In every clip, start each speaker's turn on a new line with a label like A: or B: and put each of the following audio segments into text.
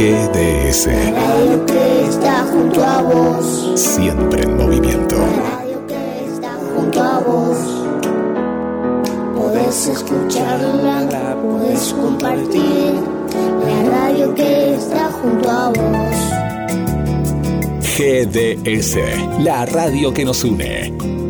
A: GDS.
B: La radio que está junto a vos.
A: Siempre en movimiento.
B: La radio que está junto a vos. Podés escucharla, podés compartir. La radio que está junto a vos.
A: GDS, la radio que nos une.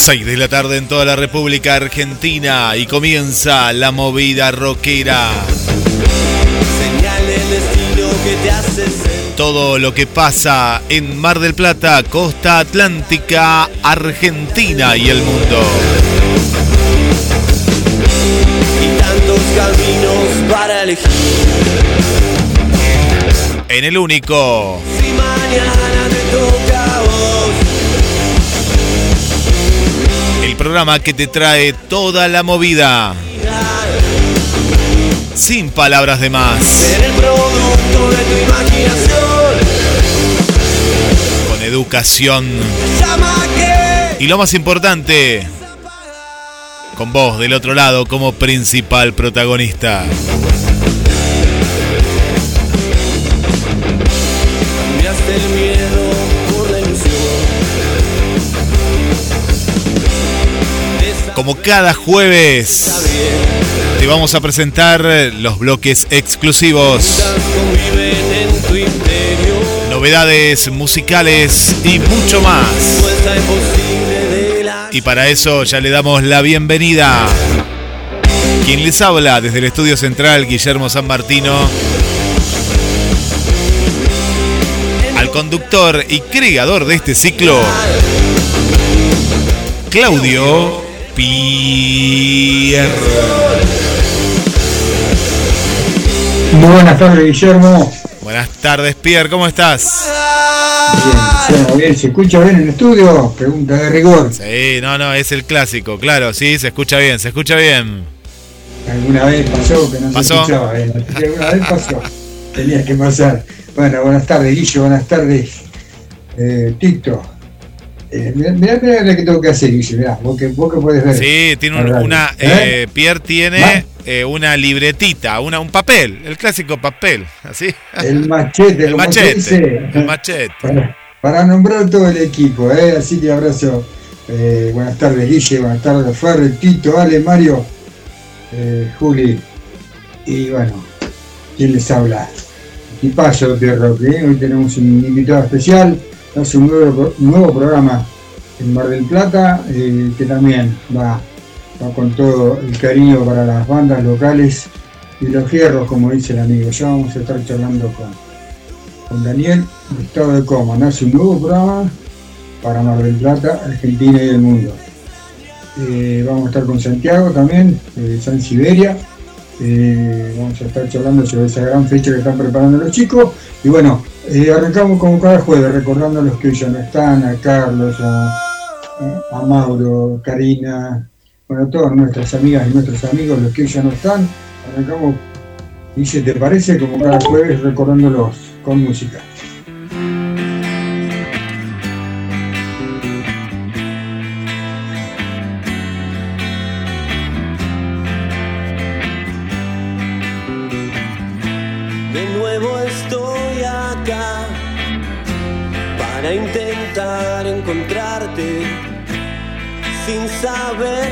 C: 6 de la tarde en toda la República Argentina y comienza la movida rockera.
D: Señal el destino que te hace ser.
C: Todo lo que pasa en Mar del Plata, costa atlántica, Argentina y el mundo.
D: Y tantos caminos para elegir.
C: En el único,
D: Si mañana te toca
C: programa que te trae toda la movida. Sin palabras de más. Con educación. Y lo más importante, con vos del otro lado como principal protagonista.
D: Cambiaste el
C: Como cada jueves, te vamos a presentar los bloques exclusivos, novedades musicales y mucho más. Y para eso ya le damos la bienvenida. Quien les habla desde el estudio central, Guillermo San Martino. Al conductor y creador de este ciclo, Claudio Pierre.
E: Muy buenas tardes, Guillermo.
C: Buenas tardes, Pierre, ¿cómo estás?
E: Bien. ¿Se escucha bien en el estudio? Pregunta de rigor.
C: Sí, no, no, es el clásico, claro, sí, se escucha bien, se escucha bien.
E: Alguna vez pasó que no
C: ¿Pasó?
E: se escuchaba bien. Alguna vez pasó. Tenía que pasar. Bueno, buenas tardes, Guillo. Buenas tardes, eh, Tito. Eh, mirá, mirá, que tengo que hacer, Guillo. Mirá, vos que, vos que podés ver.
C: Sí, tiene un- una.
E: ¿Eh?
C: eh, Pierre tiene eh, una libretita, una, un papel, el clásico papel, así.
E: El machete,
C: El machete.
E: dice.
C: El machete.
E: para, para nombrar todo el equipo, ¿eh? así que abrazo. Buenas tardes, Guille, buenas tardes, Ferre, Tito, Ale, Mario, Juli. Y bueno, ¿quién les habla? Equipazo de rock, ¿eh? Hoy tenemos un invitado especial, hace un nuevo, nuevo programa en Mar del Plata, eh, que también va, va con todo el cariño para las bandas locales y los fierros, como dice el amigo. Ya vamos a estar charlando con, con Daniel, Estado de Coma. Nace un nuevo programa para Mar del Plata, Argentina y el mundo. Eh, vamos a estar con Santiago también, de San Siberia. Eh, vamos a estar charlando sobre esa gran fecha que están preparando los chicos. Y bueno, arrancamos como cada jueves, recordando a los que ya no están, a Carlos, a, a Mauro, Karina, bueno, todas nuestras amigas y nuestros amigos, los que ya no están. Arrancamos, dice, ¿te parece? Como cada jueves, recordándolos con música.
D: Saber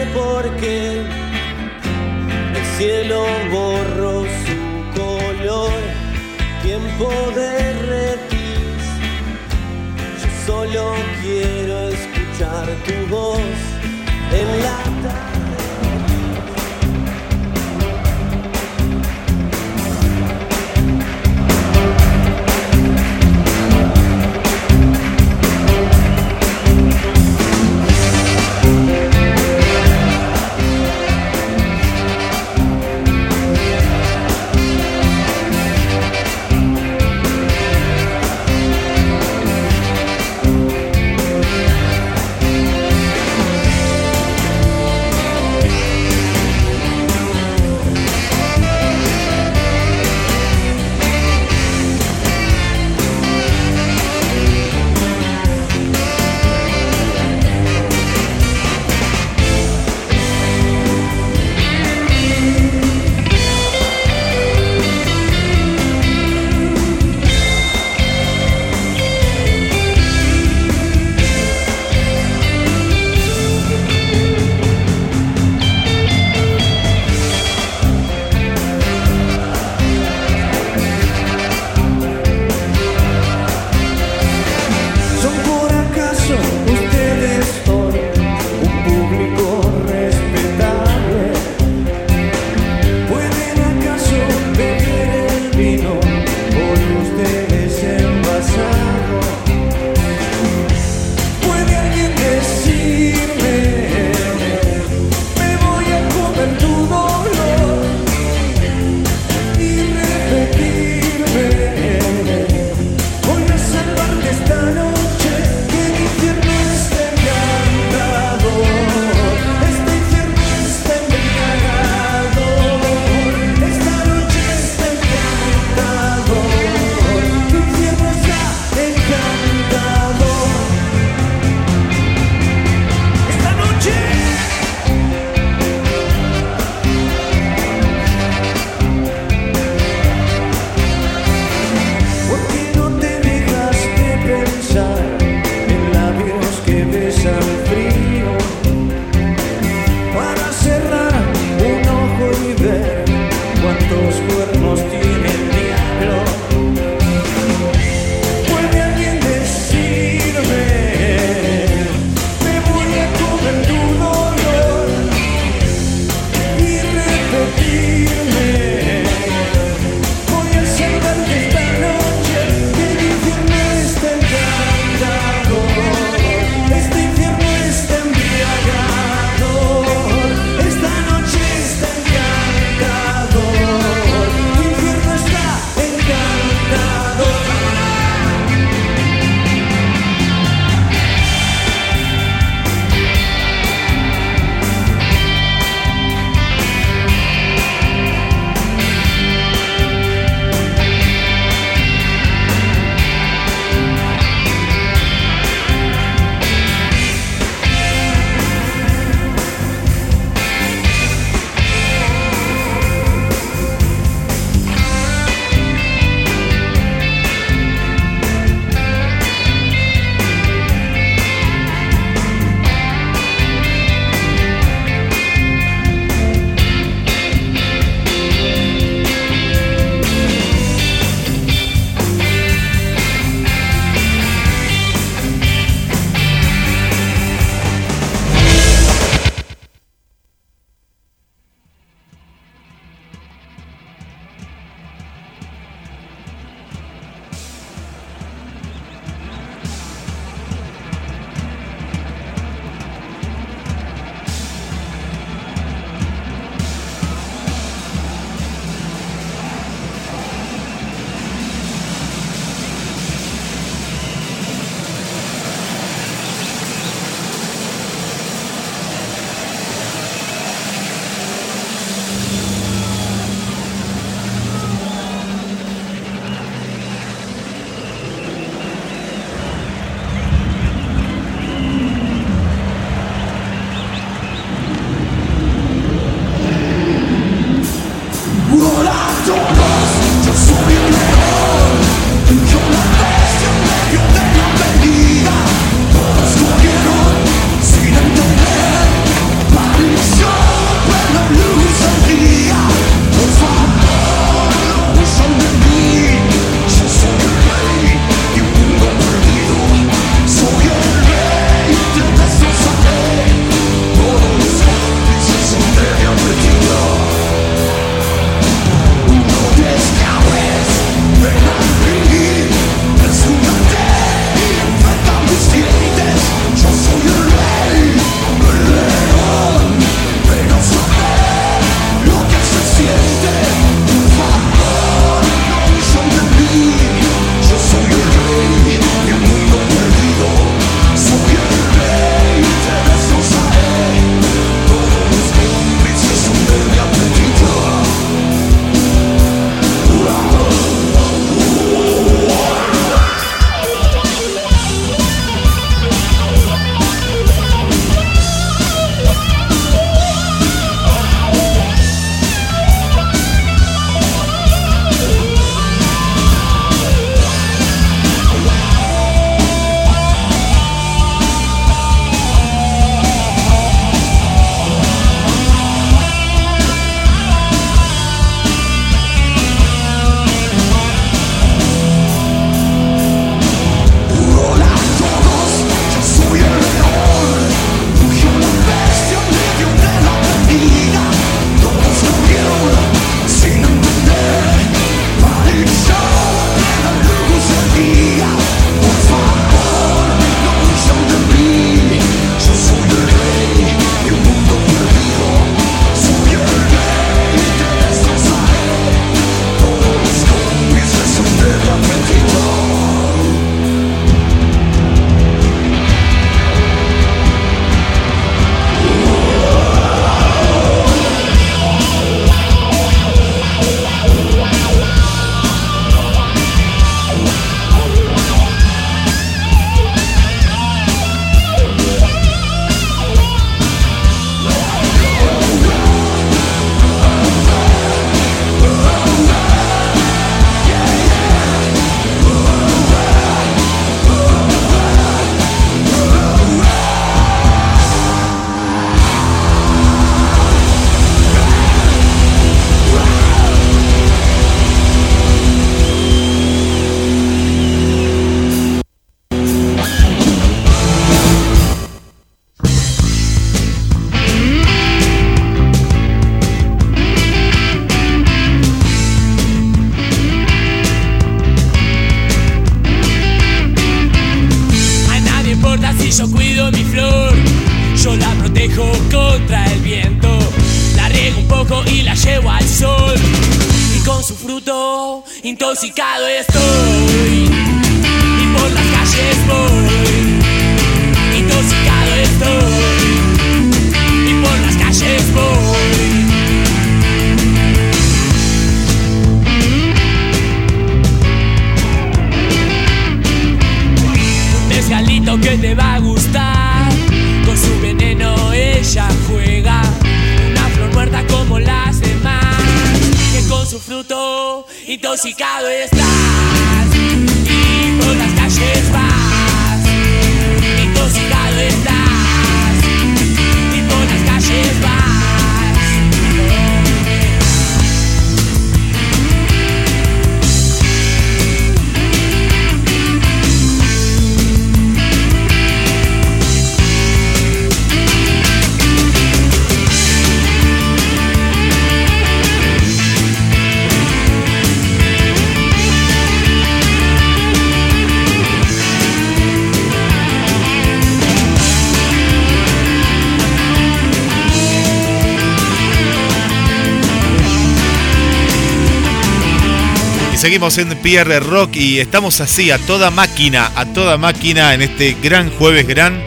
C: seguimos en Pierre Rock y estamos así, a toda máquina, a toda máquina en este gran jueves gran.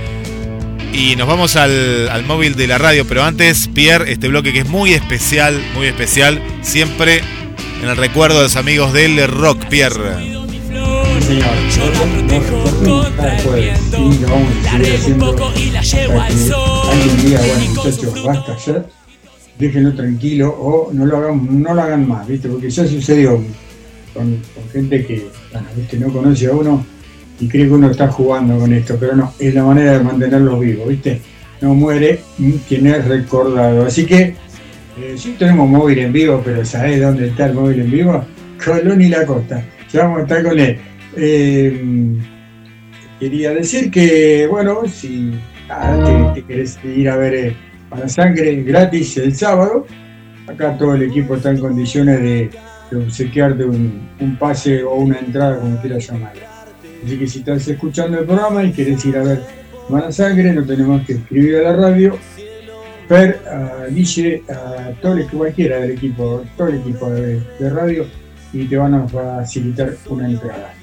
C: Y nos vamos al, al móvil de la radio, pero antes, Pierre, este bloque que es muy especial, muy especial, siempre en el recuerdo de los amigos del rock, Pierre.
E: Señor.
F: Yo la protejo contra el viento.
E: Sí, lo vamos a
F: La
E: seguir
F: arreglo un
E: haciendo
F: poco y la llevo
E: hasta
F: al
E: que
F: sol.
E: alguien diga, bueno,
F: Y con su
E: muchachos,
F: fruto
E: basta ya, déjenlo tranquilo o no lo hagan, no lo hagan más, ¿viste? Porque ya sucedió con, gente que, bueno, no conoce a uno y cree que uno está jugando con esto, pero no, es la manera de mantenerlos vivos, ¿viste? No muere quien es recordado. Así que eh, sí tenemos móvil en vivo, pero ¿sabés dónde está el móvil en vivo? Colón y la Costa. Ya vamos a estar con él. Eh, quería decir que, bueno, si ah, te, te querés ir a ver eh, a la sangre gratis el sábado, acá todo el equipo está en condiciones de, de obsequiarte un, un pase o una entrada, como quieras llamarlo. Así que si estás escuchando el programa y querés ir a ver Mala Sangre, no tenemos que escribir a la radio, ver a Guille, a todo el cualquiera del equipo, todo el equipo de, radio y te van a facilitar una entrada.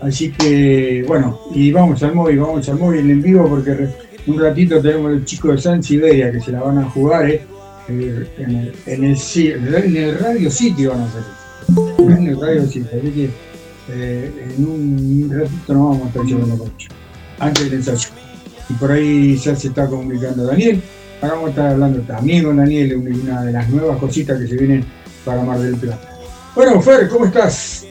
E: Así que, bueno, y vamos al móvil, vamos al móvil en vivo porque un ratito tenemos el chico de San Siberia que se la van a jugar, ¿eh? En el, en el, en el Radio City van a hacer. En el Radio City, así que eh, en un ratito nos vamos a estar llevando ellos, antes del ensayo. Y por ahí ya se está comunicando Daniel. Ahora vamos a estar hablando también con Daniel, una una de las nuevas cositas que se vienen para Mar del Plata. Bueno, Fer, ¿cómo estás?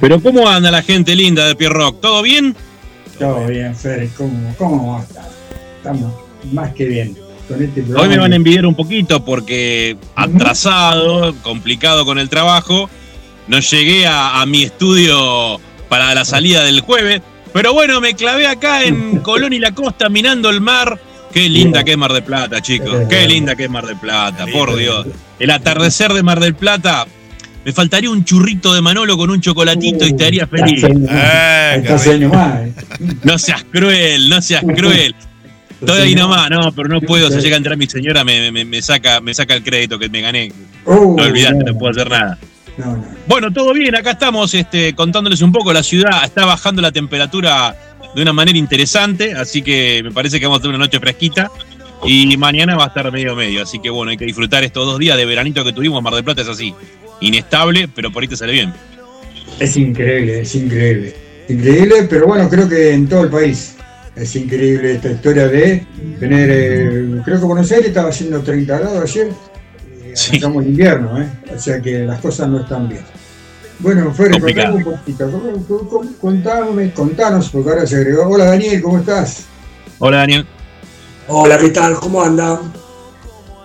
G: Pero ¿cómo anda la gente linda de Pierrock? ¿Todo bien?
E: Todo bien, Fer, ¿cómo, cómo va a estar? Estamos más que bien con este programa.
G: Hoy me van a envidiar un poquito porque atrasado, complicado con el trabajo, no llegué a, a mi estudio para la salida del jueves. Pero bueno, me clavé acá en Colón y la Costa mirando el mar. Qué linda que es Mar del Plata, chicos. Qué linda que es Mar del Plata, por Dios. El atardecer de Mar del Plata. Me faltaría un churrito de Manolo con un chocolatito y estaría feliz.
C: Eh,
E: ¿eh?
G: No seas cruel, no seas cruel. Estoy ahí nomás, no, pero no puedo. Si llega a entrar mi señora, me, me- me saca, me saca el crédito que me gané.
E: Uh,
G: No olvidate, no puedo hacer nada.
E: No, no.
G: Bueno, todo bien, acá estamos este, contándoles un poco. La ciudad está bajando la temperatura de una manera interesante, así que me parece que vamos a tener una noche fresquita. Y mañana va a estar medio medio, así que bueno, hay que disfrutar estos dos días de veranito que tuvimos. Mar del Plata es así, inestable, pero por ahí te sale bien.
E: Es increíble, es increíble. Increíble, pero bueno, creo que en todo el país es increíble esta historia de tener. eh, creo que Buenos Aires estaba haciendo 30 grados ayer.
G: Sí.
E: Estamos en invierno, ¿eh? O sea que las cosas no están bien. Bueno, Fer, contame un poquito. con- con- con- Contame, contanos, porque ahora se agregó. Hola Daniel, ¿cómo estás?
G: Hola, Daniel.
H: Hola, ¿qué tal? ¿Cómo andan?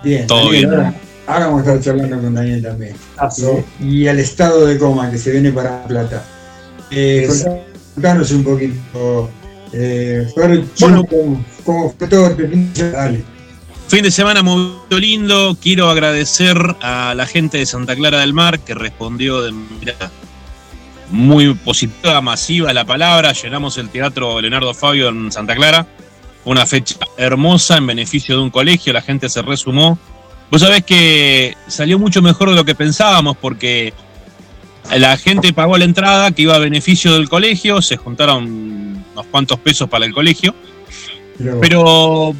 E: Bien,
G: Todo
E: Daniel,
G: bien.
E: Ahora, ahora vamos a estar charlando con Daniel también.
H: Paso.
E: y, y al estado de coma que se viene para Plata. Eh, contanos un poquito, eh,
G: Bueno.
E: ¿cómo, cómo fue todo este fin de semana? Dale.
G: Fin de semana muy lindo. Quiero agradecer a la gente de Santa Clara del Mar que respondió de manera muy positiva, masiva la palabra. Llenamos el Teatro Leonardo Fabio en Santa Clara. Una fecha hermosa en beneficio de un colegio. La gente se resumó. Vos sabés que salió mucho mejor de lo que pensábamos porque La gente pagó la entrada que iba a beneficio del colegio, se juntaron unos cuantos pesos para el colegio, pero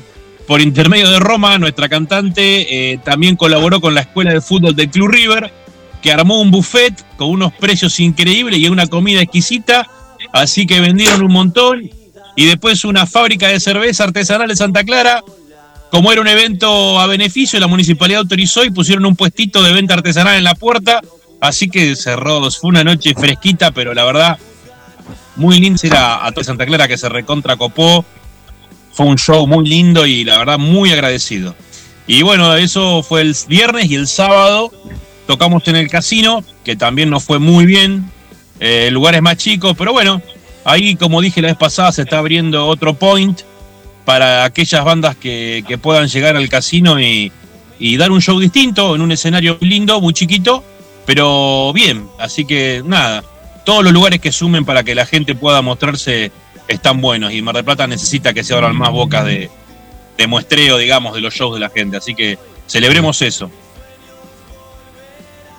G: por intermedio de Roma, nuestra cantante eh, también colaboró con la escuela de fútbol del Club River, que armó un buffet con unos precios increíbles y una comida exquisita, así que vendieron un montón, y después una fábrica de cerveza artesanal de Santa Clara, como era un evento a beneficio, la municipalidad autorizó y pusieron un puestito de venta artesanal en la puerta, así que cerró, fue una noche fresquita, pero la verdad, muy linda era a toda Santa Clara que se recontra copó, fue un show muy lindo y la verdad muy agradecido. Y bueno, eso fue el viernes y el sábado tocamos en el casino, que también nos fue muy bien. Eh, lugares más chicos, pero bueno, ahí como dije la vez pasada se está abriendo otro point para aquellas bandas que, que puedan llegar al casino y, y, dar un show distinto en un escenario lindo, muy chiquito, pero bien. Así que nada, todos los lugares que sumen para que la gente pueda mostrarse están buenos y Mar del Plata necesita que se abran más bocas de, de muestreo, digamos, de los shows de la gente. Así que celebremos eso.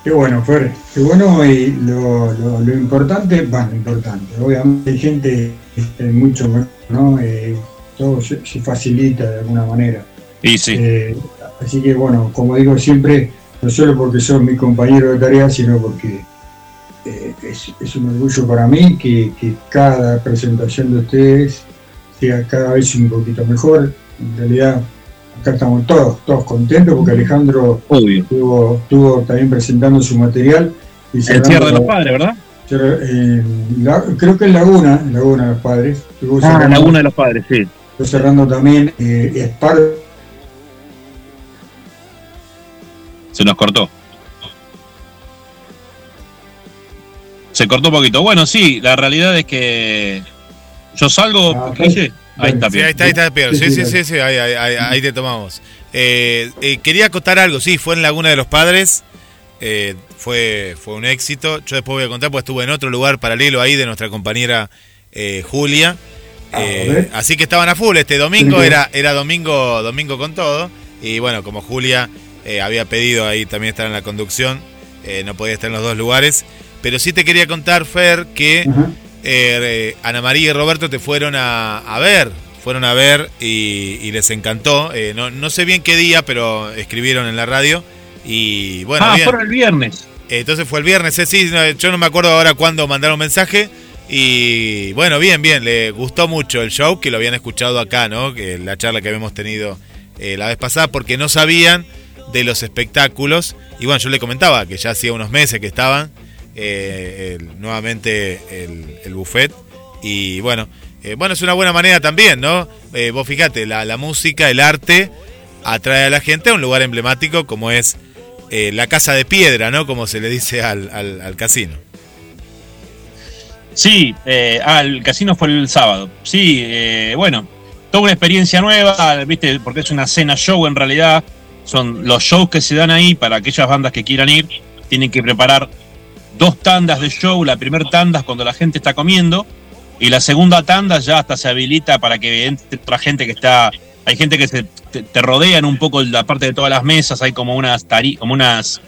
E: Qué bueno, Fer, qué bueno y lo, lo, lo importante, bueno, importante, obviamente hay gente este, mucho mejor, ¿no? Eh, todo se, se, facilita de alguna manera.
G: Y sí.
E: Eh, así que bueno, como digo siempre, no solo porque son mi compañero de tarea, sino porque eh, es, es, un orgullo para mí que, que, cada presentación de ustedes sea cada vez un poquito mejor. En realidad, acá estamos todos, todos contentos porque Alejandro estuvo, estuvo, también presentando su material.
G: Y el cierre de los padres, ¿verdad?
E: Eh, la, creo que es Laguna, Laguna de los Padres.
G: Ah, cerrando, Laguna de los Padres, sí.
E: Estuvo cerrando también eh, Spar.
G: Se nos cortó. Se cortó un poquito. Bueno, sí, la realidad es que yo salgo. Ah, ¿qué
C: Ahí está, sí, ahí está, ahí está peor. Sí, sí, sí, sí, ahí, ahí, ahí te tomamos. Eh, eh, quería acotar algo, sí, fue en Laguna de los Padres. Eh, fue, fue un éxito. Yo después voy a contar, pues estuve en otro lugar paralelo ahí de nuestra compañera eh, Julia. Ah, así que estaban a full. Este domingo era, era domingo, domingo con todo. Y bueno, como Julia había pedido ahí también estar en la conducción, no podía estar en los dos lugares. Pero sí te quería contar, Fer, que eh, Ana María y Roberto te fueron a, a ver, fueron a ver y, y les encantó. Eh, no, no, sé bien qué día, pero escribieron en la radio. Y bueno,
G: ah, fueron el viernes.
C: Entonces fue el viernes, eh, sí, yo no me acuerdo ahora cuándo mandaron mensaje. Y bueno, bien, bien, le gustó mucho el show, que lo habían escuchado acá, ¿no? Que la charla que habíamos tenido eh, la vez pasada, porque no sabían de los espectáculos. Y bueno, yo le comentaba que ya hacía unos meses que estaban eh, el, nuevamente el, el, buffet. Y bueno, eh, bueno, es una buena manera también, ¿no? Eh, vos fíjate, la, la, música, el arte atrae a la gente a un lugar emblemático como es la Casa de Piedra, ¿no? Como se le dice al, al, al casino.
G: Sí, al casino fue el sábado. Sí, bueno, toda una experiencia nueva, ¿viste? Porque es una cena show en realidad. Son los shows que se dan ahí para aquellas bandas que quieran ir. Tienen que preparar dos tandas de show. La primera tanda es cuando la gente está comiendo y la segunda tanda ya hasta se habilita para que entre otra gente que está. Hay gente que se, te, rodean un poco la parte de todas las mesas, hay como unas tari, como unas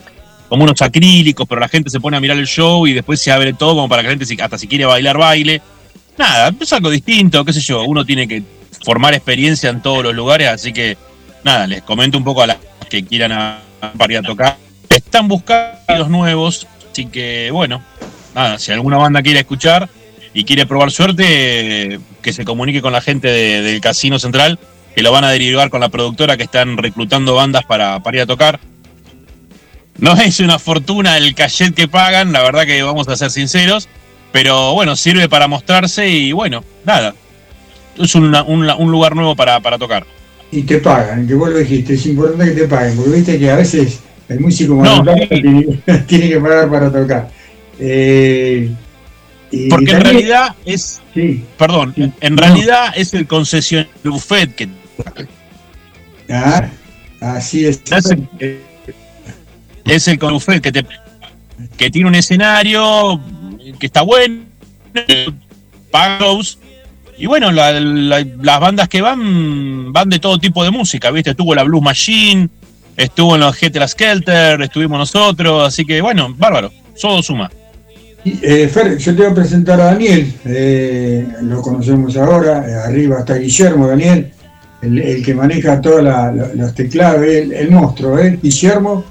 G: como unos acrílicos, pero la gente se pone a mirar el show y después se abre todo como para que la gente hasta si quiere bailar baile. Nada, es algo distinto, qué sé yo, uno tiene que formar experiencia en todos los lugares, así que nada, les comento un poco a las que quieran a, a tocar. Están buscando los nuevos, Así que, bueno, nada, si alguna banda quiere escuchar y quiere probar suerte, que se comunique con la gente de, del Casino Central, que lo van a derivar con la productora que están reclutando bandas para, para ir a tocar. No es una fortuna el cachet que pagan, la verdad que vamos a ser sinceros, pero bueno, sirve para mostrarse y bueno, nada, es una, un, un lugar nuevo para, para tocar.
E: Y te pagan, que vos lo dijiste, es importante que te paguen, porque viste que a veces el músico no, tiene, tiene, que pagar para tocar. Eh,
G: Porque en realidad es. Sí. Perdón, en no. realidad es el concesión buffet que.
E: Ah, así es.
G: Es el, es el buffet que, te, que tiene un escenario que está bueno, pagos. Y bueno, la, la, las bandas que van van de todo tipo de música, ¿viste? Estuvo la Blues Machine, estuvo en los Heter Skelter, estuvimos nosotros, así que bueno, bárbaro, todo suma.
E: Eh, Fer, yo te voy a presentar a Daniel, eh, lo conocemos ahora, eh, arriba está Guillermo, Daniel, el, que maneja todos los teclados, el, el monstruo, ¿eh? Guillermo,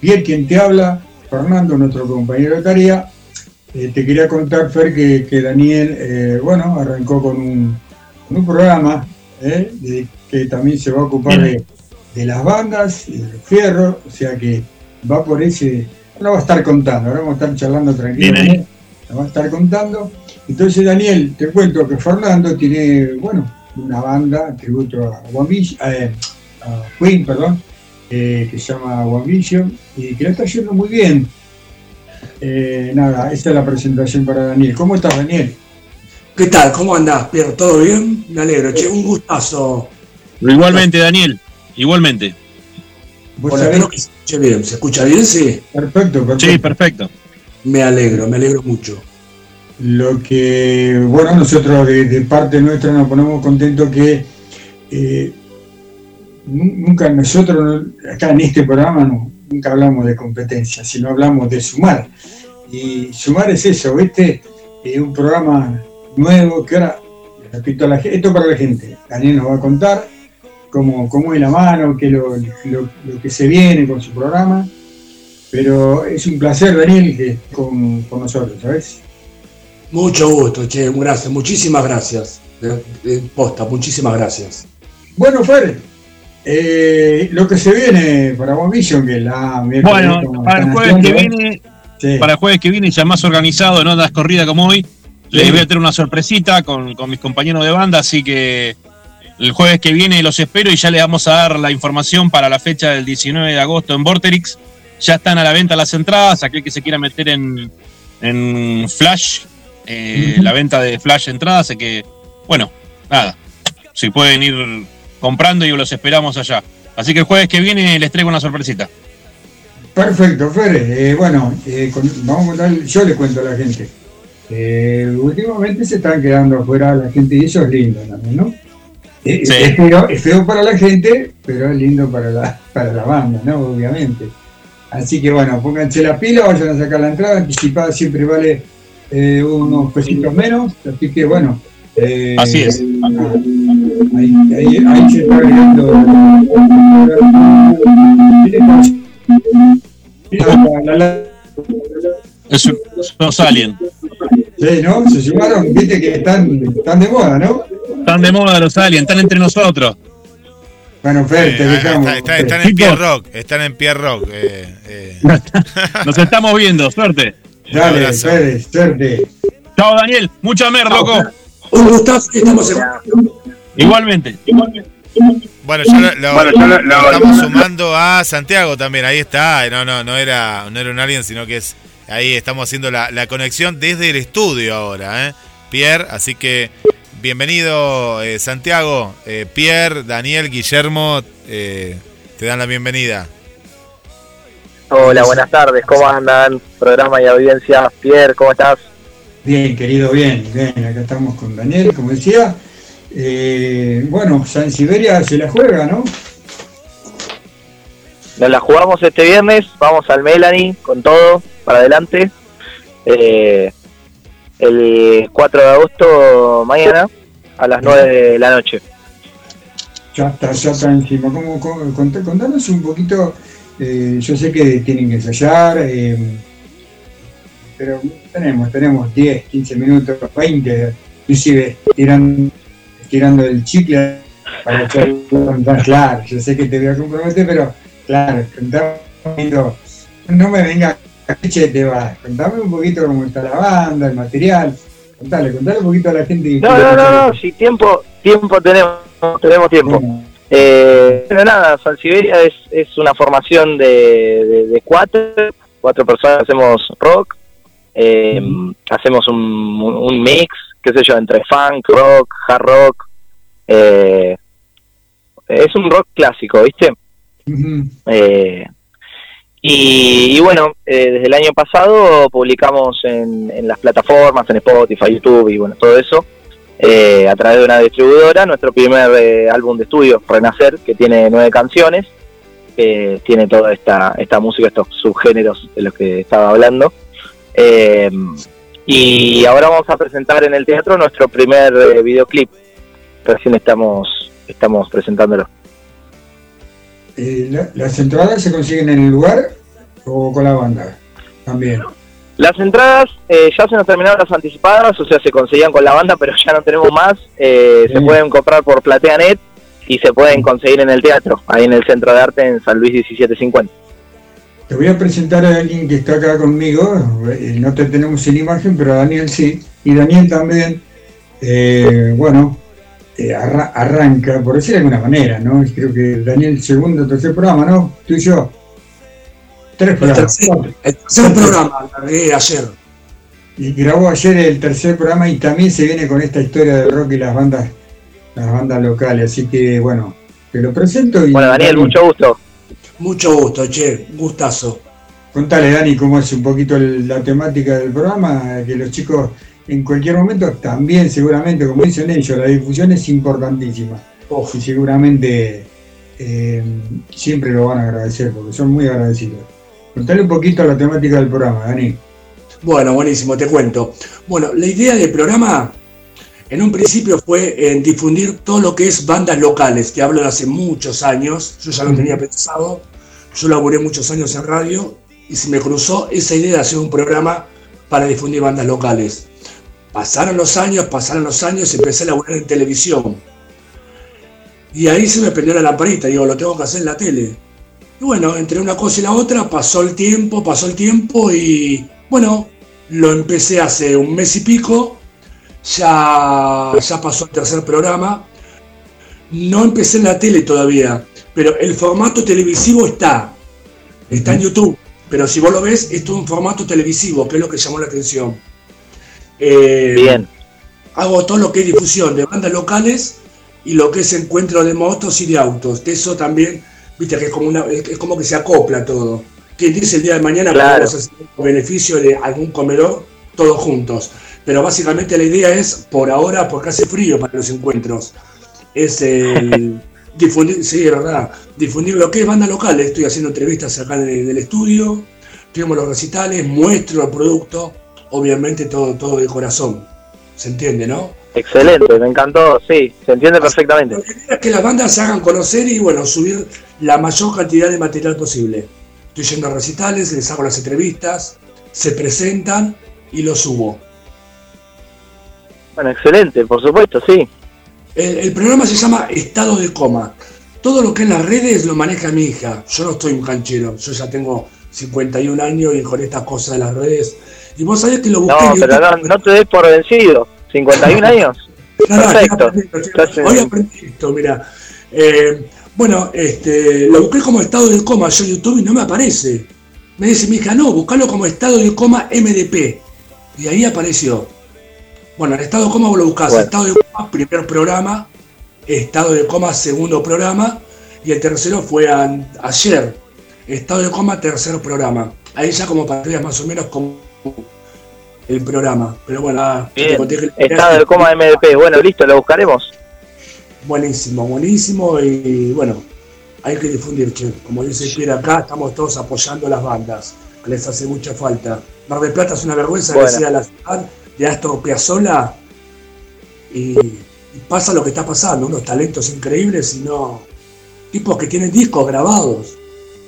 E: bien quien te habla, Fernando, nuestro compañero de tarea. Te quería contar, Fer, que, Daniel, bueno, arrancó con un, programa que también se va a ocupar de, las bandas y de los fierros, o sea que va por ese no va a estar contando, ahora vamos a estar charlando tranquilamente, lo va a estar contando. Entonces, Daniel, te cuento que Fernando tiene, bueno, una banda, tributo a, eh, a Queen, perdón, eh, que se llama One Vision, y que lo está yendo muy bien. Eh, nada, esta es la presentación para Daniel. ¿Cómo estás, Daniel?
H: ¿Qué tal? ¿Cómo andás, Pierre? ¿Todo bien? Me alegro, che, un gustazo.
G: Igualmente, Daniel, igualmente.
H: Hola, que se escuche bien. ¿Se escucha bien? Sí.
E: Perfecto, perfecto.
G: Sí, perfecto.
H: Me alegro, me alegro mucho.
E: Lo que, bueno, nosotros de, parte nuestra nos ponemos contentos que eh, nunca nosotros, acá en este programa, no, nunca hablamos de competencia, sino hablamos de sumar. Y sumar es eso, ¿viste? Es un programa nuevo que ahora, repito, a la, esto para la gente, Daniel nos va a contar cómo, cómo es la mano, qué lo, lo, que se viene con su programa. Pero es un placer, Daniel, que con, con nosotros, ¿sabes?
H: Mucho gusto, che, gracias, muchísimas gracias. posta, muchísimas gracias.
E: Bueno, Fer, eh, lo que se viene para One Vision, que la
G: Bueno, para el jueves que viene, para el jueves que viene, ya más organizado, no das corrida como hoy, les voy a tener una sorpresita con, con mis compañeros de banda, así que el jueves que viene los espero y ya les vamos a dar la información para la fecha del 19 de agosto en Vorterix. Ya están a la venta las entradas, aquel que se quiera meter en, en Flash, eh, la venta de Flash entradas, así que, bueno, nada, si pueden ir comprando y los esperamos allá. Así que el jueves que viene les traigo una sorpresita.
E: Perfecto, Fer. Eh, bueno, eh, vamos a contar, yo le cuento a la gente. últimamente se están quedando afuera la gente y eso es lindo también, ¿no? Es, feo, para la gente, pero es lindo para la, para la banda, ¿no? Obviamente. Así que bueno, pónganse la pila, vayan a sacar la entrada, anticipada siempre vale eh, unos pesitos menos, así que bueno.
G: Eh, así es.
E: Ahí, ahí, se está agregando.
G: Es los aliens.
E: Sí, ¿no? Se sumaron, viste que están, están de moda, ¿no?
G: Están de moda los aliens, están entre nosotros.
E: Bueno, Fer, te dejamos.
C: están en Pierre Rock, están en Pierre Rock. Eh,
G: eh. Nos estamos viendo, suerte.
E: Dale, Fer, suerte.
G: Chao, Daniel, mucha mer, loco.
H: Un gustazo, estamos
G: Igualmente.
C: Bueno, yo lo, estamos sumando a Santiago también, ahí está. No, no, no era, no era un alien, sino que es ahí estamos haciendo la, la conexión desde el estudio ahora, ¿eh? Pierre, así que bienvenido eh, Santiago, eh, Pierre, Daniel, Guillermo, eh, te dan la bienvenida.
I: Hola, buenas tardes, ¿cómo andan? Programa y audiencia. Pierre, ¿cómo estás?
E: Bien, querido, bien, bien, acá estamos con Daniel, como decía. Bueno, San Siberia se la juega, ¿no?
I: Nos la jugamos este viernes, vamos al Melanie con todo, para adelante. Eh, el 4 de agosto mañana a las 9 de la noche.
E: Ya está, ya está encima. ¿Cómo, contanos un poquito, eh, yo sé que tienen que ensayar, eh, pero tenemos, tenemos 10, 15 minutos, 20, inclusive tirando, tirando el chicle para contar, claro, yo sé que te voy a comprometer, pero claro, no me venga te va. Contame un poquito cómo está la banda, el material. Contale, contale un poquito a la gente.
I: No, no, no, no, si tiempo, tiempo tenemos, tenemos tiempo. Eh, pero nada, San Siberia es, es una formación de, de, cuatro, cuatro personas, hacemos rock, eh, hacemos un, un, mix, qué sé yo, entre funk, rock, hard rock. Eh, es un rock clásico, ¿viste? eh, y, bueno, eh, desde el año pasado publicamos en, las plataformas, en Spotify, YouTube y bueno, todo eso, eh, a través de una distribuidora, nuestro primer eh, álbum de estudio, Renacer, que tiene nueve canciones, que tiene toda esta, esta música, estos subgéneros de los que estaba hablando. Y ahora vamos a presentar en el teatro nuestro primer eh, videoclip. Recién estamos, estamos presentándolo.
E: Eh, la- ¿Las entradas se consiguen en el lugar o con la banda? También.
I: Las entradas eh, ya se nos terminaron las anticipadas, o sea, se conseguían con la banda, pero ya no tenemos más. Eh, Se pueden comprar por PlateaNet y se pueden conseguir en el teatro, ahí en el Centro de Arte en San Luis 1750.
E: Te voy a presentar a alguien que está acá conmigo. eh, No te tenemos en imagen, pero a Daniel sí. Y Daniel también, eh, bueno, eh, arra- arranca, por decir de alguna manera, ¿no? Creo que Daniel, segundo, tercer programa, ¿no? Tú y yo. Tres
H: El
E: programas.
H: tercer,
E: cuatro.
H: el tercer programa, largué ayer.
E: Y grabó ayer el tercer programa y también se viene con esta historia del rock y las bandas, las bandas locales. Así que, bueno, te lo presento y.
I: Bueno, Daniel, mucho gusto.
H: Mucho gusto, che, gustazo.
E: Contale, Dani, cómo es un poquito la temática del programa, que los chicos en cualquier momento también seguramente, como dicen ellos, la difusión es importantísima.
H: Uf.
E: Y seguramente eh, siempre lo van a agradecer, porque son muy agradecidos. Contale un poquito la temática del programa, Dani.
H: Bueno, buenísimo, te cuento. Bueno, la idea del programa en un principio fue en difundir todo lo que es bandas locales, que hablo de hace muchos años, yo ya lo tenía pensado, yo laburé muchos años en radio y se me cruzó esa idea de hacer un programa para difundir bandas locales. Pasaron los años, pasaron los años, empecé a laburar en televisión. Y ahí se me prendió la lamparita, digo, lo tengo que hacer en la tele. Y bueno, entre una cosa y la otra pasó el tiempo, pasó el tiempo y bueno, lo empecé hace un mes y pico, ya, ya pasó el tercer programa. No empecé en la tele todavía, pero el formato televisivo está, está en YouTube, pero si vos lo ves, es todo un formato televisivo, que es lo que llamó la atención. Eh,
I: Bien.
H: hago todo lo que es difusión de bandas locales y lo que es encuentro de motos y de autos. Que eso también, viste, que es como, una, es como que se acopla todo. Quien dice el día de mañana
I: Claro.
H: podemos hacer beneficio de algún comedor todos juntos. Pero básicamente la idea es, por ahora, porque hace frío para los encuentros, es el difundir, sí, es verdad, difundir lo que es banda local. Estoy haciendo entrevistas acá en el, estudio, tenemos los recitales, muestro el producto, obviamente todo, todo de corazón. ¿Se entiende, no?
I: Excelente, me encantó, sí, se entiende perfectamente.
H: Lo que es que las bandas se hagan conocer y bueno, subir la mayor cantidad de material posible. Estoy yendo a recitales, les hago las entrevistas, se presentan y lo subo.
I: Bueno, excelente, por supuesto, sí.
H: El, el programa se llama Estado de Coma. Todo lo que es las redes lo maneja mi hija. Yo no estoy un canchero. Yo ya tengo 51 años y con estas cosas de las redes. Y vos sabés que lo busqué
I: No, pero no, no te des por vencido. 51 años.
H: No, no,
I: Perfecto. en-
H: Hoy aprendí esto, mira. Eh, bueno, este, lo busqué como estado de coma yo en YouTube y no me aparece. Me dice mi hija, no, buscalo como estado de coma MDP. Y ahí apareció. Bueno, en estado de coma vos lo buscás.
I: Bueno.
H: Estado de coma, primer programa. Estado de coma, segundo programa. Y el tercero fue an- ayer. Estado de coma, tercer programa. Ahí ya como veas más o menos como el programa. Pero bueno, ah, te que-
I: estado de coma MDP. Bueno, listo, lo buscaremos.
H: Buenísimo, buenísimo y bueno, hay que difundir, che. Como dice Pierre acá, estamos todos apoyando las bandas, que les hace mucha falta. Mar del Plata es una vergüenza
I: Bueno.
H: que sea la ciudad de Astor Piazzolla y, y pasa lo que está pasando, unos talentos increíbles y no tipos que tienen discos grabados,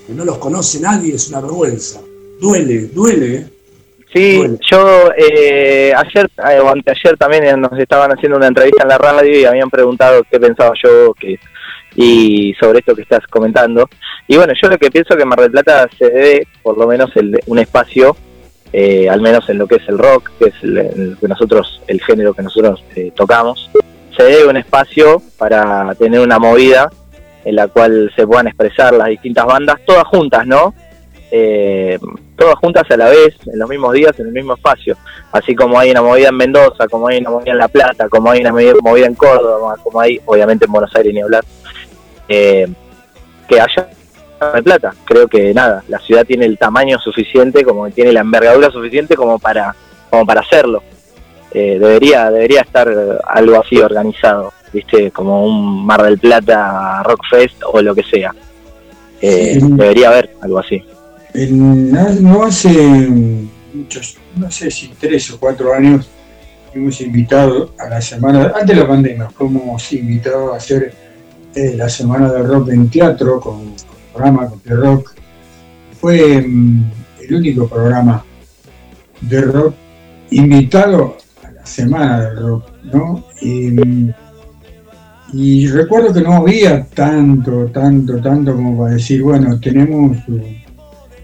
H: que no los conoce nadie, es una vergüenza. Duele, duele, ¿eh?
I: Sí, yo eh, ayer eh, o anteayer también eh, nos estaban haciendo una entrevista en la radio y habían preguntado qué pensaba yo que y sobre esto que estás comentando. Y bueno, yo lo que pienso que Mar del Plata se debe, por lo menos, el, un espacio, eh, al menos en lo que es el rock, que es el, que nosotros, el género que nosotros eh, tocamos, se debe un espacio para tener una movida en la cual se puedan expresar las distintas bandas, todas juntas, ¿no? Eh, todas juntas a la vez, en los mismos días, en el mismo espacio. Así como hay una movida en Mendoza, como hay una movida en La Plata, como hay una movida movida en Córdoba, como hay, obviamente, en Buenos Aires ni hablar. Eh, que haya del Plata. Creo que nada, la ciudad tiene el tamaño suficiente, como que tiene la envergadura suficiente como para, como para hacerlo. Eh, debería, debería estar algo así organizado, viste, como un Mar del Plata Rock Fest o lo que sea. Eh, debería haber algo así.
E: En- no hace muchos, no sé si tres o cuatro años, fuimos invitados a la semana, antes de la pandemia, fuimos invitados a hacer eh, la semana del rock en teatro con, programa, con Pierre Rock. Fue mm, el único programa de rock invitado a la semana del rock, ¿no? Y, mm, recuerdo que no había tanto, tanto, tanto como para decir, bueno, tenemos eh,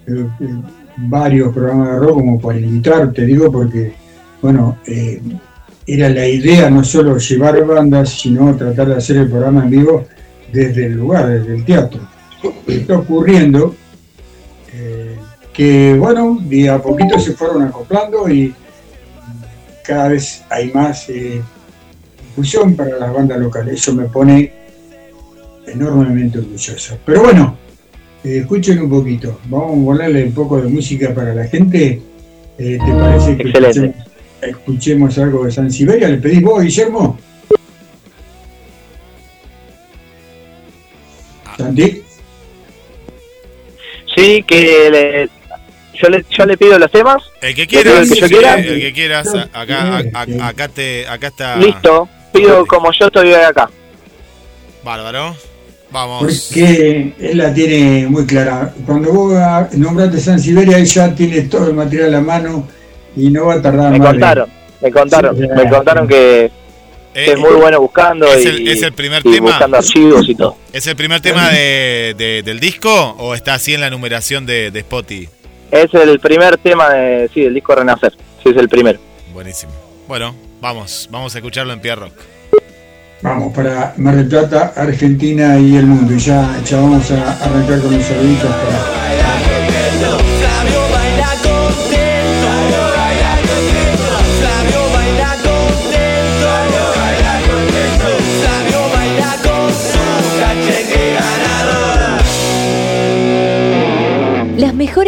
E: eh, varios programas de rock como para invitar, te digo, porque, bueno, eh, era la idea no solo llevar bandas, sino tratar de hacer el programa en vivo desde el lugar, desde el teatro. Está ocurriendo eh, que, bueno, de a poquito se fueron acoplando y cada vez hay más eh, difusión para las bandas locales. Eso me pone enormemente orgulloso. Pero bueno, eh, escuchen un poquito. Vamos a ponerle un poco de música para la gente. Eh, ¿Te parece que escuchemos, escuchemos algo de San Siberia? ¿Le pedís vos, Guillermo? Santi.
I: Sí, que le- yo, le, yo le pido los temas.
C: El que
I: ¿Le pido
C: quieras,
I: el que yo
C: sí,
I: quiera?
C: el que quieras. Acá, a- a- acá, te, acá está.
I: Listo. Pido como yo estoy acá.
C: Bárbaro. Vamos.
E: Porque él la tiene muy clara. Cuando vos nombraste San Siberia, él ya tiene todo el material a mano y no va a tardar
I: Me
E: más. de-
I: contaron, me contaron,
E: Sí,
I: me contaron que
C: Eh,
I: es muy bueno buscando
C: es
I: y,
C: el- es el primer
I: y
C: tema.
I: buscando archivos y todo.
C: ¿Es el primer tema de, de- del disco o está así en la numeración de, de Spotify?
I: Es el primer tema de, sí, del disco Renacer. Sí, es el primero.
C: Buenísimo. Bueno, vamos, vamos a escucharlo en Pierre Rock.
E: Vamos para Mar del Plata, Argentina y el mundo. Y ya, ya vamos a arrancar con los saluditos para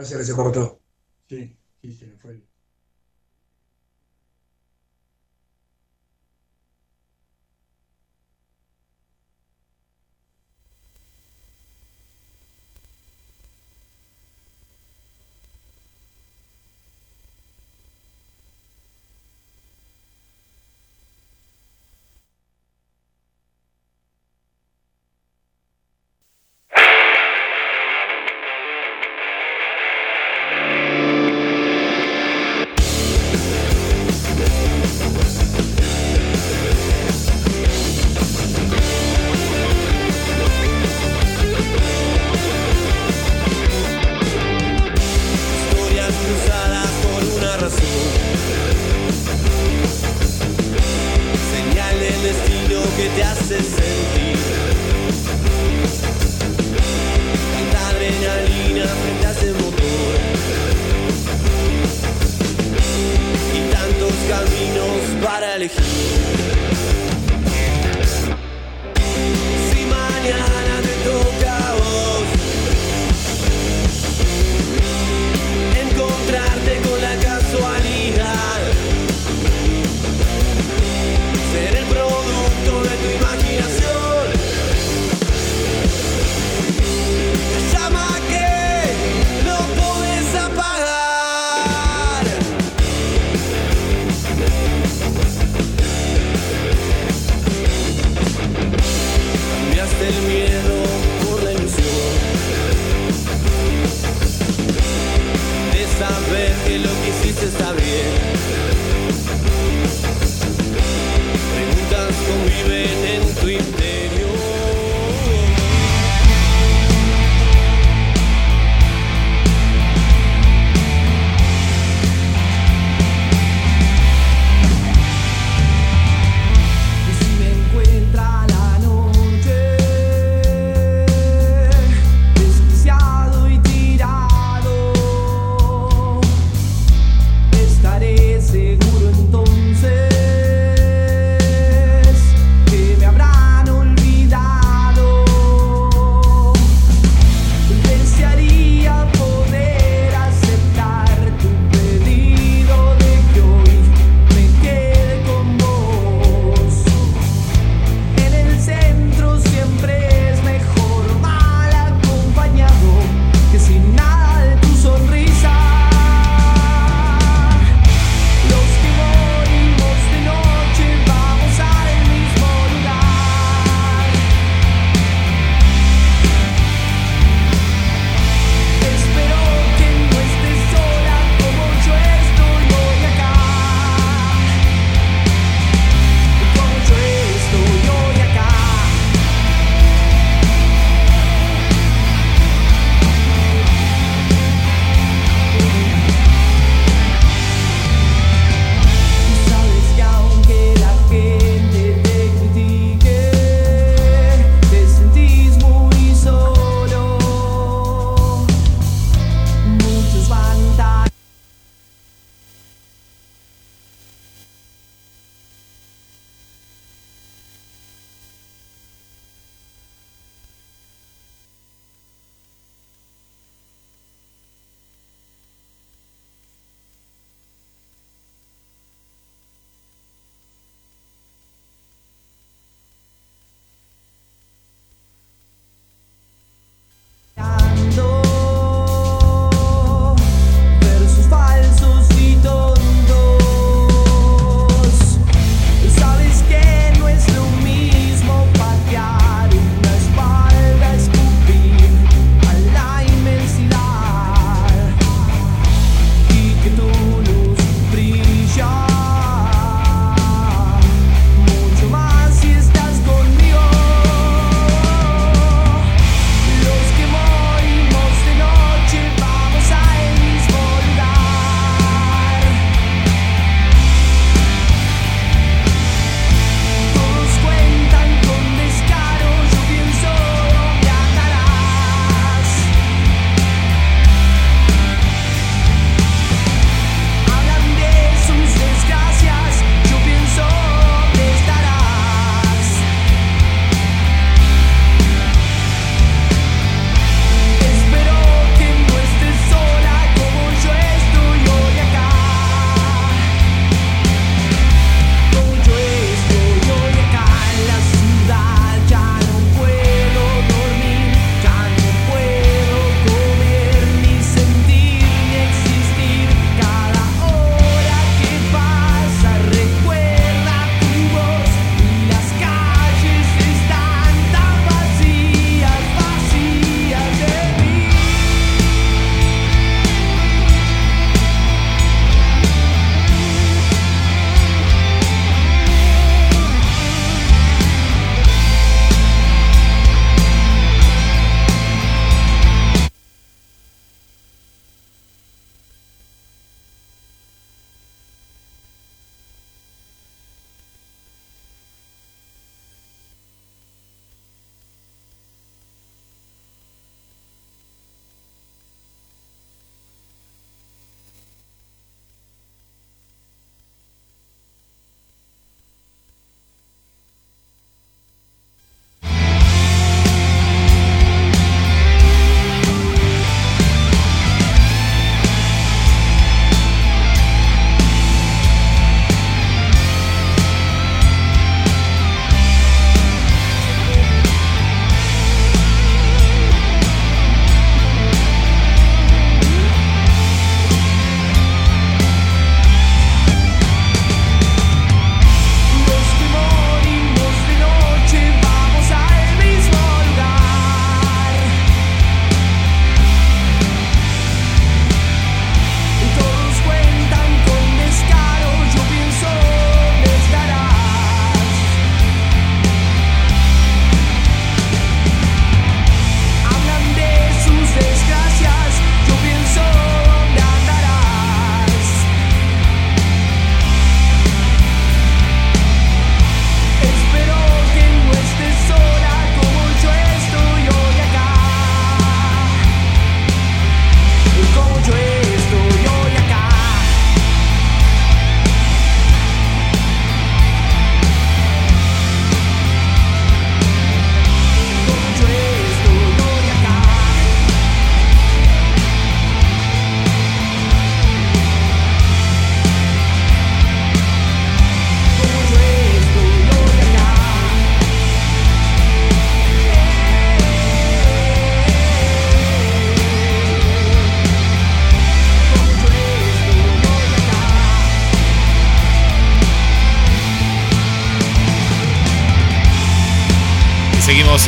H: No sé, se cortó.
E: Sí, sí, se le fue. sentir.
C: Tanta adrenalina frente a ese motor. Y tantos caminos para elegir.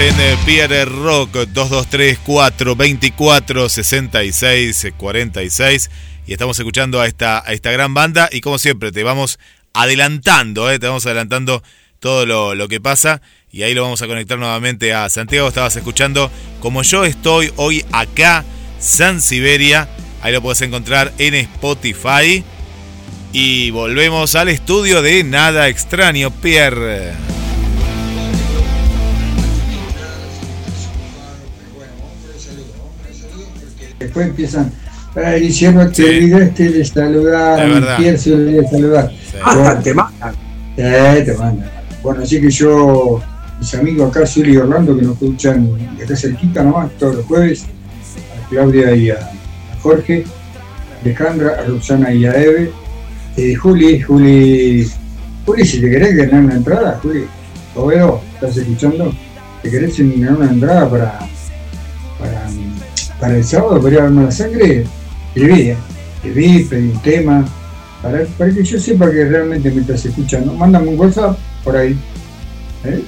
C: En Pierre Rock 223 424 66 46 y estamos escuchando a esta, a esta gran banda y como siempre te vamos adelantando, eh, te vamos adelantando todo lo, lo, que pasa y ahí lo vamos a conectar nuevamente a Santiago. Estabas escuchando como yo estoy hoy acá, San Siberia. Ahí lo puedes encontrar en Spotify. Y volvemos al estudio de Nada Extraño, Pierre.
E: Después empiezan, ay, hicieron te olvidaste de saludar, olvidó de saludar.
H: Sí. Te mandan.
E: Eh, te mandan. Bueno, así que yo, mis amigos acá, Silvio y Orlando, que nos escuchan de acá cerquita nomás, todos los jueves, a Claudia y a Jorge, a Alejandra, a Roxana y a Eve, eh, Juli, Juli, Juli, si te querés ganar una entrada, Juli, lo veo, ¿estás escuchando? ¿Te querés ganar una entrada para, para, para el sábado, para ir a darme la sangre? Escribí, escribí, pedí un tema, para, para que yo sepa que realmente me estás escuchando. Mándame un WhatsApp por ahí. ¿eh?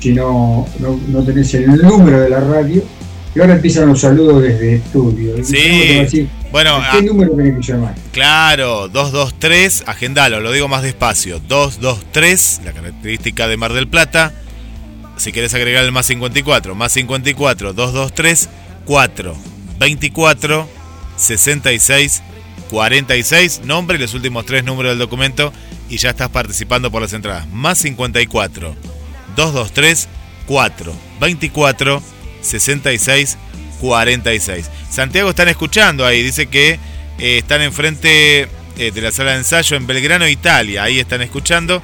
E: Si no, no, no, tenés el número de la radio. Y ahora empiezan los saludos desde estudio.
C: Sí. bueno,
E: ¿qué número tenés que llamar?
C: Claro, 223, agendalo, lo digo más despacio. 223, la característica de Mar del Plata. Si querés agregar el más 54, más 54, 223, 4, 24, 66, 46, nombre y los últimos tres números del documento y ya estás participando por las entradas. Más 54 223 4 24 66 46. Santiago están escuchando ahí, dice que eh, están enfrente eh, de la sala de ensayo en Belgrano, Italia. Ahí están escuchando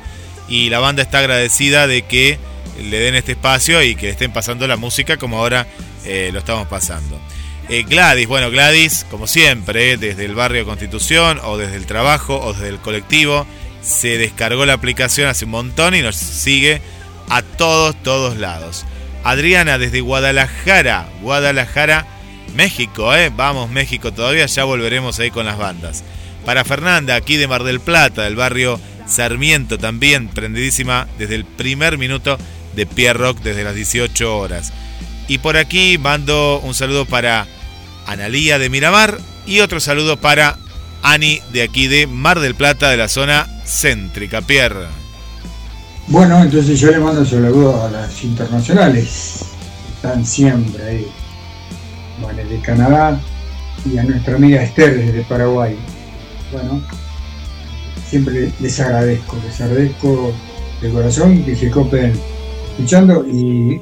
C: y la banda está agradecida de que le den este espacio y que estén pasando la música como ahora eh, lo estamos pasando. Eh, Gladys, bueno, Gladys, como siempre, desde el barrio Constitución o desde el trabajo o desde el colectivo, se descargó la aplicación hace un montón y nos sigue a todos, todos lados. Adriana desde Guadalajara, Guadalajara, México, ¿eh? Vamos, México todavía, ya volveremos ahí con las bandas. Para Fernanda, aquí de Mar del Plata, del barrio Sarmiento, también prendidísima desde el primer minuto de Pierre Rock, desde las 18 horas. Y por aquí mando un saludo para Analía de Miramar y otro saludo para Ani de aquí de Mar del Plata, de la zona céntrica, Pierre.
E: Bueno, entonces yo le mando un saludo a las internacionales, están siempre ahí, bueno, de Canadá y a nuestra amiga Esther desde Paraguay. Bueno, siempre les agradezco, les agradezco de corazón que se copen escuchando y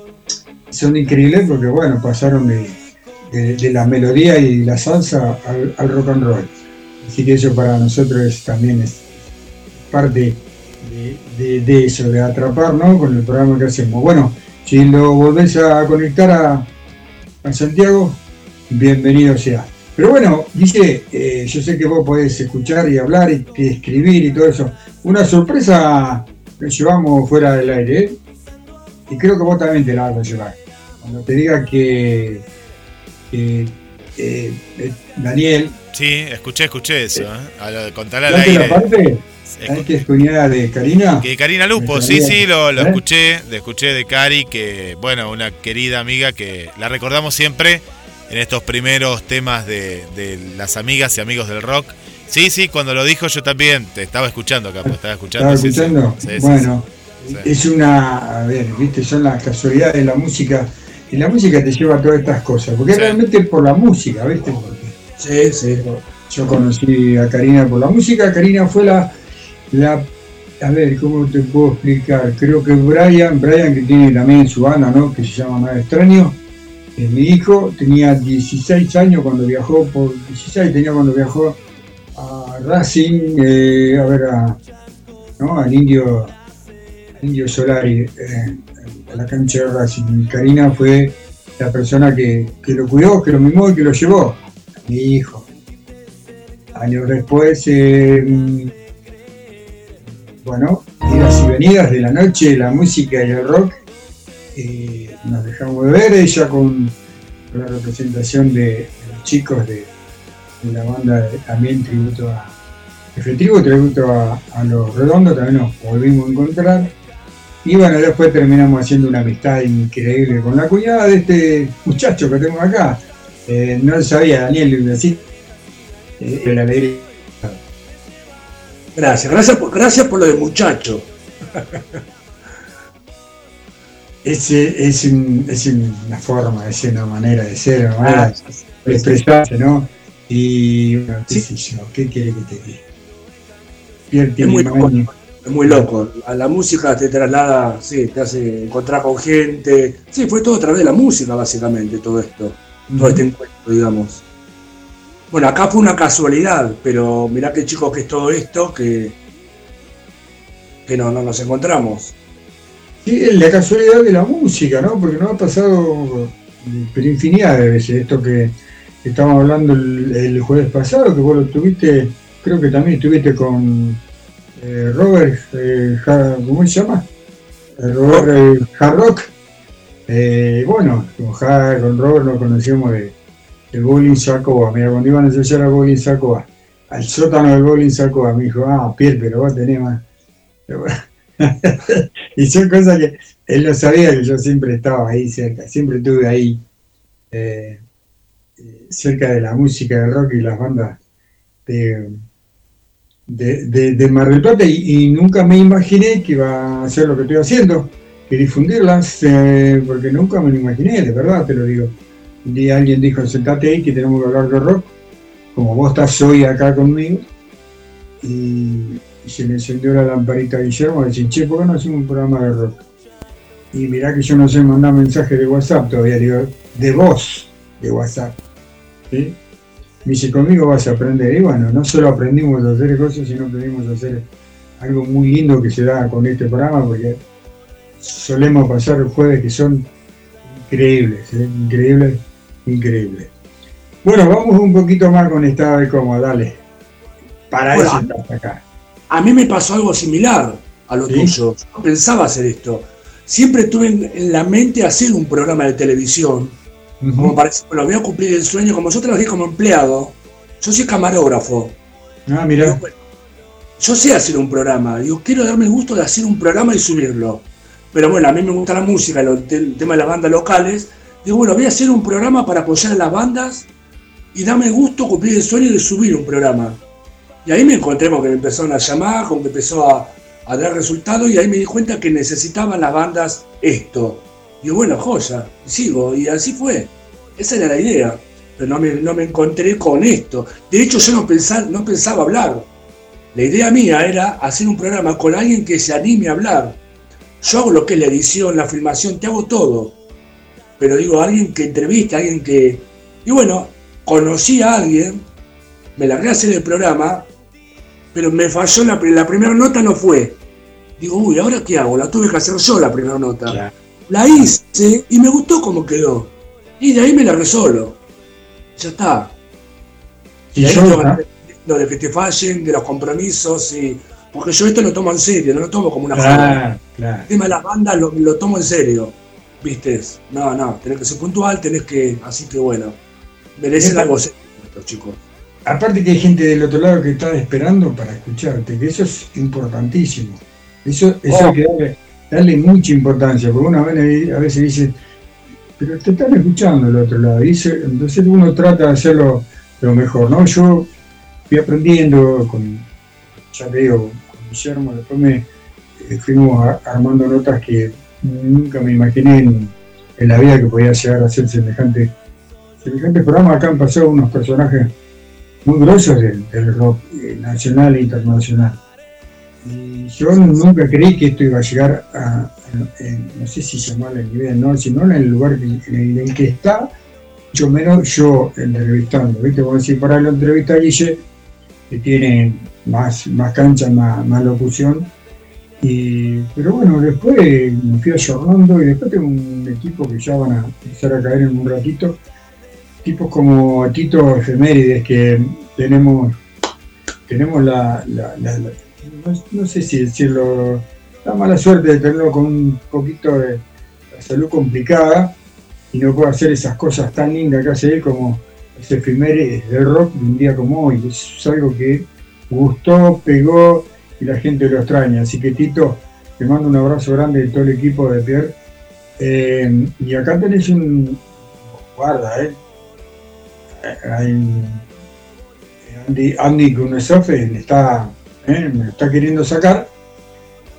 E: son increíbles porque, bueno, pasaron de, de, la melodía y la salsa al, al, rock and roll. Así que eso para nosotros también es parte de, eso, de atrapar con el programa que hacemos. Bueno, si lo volvés a conectar a, Santiago, bienvenido sea. Pero bueno, dice, eh, yo sé que vos podés escuchar y hablar y, y escribir y todo eso. Una sorpresa que llevamos fuera del aire, ¿eh? y creo que vos también te la vas a llevar. Cuando te diga que, que eh, eh, Daniel.
C: Sí, escuché, escuché eso. ¿eh? Contar al aire.
E: La parte? ¿Sabes que de Karina?
C: Que Karina Lupo, sí, sí, lo, lo escuché, lo escuché de Cari, que bueno, una querida amiga que la recordamos siempre en estos primeros temas de, de las amigas y amigos del rock. Sí, sí, cuando lo dijo yo también te estaba escuchando, Capo, estaba escuchando.
E: ¿Estaba escuchando? Sí, sí, bueno, es una, a ver, viste, son las casualidades de la música. Y la música te lleva a todas estas cosas, porque realmente por la música, ¿viste? Porque
H: sí, sí.
E: Yo conocí a Karina por la música. Karina fue la, la, a ver, ¿cómo te puedo explicar? Creo que Brian, Brian que tiene también su banda, ¿no? Que se llama Nada Extraño. Eh, mi hijo tenía 16 años cuando viajó, por 16 tenía cuando viajó a Racing, eh, a ver, a, ¿no? al indio, al indio Solari, eh, a la cancha de Racing. Y Karina fue la persona que, que, lo cuidó, que lo mimó y que lo llevó. Mi hijo. Años después, eh, bueno, idas y venidas de la noche, la música y el rock. Eh, nos dejamos de ver, ella con, la representación de, los chicos de, de, la banda también tributo a tributo, tributo a, a, los redondos, también nos volvimos a encontrar. Y bueno, después terminamos haciendo una amistad increíble con la cuñada de este muchacho que tengo acá. Eh, no sabía, Daniel, así. Eh, la alegría.
H: Gracias, gracias por, gracias por lo de muchacho.
E: Es, es, es, una forma, es una manera de ser, una manera de expresarse, ¿no? Y bueno, qué sé yo, ¿qué quiere que te diga?
H: Muy, loco, es muy loco. A la música te traslada, sí, te hace encontrar con gente. Sí, fue todo a través de la música, básicamente, todo esto. Todo este encuentro, digamos. Bueno, acá fue una casualidad, pero mirá qué chico que es todo esto que, que no, no nos encontramos.
E: Sí, la casualidad de la música, ¿no? Porque nos ha pasado pero infinidad de veces esto que estábamos hablando el, jueves pasado, que vos lo tuviste, creo que también estuviste con eh, Robert, eh, ¿cómo se llama? Eh, Robert Harrock. bueno, con, con Robert nos conocimos de, Bowling Sacoa. Mira, cuando iban a ensayar a Bowling Sacoa, al sótano del Bowling Sacoa, me dijo, ah, Pierre, pero vos tenés más. y son cosas que él lo sabía que yo siempre estaba ahí cerca, siempre estuve ahí eh, cerca de la música del rock y las bandas de, de, Mar del Plata y, nunca me imaginé que iba a hacer lo que estoy haciendo y difundirlas, eh, porque nunca me lo imaginé, de verdad te lo digo. Un día alguien dijo, sentate ahí que tenemos que hablar de rock, como vos estás hoy acá conmigo, y, se le encendió la lamparita a Guillermo y dice, che, ¿por qué no hacemos un programa de rock? Y mirá que yo no sé mandar mensaje de WhatsApp todavía, digo, de voz de WhatsApp. ¿sí? Me dice, conmigo vas a aprender. Y bueno, no solo aprendimos a hacer cosas, sino aprendimos a hacer algo muy lindo que se da con este programa, porque solemos pasar jueves que son increíbles, ¿eh? increíbles increíble. Bueno, vamos un poquito más con estado de cómo, dale. Para eso estás acá.
H: A mí me pasó algo similar a lo tuyo. No pensaba hacer esto. Siempre tuve en la mente hacer un programa de televisión. Como para lo voy a cumplir el sueño. Como yo trabajé como empleado, yo soy camarógrafo.
E: Ah, mira.
H: Yo sé hacer un programa. Digo, quiero darme el gusto de hacer un programa y subirlo. Pero bueno, a mí me gusta la música, el tema de las bandas locales. Digo, bueno, voy a hacer un programa para apoyar a las bandas y dame gusto cumplir el sueño de subir un programa. Y ahí me encontré con que me empezaron a llamar, con que empezó a, dar resultados y ahí me di cuenta que necesitaban las bandas esto. Digo, bueno, joya, sigo. Y así fue. Esa era la idea. Pero no me, no me encontré con esto. De hecho, yo no pensaba, no pensaba hablar. La idea mía era hacer un programa con alguien que se anime a hablar. Yo hago lo que es la edición, la filmación, te hago todo pero digo, alguien que entrevista, alguien que... Y bueno, conocí a alguien, me largué a hacer el programa, pero me falló la, la primera nota, no fue. Digo, uy, ¿ahora qué hago? La tuve que hacer yo la primera nota. La hice y me gustó cómo quedó. Y de ahí me largué solo. Ya está. Y, ahí lo de que te fallen, de los compromisos, y porque yo esto lo tomo en serio, no lo tomo como una claro, El tema de las bandas lo, lo tomo en serio. ¿Viste? No, no, tenés que ser puntual, tenés que. Así que bueno, merecen algo estos chicos.
E: Aparte que hay gente del otro lado que está esperando para escucharte, que eso es importantísimo. Eso, eso hay que darle, mucha importancia, porque una vez a veces dice, pero te están escuchando del otro lado. Y entonces uno trata de hacerlo lo mejor, ¿no? Yo fui aprendiendo con, ya con Guillermo, después me eh, fuimos armando notas que nunca me imaginé en, la vida que podía llegar a ser semejante, semejante programa. Acá han pasado unos personajes muy grosos del, rock eh, nacional e internacional. Yo nunca creí que esto iba a llegar a, no sé si llamarle el nivel, no, sino en el lugar en el, que está, yo menos yo entrevistando. ¿viste? Como decir, para la entrevista Guille, que tiene más, más cancha, más, más locución, y, pero bueno, después me fui ayornando y después tengo un equipo que ya van a empezar a caer en un ratito. Tipos como Tito Efemérides que tenemos tenemos la, no, sé si decirlo, la mala suerte de tenerlo con un poquito de salud complicada y no puedo hacer esas cosas tan lindas que hace él como ese efemérides de rock de un día como hoy. Es algo que gustó, pegó y la gente lo extraña. Así que Tito, Te mando un abrazo grande de todo el equipo de Pierre. Eh, y acá tenés un. Guarda, ¿eh? Hay Andy, Andy Kunesofe le está, eh, me está queriendo sacar.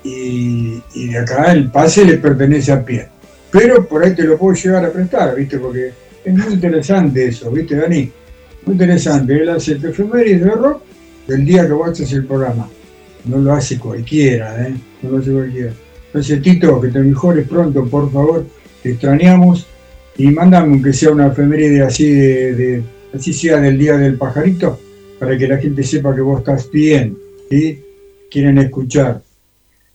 E: Y, de acá el pase le pertenece a Pierre. Pero por ahí te lo puedo llegar a prestar, ¿viste? Porque es muy interesante eso, ¿viste, Dani? Muy interesante. Él hace el efemérides de rock del día que vos haces el programa. No lo hace cualquiera, ¿eh? No lo hace cualquiera. Entonces, Tito, que te mejores pronto, por favor. Te extrañamos. Y mándame aunque sea una efeméride así de, así sea del día del pajarito, para que la gente sepa que vos estás bien, ¿sí? Quieren escuchar.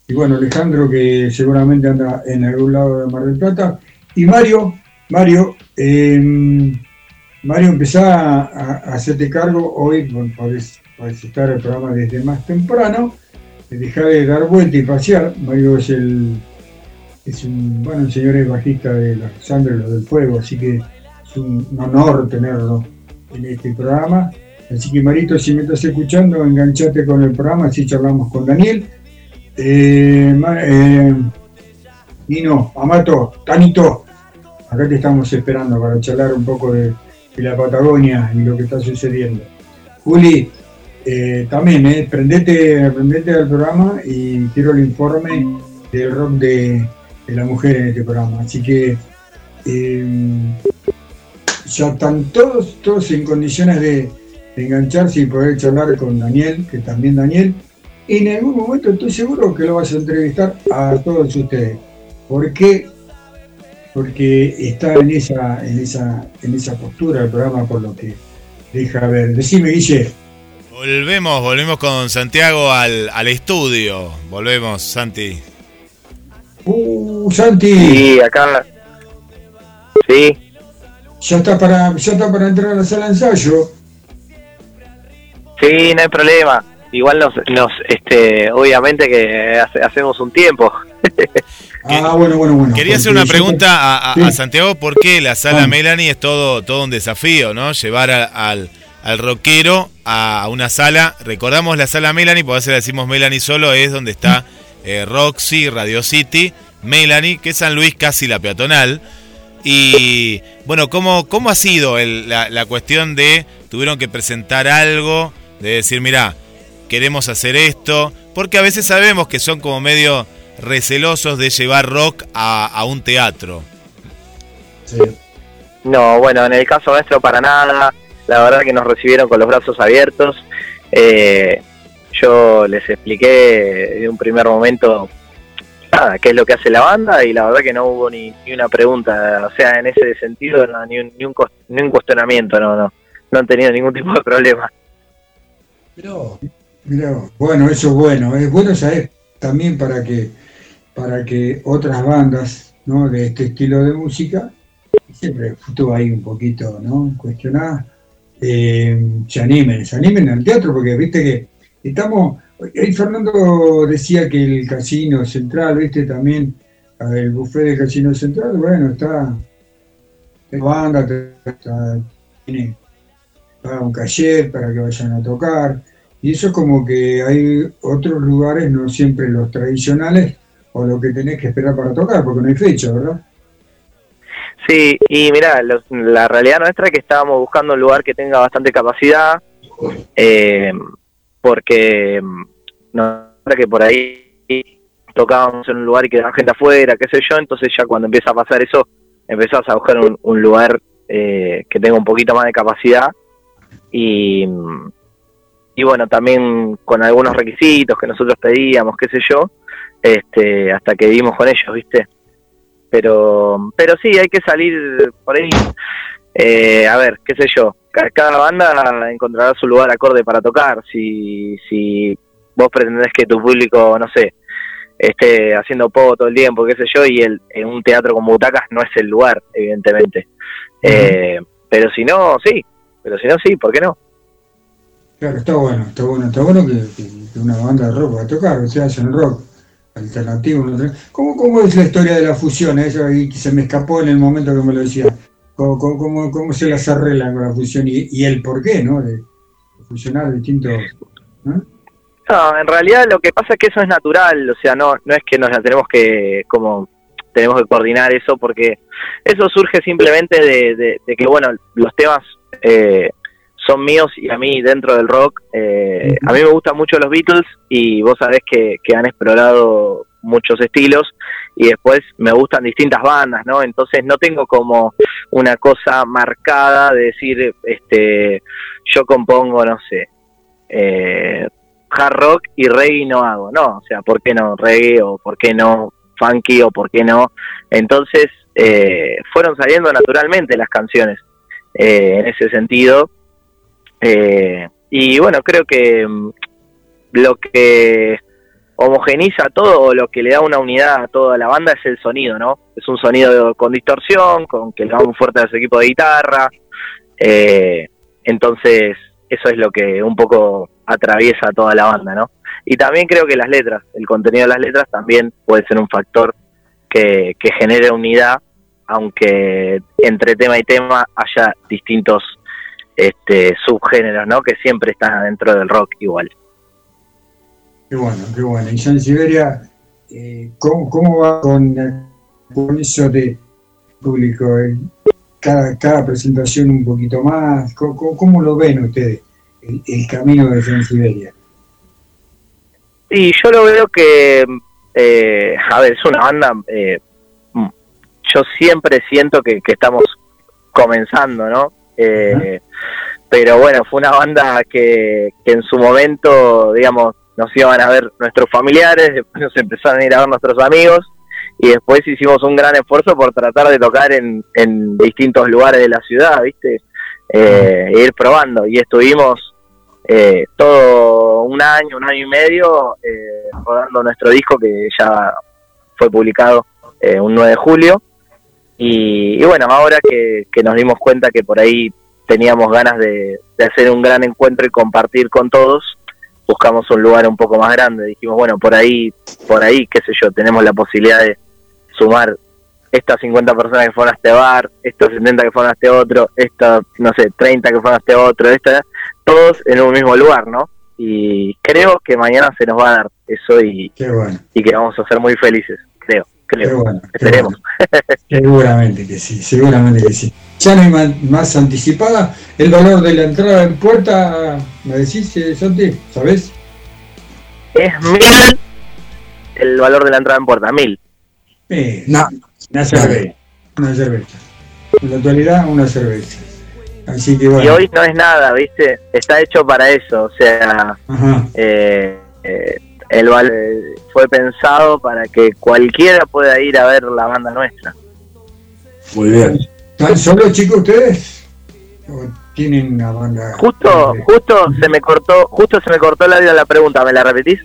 E: Y bueno, Alejandro, que seguramente anda en algún lado de Mar del Plata. Y Mario, Mario, eh, Mario, empezá a, hacerte cargo hoy, podés, podés estar el programa desde más temprano, dejar de dar vuelta y pasear. Mario es el es un, bueno, el señor es bajista de los Sandros del Fuego, así que es un honor tenerlo en este programa. Así que Marito, si me estás escuchando, enganchate con el programa, así charlamos con Daniel. Eh, eh, Nino, Amato, Tanito, acá te estamos esperando para charlar un poco de, la Patagonia y lo que está sucediendo. Juli, eh, también, eh, prendete, prendete al programa y quiero el informe del rock de, la mujer en este programa. Así que ya están todos, todos en condiciones de, engancharse y poder charlar con Daniel, que también Daniel. En algún momento estoy seguro que lo vas a entrevistar a todos ustedes. ¿Por qué? Porque está en esa, en esa, en esa postura el programa por lo que deja ver. Decime, Guille.
C: Volvemos, volvemos con Santiago al, al estudio. Volvemos, Santi.
E: Uh, Santi.
I: Sí, acá. Sí.
E: Ya está para, ya está para entrar a la sala de ensayo.
I: Sí, no hay problema. Igual nos, nos este, obviamente que hace, hacemos un tiempo.
E: ah, bueno, bueno, bueno.
C: Quería hacer una pregunta a, a, sí. a, Santiago, ¿por qué la sala ah. Melanie es todo, todo un desafío, ¿no? Llevar a, al, al rockero a una sala. Recordamos la sala Melanie, por eso le decimos Melanie solo, es donde está eh, Roxy, Radio City, Melanie, que es San Luis casi la peatonal. Y bueno, ¿cómo, cómo ha sido el, la, la, cuestión de tuvieron que presentar algo, de decir, mira, queremos hacer esto? Porque a veces sabemos que son como medio recelosos de llevar rock a, a un teatro.
I: Sí. No, bueno, en el caso nuestro para nada. La verdad que nos recibieron con los brazos abiertos. Eh, yo les expliqué de un primer momento nada, qué es lo que hace la banda y la verdad que no hubo ni, ni una pregunta, o sea, en ese sentido no, ni, un, ni, un, ni un cuestionamiento, no, no, no han tenido ningún tipo de problema.
E: Pero, mira, bueno, eso es bueno, es bueno saber también para que para que otras bandas ¿no? de este estilo de música, siempre estuvo ahí un poquito ¿no? cuestionadas, eh, se animen, se animen al teatro, porque viste que estamos, ahí Fernando decía que el casino central, viste, también el buffet del casino central, bueno, está, está banda, está, tiene un cachet para que vayan a tocar, y eso es como que hay otros lugares, no siempre los tradicionales, o lo que tenés que esperar para tocar, porque no hay fecha, ¿verdad?
I: Sí, y mira, la realidad nuestra es que estábamos buscando un lugar que tenga bastante capacidad, eh, porque no que por ahí tocábamos en un lugar y quedaba gente afuera, qué sé yo, entonces ya cuando empieza a pasar eso, empezás a buscar un, un lugar eh, que tenga un poquito más de capacidad y, y bueno, también con algunos requisitos que nosotros pedíamos, qué sé yo, este, hasta que dimos con ellos, ¿viste? Pero, pero sí, hay que salir por ahí, eh, a ver, qué sé yo, cada banda encontrará su lugar acorde para tocar. Si, si vos pretendés que tu público, no sé, esté haciendo poco todo el tiempo, qué sé yo, y el, en un teatro con butacas no es el lugar, evidentemente. Eh, pero si no, sí. Pero si no, sí, ¿por qué no?
E: Claro, está bueno, está bueno, está bueno que, que una banda de rock va a tocar, o sea, hacen rock alternativo. ¿no? ¿Cómo, ¿Cómo es la historia de la fusión? Eso ahí se me escapó en el momento que me lo decía. ¿Cómo, cómo, cómo se las arreglan con la fusión y, y, el por qué, ¿no? De fusionar distintos. ¿no?
I: No, en realidad lo que pasa es que eso es natural, o sea, no, no es que nos la tenemos que, como, tenemos que coordinar eso, porque eso surge simplemente de, de- de que, bueno, los temas eh, son míos y a mí dentro del rock, eh, a mí me gustan mucho los Beatles y vos sabés que, que han explorado muchos estilos y después me gustan distintas bandas, ¿no? Entonces no tengo como una cosa marcada de decir, este, yo compongo, no sé, eh, hard rock y reggae no hago, no, o sea, ¿por qué no reggae o por qué no funky o por qué no? Entonces eh, fueron saliendo naturalmente las canciones eh, en ese sentido. Eh, y bueno, creo que mm, lo que homogeniza todo lo que le da una unidad a toda la banda es el sonido, ¿no? Es un sonido con distorsión, con que le damos fuerte a su equipo de guitarra. eh, entonces, eso es lo que un poco atraviesa toda la banda, ¿no? Y también creo que las letras, el contenido de las letras también puede ser un factor que, que genere unidad, aunque entre tema y tema haya distintos este, subgéneros, ¿no? Que siempre están dentro del rock igual.
E: Qué bueno, qué bueno. Y San Siberia, eh, ¿cómo, cómo va con, eso de público? eh? Cada, cada presentación un poquito más. ¿Cómo, lo ven ustedes, el, el camino de San Siberia?
I: Y yo lo veo que, eh, a ver, es una banda, eh, yo siempre siento que, que estamos comenzando, ¿no? Eh, pero bueno, fue una banda que, que en su momento, digamos, nos iban a ver nuestros familiares, después nos empezaron a ir a ver nuestros amigos y después hicimos un gran esfuerzo por tratar de tocar en, en distintos lugares de la ciudad, ¿viste? Eh, e ir probando y estuvimos eh, todo un año, un año y medio eh, rodando nuestro disco que ya fue publicado eh, un 9 de julio. Y, y bueno, ahora que, que nos dimos cuenta que por ahí teníamos ganas de, de hacer un gran encuentro y compartir con todos, buscamos un lugar un poco más grande. Dijimos, bueno, por ahí, por ahí, qué sé yo, tenemos la posibilidad de sumar estas 50 personas que fueron a este bar, estos 70 que fueron a este otro, estas, no sé, 30 que fueron a este otro, esta, todos en un mismo lugar, ¿no? Y creo que mañana se nos va a dar eso y,
E: bueno,
I: y que vamos a ser muy felices, creo,
E: qué bueno.
I: Esperemos.
E: Seguramente que sí, seguramente que sí. Ya no hay más anticipada. El valor de la entrada en puerta, ¿me decís, eh, Santi? ¿Sabés?
I: Es mil el valor de la entrada en puerta, mil.
E: Eh,
H: No,
E: una cerveza. Una cerveza. En la actualidad, una cerveza. Así que bueno.
I: Y hoy no es nada, ¿viste? Está hecho para eso, o sea,
E: Ajá.
I: eh, eh, el eh, fue pensado para que cualquiera pueda ir a ver la banda nuestra.
H: muy bien.
E: ¿Están solos, chicos, ustedes? ¿O tienen una banda?
I: Justo, justo se me cortó, justo se me cortó la la pregunta, ¿me la repetís?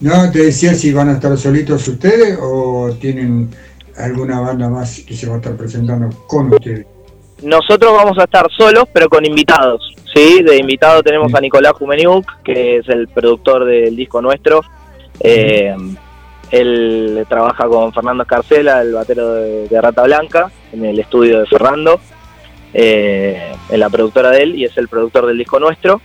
E: No, te decía si van a estar solitos ustedes o tienen alguna banda más que se va a estar presentando con ustedes.
I: Nosotros vamos a estar solos, pero con invitados, ¿sí? De invitado tenemos a Nicolás Jumeniuk, que es el productor del disco nuestro. Eh, él trabaja con Fernando Escarcela, el batero de, de Rata Blanca, en el estudio de Fernando, eh, en la productora de él, y es el productor del disco nuestro.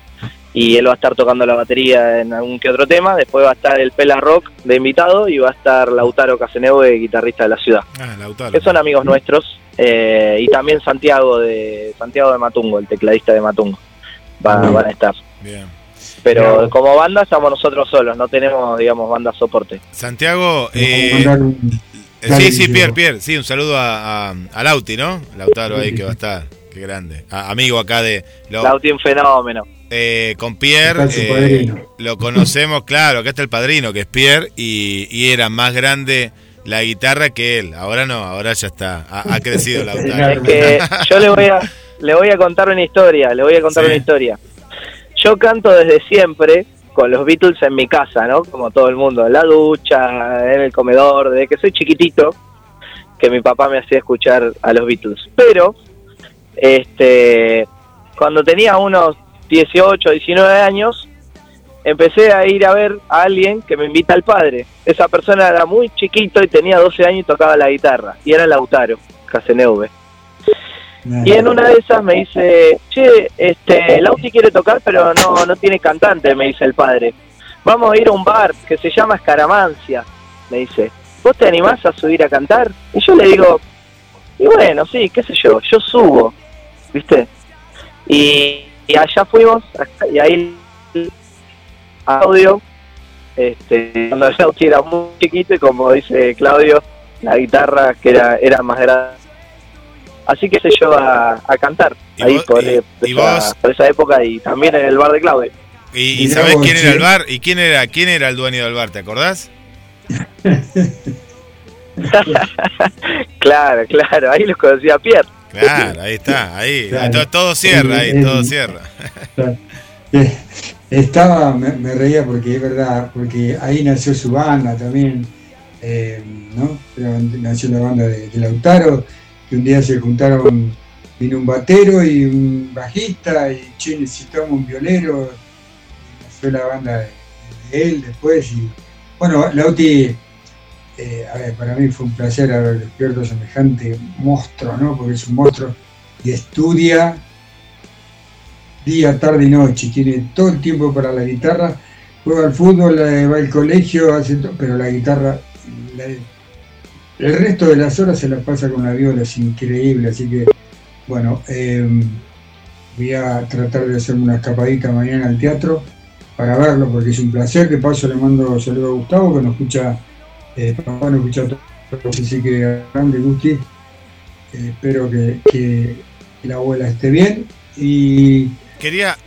I: Y él va a estar tocando la batería en algún que otro tema. Después va a estar el Pela Rock de invitado y va a estar Lautaro Caseneuve, guitarrista de la ciudad
C: Ah, Lautaro.
I: que son amigos nuestros, eh, y también Santiago de Santiago de Matungo, el tecladista de Matungo, va- van a estar.
C: Bien.
I: Pero como banda estamos nosotros solos, no tenemos, digamos, banda soporte.
C: Santiago, eh, eh, sí, sí. Pierre, Pierre, sí, un saludo a, a, a Lauti, ¿no? Lautaro ahí que va a estar, qué grande. A- amigo acá de... Lo,
I: Lauti un fenómeno.
C: Eh, con Pierre, eh, lo conocemos, claro, acá está el padrino, que es Pierre, y, y era más grande la guitarra que él. Ahora no, ahora ya está, ha, ha crecido Lautaro.
I: Es que yo le voy a le voy a contar una historia, le voy a contar
C: Sí.
I: una historia. Yo canto desde siempre con los Beatles en mi casa, ¿no? Como todo el mundo, en la ducha, en el comedor, desde que soy chiquitito, que mi papá me hacía escuchar a los Beatles. Pero, este, cuando tenía unos 18, 19 años, empecé a ir a ver a alguien que me invita al padre. Esa persona era muy chiquito y tenía 12 años y tocaba la guitarra, y era Lautaro Caseneuve. Y en una de esas me dice, che, este, Lauti quiere tocar, pero no, no tiene cantante, me dice el padre. vamos a ir a un bar que se llama Escaramancia, me dice, ¿vos te animás a subir a cantar? Y yo le digo, y bueno, sí, qué sé yo, yo subo, ¿viste? Y, y allá fuimos, y ahí audio, este, cuando yo era muy chiquito y como dice Claudio, la guitarra que era, era más grande. Así que se yo a, a cantar ahí por, esa, por esa época y también en el bar de Claudio.
C: ¿Y, sabés quién era el bar? ¿Y quién era quién era el dueño del bar? ¿Te acordás?
I: claro, claro, ahí los conocía Pierre.
C: Claro, ahí está, ahí. Todo, cierra, ahí, todo cierra.
E: Estaba, me, reía porque es verdad, porque ahí nació su banda también, eh, ¿no? Nació la banda de, Lautaro, que un día se juntaron, vino un batero y un bajista, y che, necesitamos un violero, nació la banda de, él después, y bueno, Lauti eh, para mí fue un placer haber despierto semejante monstruo, ¿no? Porque es un monstruo y estudia día, tarde y noche, tiene todo el tiempo para la guitarra, juega al fútbol, eh, va al colegio, hace todo, pero la guitarra, el resto de las horas se la pasa con la viola, es increíble, así que, bueno, em, voy a tratar de hacer una escapadita mañana al teatro para verlo, porque es un placer, de paso le mando saludo a Gustavo, que nos escucha eh, papá no escucha todo, así que grande Gusti. Eh, espero que, la abuela esté bien. Y,
C: quería,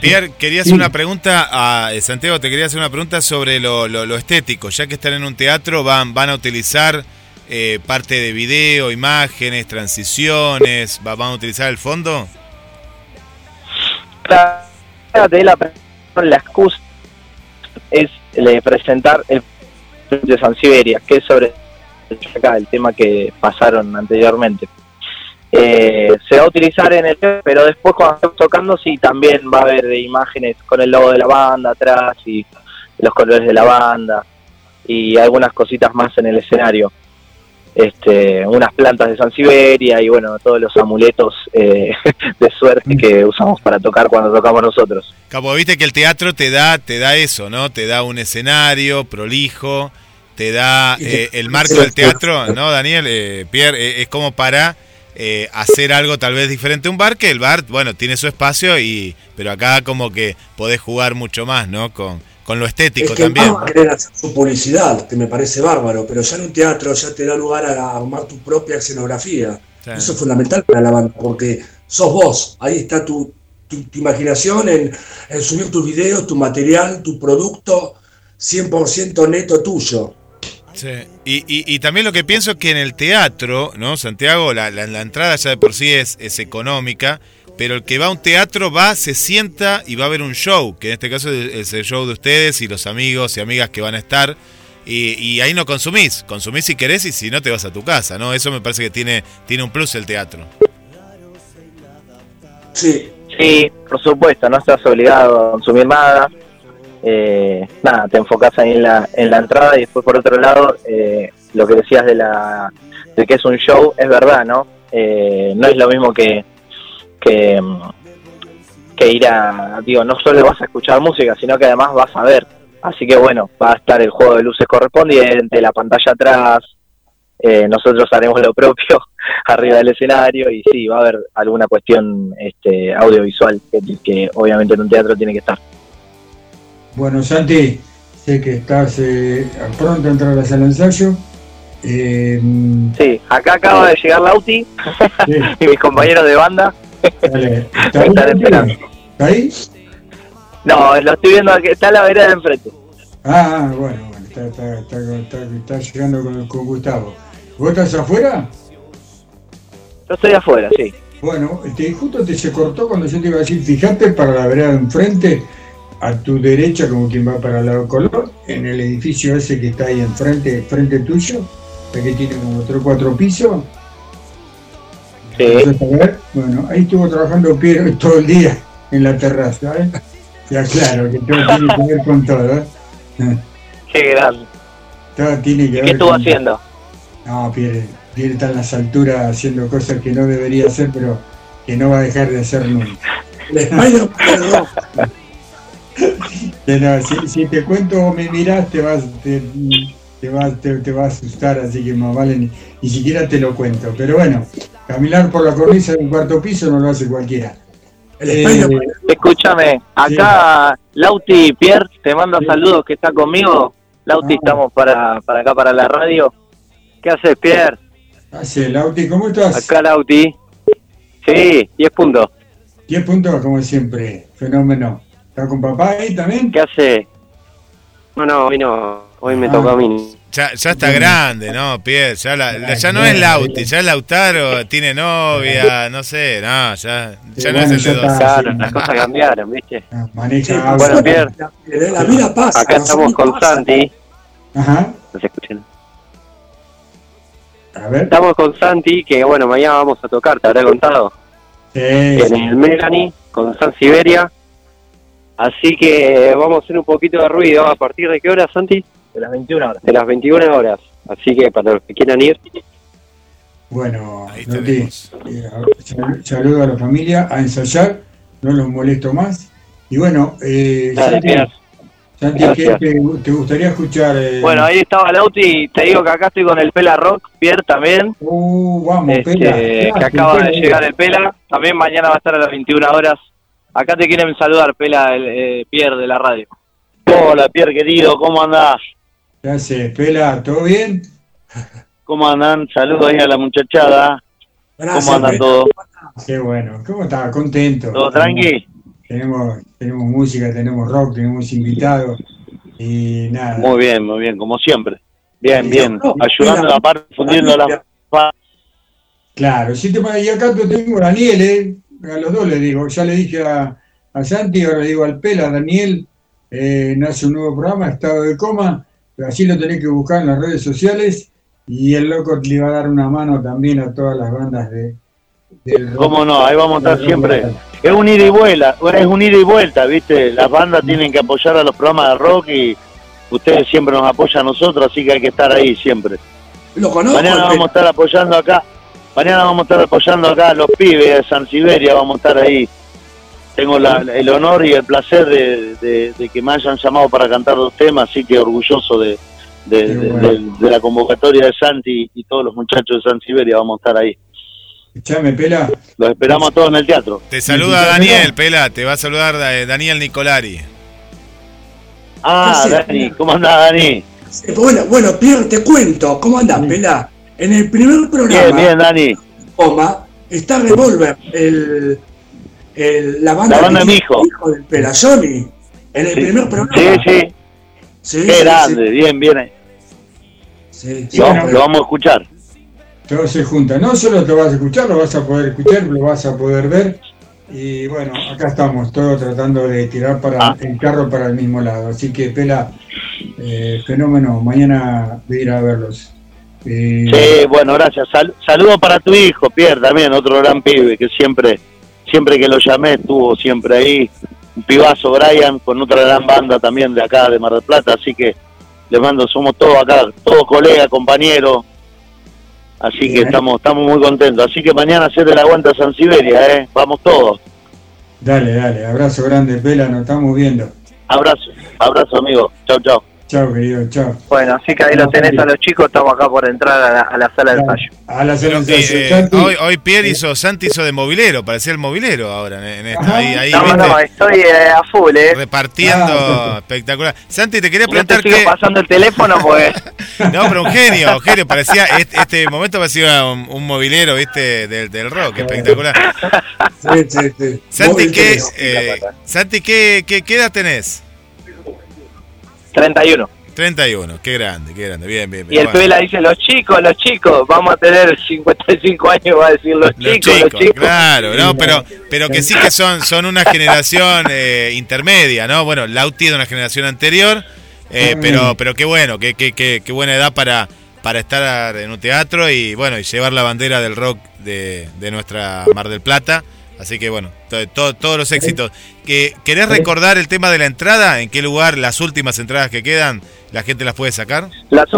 C: Pierre, quería hacer una pregunta a eh, Santiago, te quería hacer una pregunta sobre lo, estético. Ya que están en un teatro, van, van a utilizar eh, parte de video, imágenes, transiciones, van a utilizar el fondo.
I: La, de la, la excusa es presentar el de San Siberia, que es sobre acá el tema que pasaron anteriormente. Eh, se va a utilizar en el pero después cuando estemos tocando sí también va a haber imágenes con el logo de la banda atrás y los colores de la banda y algunas cositas más en el escenario este unas plantas de San Siberia y bueno todos los amuletos eh, de suerte que usamos para tocar cuando tocamos nosotros
C: Cabo viste que el teatro te da te da eso no te da un escenario prolijo te da eh, el marco del teatro, ¿no, Daniel? Eh, Pierre, eh, es como para hacer algo tal vez diferente a un bar, que el bar, bueno, tiene su espacio, y pero acá como que podés jugar mucho más, ¿no? Con, con lo estético también.
H: a querer hacer su publicidad, que me parece bárbaro, pero ya en un teatro ya te da lugar a armar tu propia escenografía. Eso es fundamental para la banda, porque sos vos, ahí está tu, tu, imaginación en, en subir tus videos, tu material, tu producto 100% neto tuyo.
C: Y, también lo que pienso es que en el teatro, ¿no? Santiago, la, la, entrada ya de por sí es, es, económica, pero el que va a un teatro va, se sienta y va a ver un show, que en este caso es el show de ustedes y los amigos y amigas que van a estar. Y, ahí no consumís, consumís si querés y si no te vas a tu casa, ¿no? Eso me parece que tiene, tiene un plus el teatro.
I: Sí. Sí, por supuesto, no estás obligado a consumir nada eh, nada, te enfocas ahí en la, en la entrada y después por otro lado, eh, lo que decías de, la, de que es un show, es verdad, ¿no? Eh, no es lo mismo que, que, que ir a, digo, no solo vas a escuchar música, sino que además vas a ver. Así que bueno, va a estar el juego de luces correspondiente, la pantalla atrás, eh, nosotros haremos lo propio arriba del escenario y sí, va a haber alguna cuestión este, audiovisual que obviamente en un teatro tiene que estar.
E: Bueno, Santi, sé que estás eh, pronto a entrar a la sala de ensayo.
I: Eh, sí, acá acaba de llegar Lauti y mis compañeros de banda. ¿Está,
E: esperando. ¿Está ahí?
I: No, lo estoy viendo, está a la vereda de enfrente.
E: Ah, bueno, bueno está, está, está, llegando con, con, Gustavo. ¿Vos estás afuera?
I: Yo estoy afuera, sí.
E: Bueno, este, justo te se cortó cuando yo te iba a decir, fíjate para la vereda de enfrente, a tu derecha, como quien va para el lado color, en el edificio ese que está ahí enfrente, frente tuyo, que tiene como otro cuatro pisos.
I: Sí.
E: Bueno, ahí estuvo trabajando Piero todo el día en la terraza, ¿eh? Ya claro, que todo tiene que ver con todo, ¿eh?
I: Qué grande.
E: Todo tiene que
I: ¿Qué estuvo haciendo?
E: No, Pierre, Pierre está en las alturas haciendo cosas que no debería hacer, pero que no va a dejar de hacer nunca. No, si, si te cuento o me mirás, te vas, te, te vas, te, te va a asustar, así que más vale ni, ni siquiera te lo cuento. Pero bueno, caminar por la cornisa de un cuarto piso no lo hace cualquiera. Eh,
I: Escúchame, acá Lauti Pierre te manda saludos que está conmigo. Lauti,
E: Ah.
I: estamos para, para acá, para la radio. ¿Qué haces, Pierre?
E: hace, Lauti, ¿cómo estás?
I: Acá Lauti. Sí, 10 puntos.
E: 10 puntos como siempre, fenómeno. ¿Está con papá ahí también?
I: ¿Qué hace? No, no, hoy no. Hoy me
E: Ah.
I: tocó a mí.
C: Ya, ya está grande, ¿no, Pierre? Ya, la- ya no es Lauti, ya es Lautaro, tiene novia, no sé, no, ya, ya no es el de dos.
I: Claro, las cosas cambiaron, ¿viste?
E: Maneja
I: Bueno, Pierre,
H: La vida pasa.
I: acá estamos con. Santi.
E: Ajá.
I: ¿No se escuchan?
E: A ver.
I: Estamos con Santi, que bueno, mañana vamos a tocar, te habré contado.
E: Sí,
I: en el Melanie con San Siberia. Así que vamos a hacer un poquito de ruido. ¿A partir de qué hora, Santi? De las 21 horas. De las 21 horas. Así que para los que quieran ir.
E: Bueno, Lauti, eh, sal- saludo a la familia, a ensayar, no los molesto más. Y bueno, eh,
I: Dale,
E: Santi, ¿qué te, te gustaría escuchar? eh?
I: Bueno, ahí estaba Lauti. Te digo que acá estoy con el Pela Rock, Pierre también.
E: Uh, vamos,
I: Este,
E: Pela.
I: que acaba de llegar el Pela. También mañana va a estar a las 21 horas. Acá te quieren saludar, Pela, el, eh, Pierre de la radio. Hola, Pierre querido, ¿cómo andás?
E: ¿Qué haces, Pela? ¿Todo bien?
I: ¿Cómo andan? Saludos ahí a la muchachada. ¿Cómo andan todos?
E: Qué bueno. ¿Cómo estás? Contento.
I: ¿Todo tranqui?
E: Tenemos, tenemos música, tenemos rock, tenemos invitados. Y nada.
I: Muy bien, muy bien, como siempre. Bien, bien. Ayudando
E: mira,
I: aparte, fundiendo la...
E: Claro, si te y acá te tengo a Daniel, ¿eh? a los dos le digo, ya le dije a, a Santi, ahora le digo al Pela, Daniel, eh, nace un nuevo programa, Estado de Coma, así lo tenés que buscar en las redes sociales y el loco le va a dar una mano también a todas las bandas de, del rock.
J: ¿Cómo no? Ahí vamos a estar siempre. Es un ida y vuelta, es un ida y vuelta, ¿viste? Las bandas tienen que apoyar a los programas de rock y ustedes siempre nos apoyan a nosotros, así que hay que estar ahí siempre.
H: Lo conozco.
J: Mañana vamos a estar apoyando acá, mañana vamos a estar apoyando acá a los pibes de San Siberia, vamos a estar ahí. Tengo la- el honor y el placer de, de- de que me hayan llamado para cantar dos temas, así que orgulloso de, de- de- de- de la convocatoria de Santi y todos los muchachos de San Siberia, vamos a estar ahí.
E: Escuchame, Pela.
J: Los esperamos a todos en el teatro.
C: Te saluda Daniel, Pela, te va a saludar eh, Daniel Nicolari.
J: Ah. Dani, ¿cómo andás, Dani?
H: Eh, Bueno, bueno, Pierre, te cuento. ¿Cómo andás, Pela? En el primer programa,
J: Bien, bien, Dani.
H: Coma, está Revolver, el, el- la banda,
J: La banda mi hijo.
H: el del Pela, Johnny. En el
J: Sí.
H: primer programa.
J: Sí, sí.
H: Sí,
J: Qué
H: sí,
J: grande, bien, bien.
H: Sí,
J: Lo,
E: bueno.
J: lo vamos a escuchar.
E: Todo se junta. No solo te vas a escuchar, lo vas a poder escuchar, lo vas a poder ver. Y bueno, acá estamos, todos tratando de tirar para
J: Ah.
E: el carro para el mismo lado. Así que, Pela, eh, fenómeno, mañana voy a ir a verlos. Eh,
J: Sí, bueno, gracias. Sal- saludo para tu hijo, Pierre, también, otro gran pibe que siempre, siempre que lo llamé estuvo siempre ahí. Un pibazo, Brian, con otra gran banda también de acá, de Mar del Plata. Así que les mando, somos todos acá, todos colegas, compañeros. Así que estamos, estamos muy contentos. Así que mañana hacete la aguanta San Siberia, ¿eh? Vamos todos.
E: Dale, dale, abrazo grande, Pela, nos estamos viendo.
J: Abrazo, abrazo, amigo. Chau, chau.
E: Chao, querido, chao.
I: Bueno, así que ahí lo tenés a los chicos, estamos acá por entrar a la, a la sala del fallo.
E: A la
C: eh, hoy, hoy Pierre hizo, Santi hizo de movilero, parecía el movilero ahora en, en esta. Ahí, ahí,
I: No,
C: ¿viste?
I: no, estoy eh, a full, ¿eh?
C: Repartiendo,
E: Ah,
C: espectacular. Santi, te quería
I: Yo te
C: preguntar
I: sigo pasando el teléfono, pues.
C: No, pero un genio, un genio. Parecía, este, este momento parecía un, un movilero, ¿viste? Del, del rock, espectacular.
H: Sí, sí, sí.
C: Santi, ¿qué, eh, Santi ¿qué, qué, qué edad tenés?
I: 31.
C: 31, qué grande, qué grande. Bien, bien,
I: Y el
C: Bueno.
I: Pela dice, los chicos, los chicos, vamos a tener 55 años, va a decir los,
C: Los
I: chicos,
C: chicos,
I: los chicos.
C: claro, no, pero, pero que sí que son, son una generación eh, intermedia, ¿no? Bueno, Lauti es de una generación anterior, eh,
E: Mm.
C: pero, pero qué bueno, qué, qué, qué, qué buena edad para, para estar en un teatro y bueno, y llevar la bandera del rock de, de nuestra Mar del Plata. Así que bueno, to- to- todos los éxitos. ¿Que, ¿Querés recordar el tema de la entrada? ¿En qué lugar las últimas entradas que quedan la gente las puede sacar?
I: Las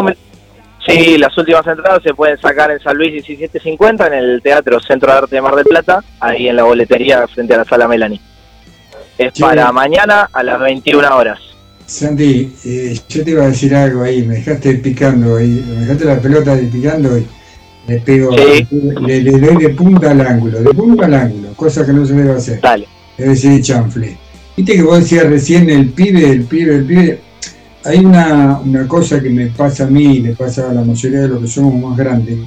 I: Sí, las últimas entradas se pueden sacar en San Luis 1750, en el Teatro Centro de Arte de Mar del Plata, ahí en la boletería frente a la Sala Melanie. es
E: Sí.
I: para mañana a las 21 horas.
E: Santi, eh, yo te iba a decir algo ahí, me dejaste picando ahí, me dejaste la pelota de picando y le pego,
I: Sí.
E: le, le doy de punta al ángulo, de punta al ángulo, cosa que no se debe hacer.
I: Dale.
E: Es decir, chanfle. Viste que vos decías recién el pibe, el pibe, el pibe. Hay una, una cosa que me pasa a mí y le pasa a la mayoría de los que somos más grandes.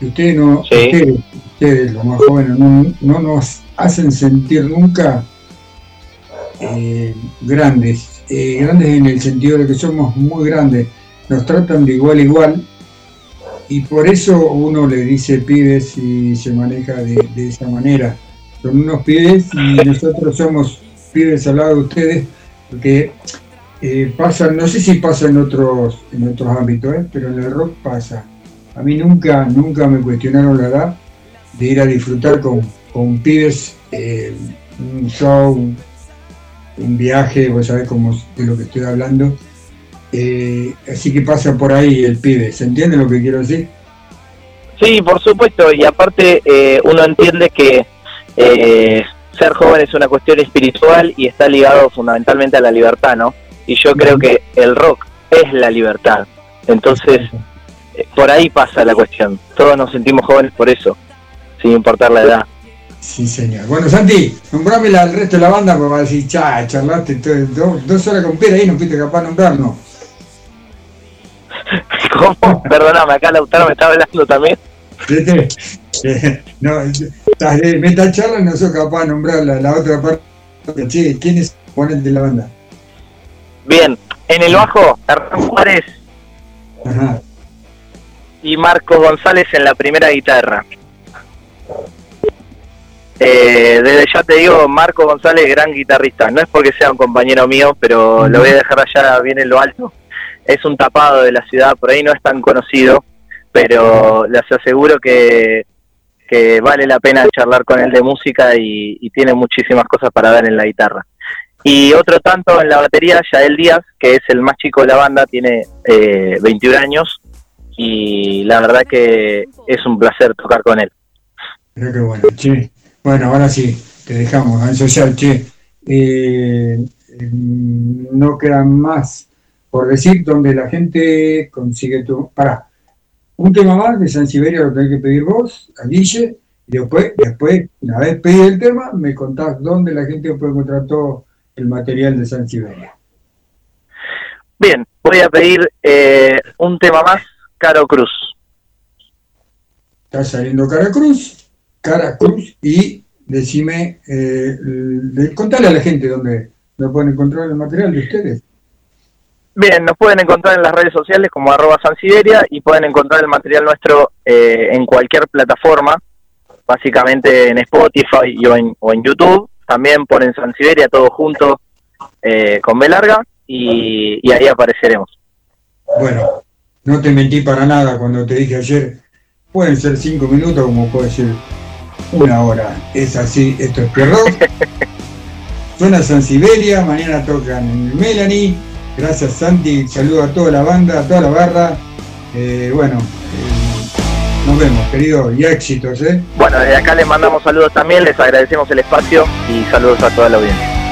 E: Ustedes no,
I: Sí.
E: ustedes, ustedes, los más jóvenes, no, no nos hacen sentir nunca eh, grandes, eh, grandes en el sentido de que somos muy grandes, nos tratan de igual a igual y por eso uno le dice pibes y se maneja de, de esa manera. Son unos pibes y nosotros somos pibes al lado de ustedes porque eh, pasa, no sé si pasa en otros, en otros ámbitos, ¿eh? pero en el rock pasa. A mí nunca, nunca me cuestionaron la edad de ir a disfrutar con, con pibes eh, un show, un, un viaje, vos sabés cómo de lo que estoy hablando. Eh, así que pasa por ahí el pibe, ¿se entiende lo que quiero decir?
I: Sí, por supuesto, y aparte eh, uno entiende que eh, ser joven es una cuestión espiritual y está ligado fundamentalmente a la libertad, ¿no? Y yo creo que el rock es la libertad. Entonces, eh, por ahí pasa la cuestión. Todos nos sentimos jóvenes por eso, sin importar la edad.
E: Sí, señor. Bueno, Santi, nombrame la- al resto de la banda porque va a decir, cha, charlaste todo- dos, dos horas con Pera ahí, no fuiste capaz de nombrarnos.
I: ¿Cómo? Perdóname, acá Lautaro me está hablando también.
E: ¿Viste? Eh, no, de meta charla no sos capaz de nombrar la, la otra parte. Che, ¿quién es el ponente de la banda?
I: Bien, en el bajo, Hernán Juárez
E: Ajá.
I: y Marcos González en la primera guitarra. Eh, desde ya te digo, Marco González, gran guitarrista. No es porque sea un compañero mío, pero lo voy a dejar allá bien en lo alto. Es un tapado de la ciudad, por ahí no es tan conocido, pero les aseguro que, que vale la pena charlar con él de música y, tiene muchísimas cosas para dar en la guitarra. Y otro tanto en la batería, Yael Díaz, que es el más chico de la banda, tiene eh, 21 años y la verdad que es un placer tocar con él.
E: Pero qué bueno, che. Bueno, ahora sí, te dejamos a ensayar, che. Eh, mm, no queda más por decir donde la gente consigue tu. Pará, un tema más de San Siberia lo tenés que pedir vos, a Guille, y después, después, una vez pedido el tema, me contás dónde la gente puede encontrar todo el material de San Siberia.
I: Bien, voy a pedir eh, un tema más, Caro Cruz.
E: Está saliendo Cara Cruz, Cara Cruz, y decime, eh, le- contale a la gente dónde lo pueden encontrar el material de ustedes.
I: Bien, nos pueden encontrar en las redes sociales como arroba San Siberia y pueden encontrar el material nuestro eh, en cualquier plataforma, básicamente en Spotify y o, en, o en YouTube. También ponen San Siberia todo junto eh, con B larga y, y ahí apareceremos.
E: Bueno, no te mentí para nada cuando te dije ayer, pueden ser cinco minutos como puede ser una hora. Es así, esto es Pierrot. Suena San Siberia, mañana tocan en Melanie. Gracias Santi, saludo a toda la banda, a toda la barra. Eh, bueno, eh, nos vemos, querido, y éxitos, ¿eh?
I: Bueno, desde acá les mandamos saludos también, les agradecemos el espacio y saludos a toda la audiencia.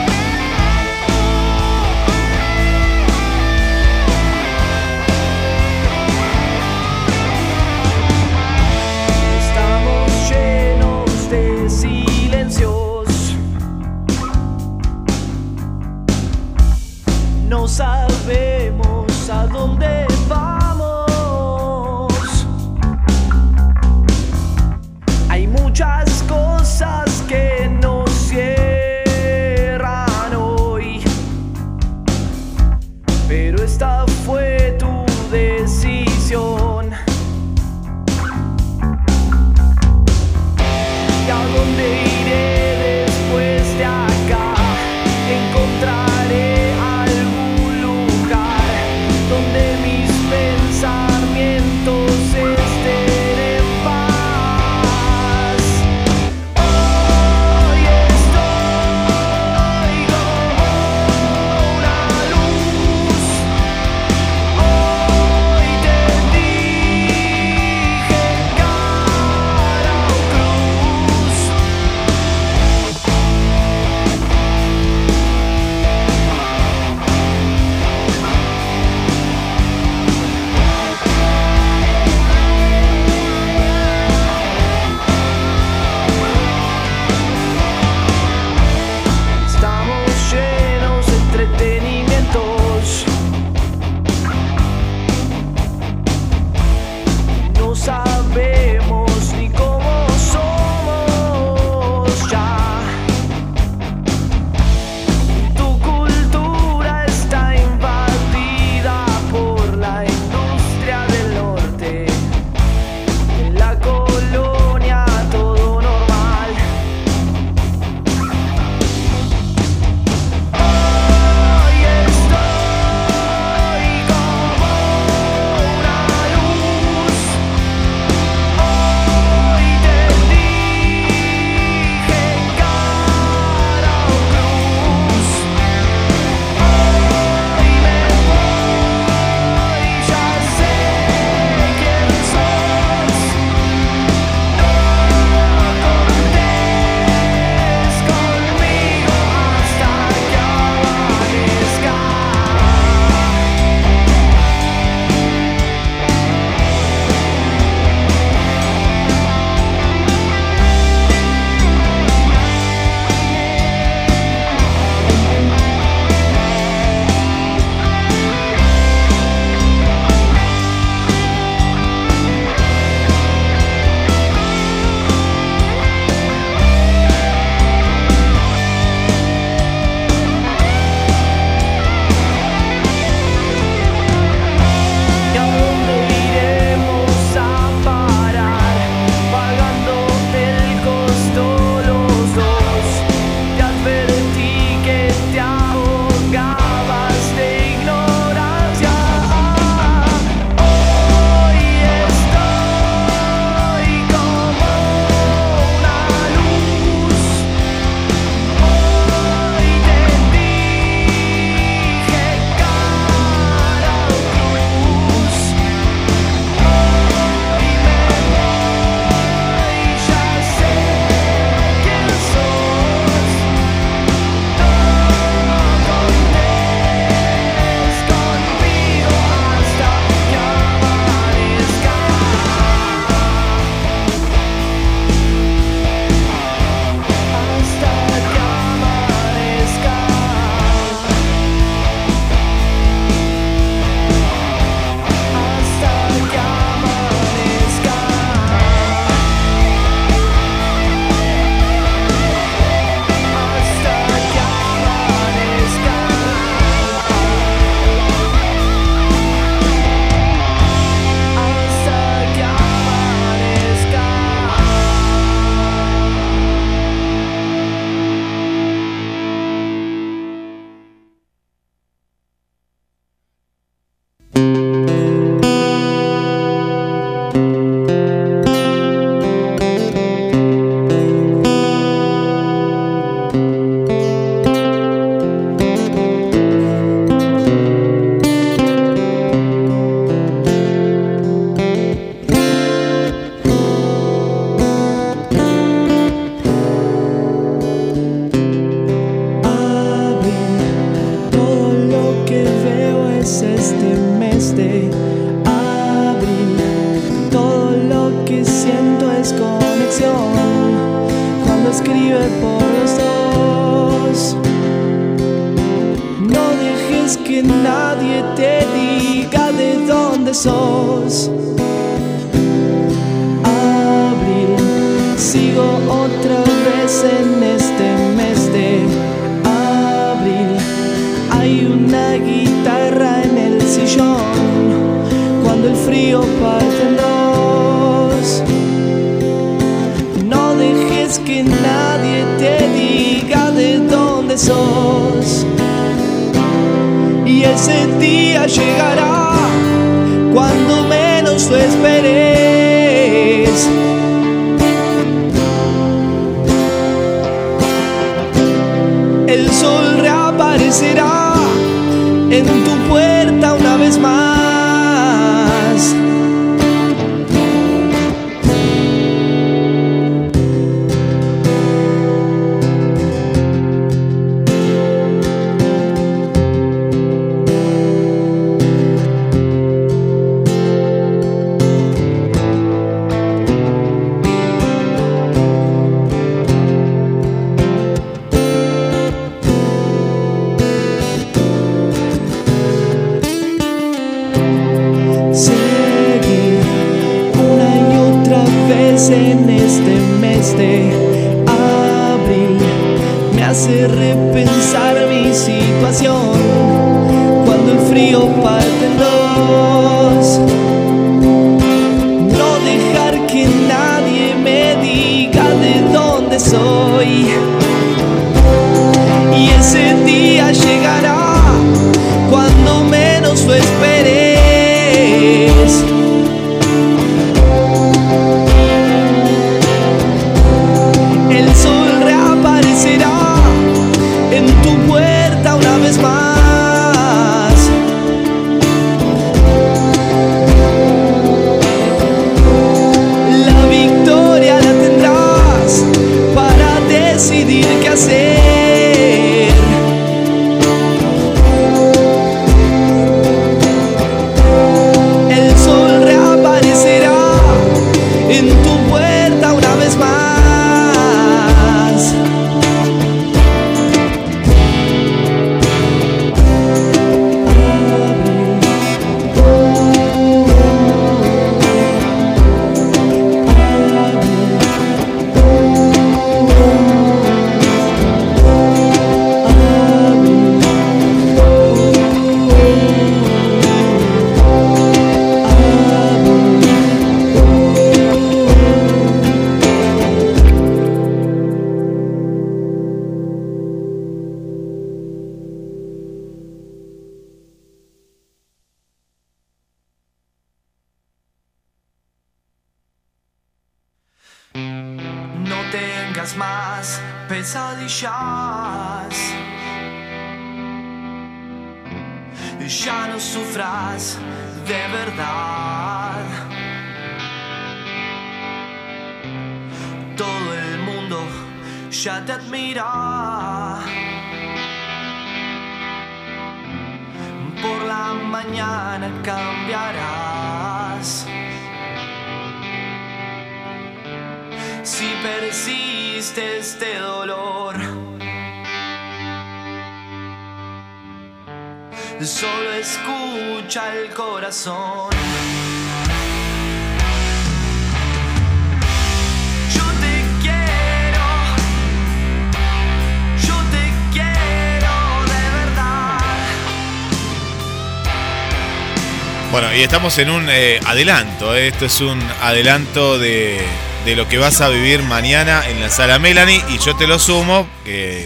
F: En
C: un eh, adelanto. eh. Esto es un adelanto de, de lo que vas a vivir mañana en la sala Melanie. Y yo te lo sumo,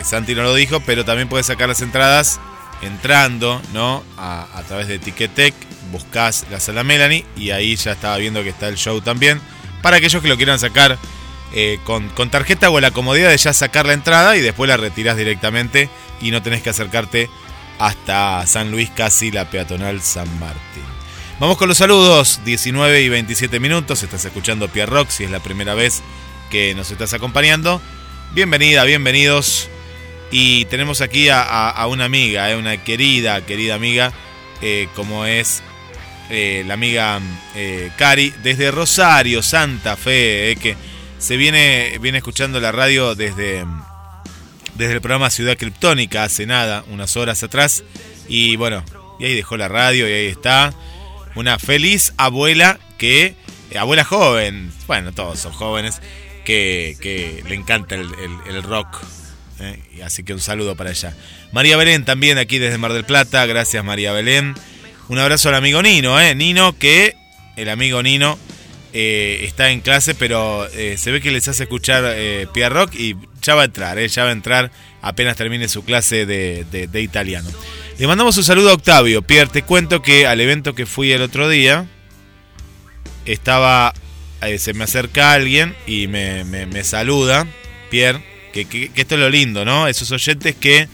C: Santi no lo dijo, pero también puedes sacar las entradas entrando ¿no? a, través de Ticketek. Buscás la sala Melanie y ahí ya estaba viendo que está el show también. Para aquellos que lo quieran sacar eh, con, con tarjeta o la comodidad de ya sacar la entrada y después la retirás directamente y no tenés que acercarte hasta San Luis, casi la peatonal San Martín. Vamos con los saludos, 19 y 27 minutos, estás escuchando Pierre Rock, si es la primera vez que nos estás acompañando. Bienvenida, bienvenidos. Y tenemos aquí a, una amiga, eh, una querida, querida amiga, eh, como es eh, la amiga eh, Cari, desde Rosario, Santa Fe, que se viene, viene escuchando la radio desde, desde el programa Ciudad Criptónica hace nada, unas horas atrás. Y bueno, y ahí dejó la radio y ahí está. Una feliz abuela que, eh, abuela joven, bueno, todos son jóvenes, que, le encanta el, rock. ¿eh? Así que un saludo para ella. María Belén también aquí desde Mar del Plata, gracias María Belén. Un abrazo al amigo Nino, ¿eh? Nino que, el amigo Nino, eh, está en clase, pero eh, se ve que les hace escuchar eh, Rock y ya va a entrar, ¿eh? ya va a entrar apenas termine su clase de- de italiano. Le mandamos un saludo a Octavio. Pierre, te cuento que al evento que fui el otro día, estaba, eh, se me acerca alguien y me, me- saluda, Pierre, que, que- que esto es lo lindo, ¿no? Esos oyentes que,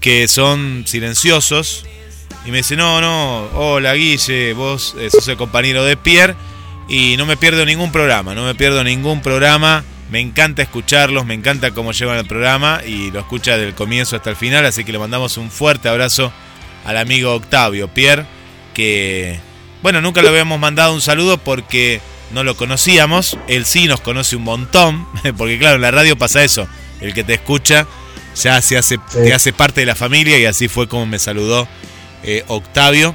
C: que son silenciosos y me dice, no, no, hola Guille, vos eh, sos el compañero de Pierre y no me pierdo ningún programa, no me pierdo ningún programa. Me encanta escucharlos, me encanta cómo llevan el programa y lo escucha del comienzo hasta el final, así que le mandamos un fuerte abrazo al amigo Octavio Pierre, que, bueno, nunca le habíamos mandado un saludo porque no lo conocíamos, él sí nos conoce un montón, porque claro, en la radio pasa eso, el que te escucha ya se hace, te hace parte de la familia y así fue como me saludó eh, Octavio.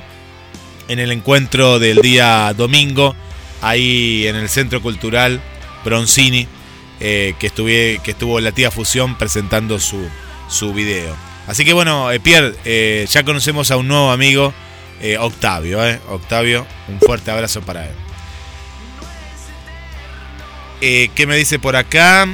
C: En el encuentro del día domingo, ahí en el Centro Cultural Bronzini, eh, que, estuve, que estuvo la tía Fusión presentando su, su video. Así que bueno, eh, Pierre, eh, ya conocemos a un nuevo amigo, Octavio. eh. Octavio, un fuerte abrazo para él. ¿Qué me dice por acá?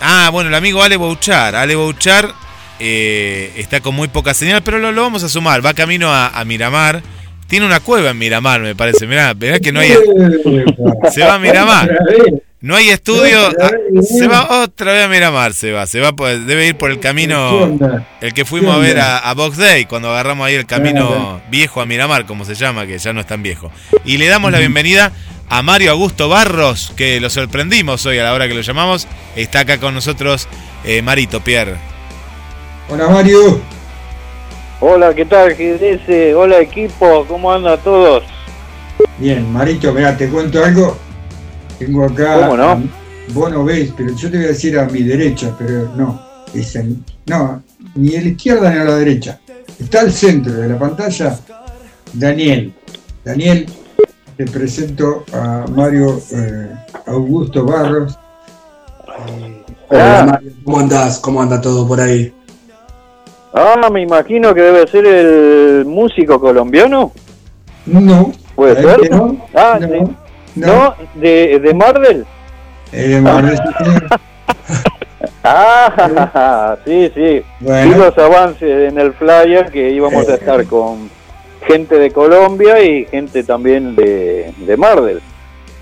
C: Ah, bueno, el amigo Ale Bouchar. Ale Bouchar eh, está con muy poca señal, pero lo, lo vamos a sumar. Va camino a, a Miramar. Tiene una cueva en Miramar, me parece. Mirá, verá que no hay. Se va a Miramar. No hay estudio. ah, Se va otra vez a Miramar, se va. Se va por- debe ir por el camino. El que fuimos a ver a, a Box Day, cuando agarramos ahí el camino viejo a Miramar, como se llama, que ya no es tan viejo. Y le damos la bienvenida a Mario Augusto Barros, que lo sorprendimos hoy a la hora que lo llamamos. Está acá con nosotros eh, Marito Pierre.
E: Hola Mario.
J: Hola, ¿qué tal, GDS? Hola, equipo, ¿cómo andan todos?
E: Bien, Marito, mira, te cuento algo. Tengo acá.
J: ¿Cómo no?
E: Vos no ves, pero yo te voy a decir a mi derecha, pero no. Es en- no, ni a la izquierda ni a la derecha. Está al centro de la pantalla Daniel. Daniel, te presento a Mario eh, Augusto Barros.
H: Hola Mario, ¿cómo andás? ¿Cómo anda todo por ahí?
J: Ah, me imagino que debe ser el músico colombiano.
E: No.
J: ¿Puede
E: ¿sabés
J: ser?
E: no?
J: Ah,
E: No, no.
J: no, de, de Marvel.
E: Eh, Mario,
J: Ah, sí, sí.
E: Bueno.
J: Vi los avances en el flyer que íbamos a estar con gente de Colombia y gente también de, de Marvel.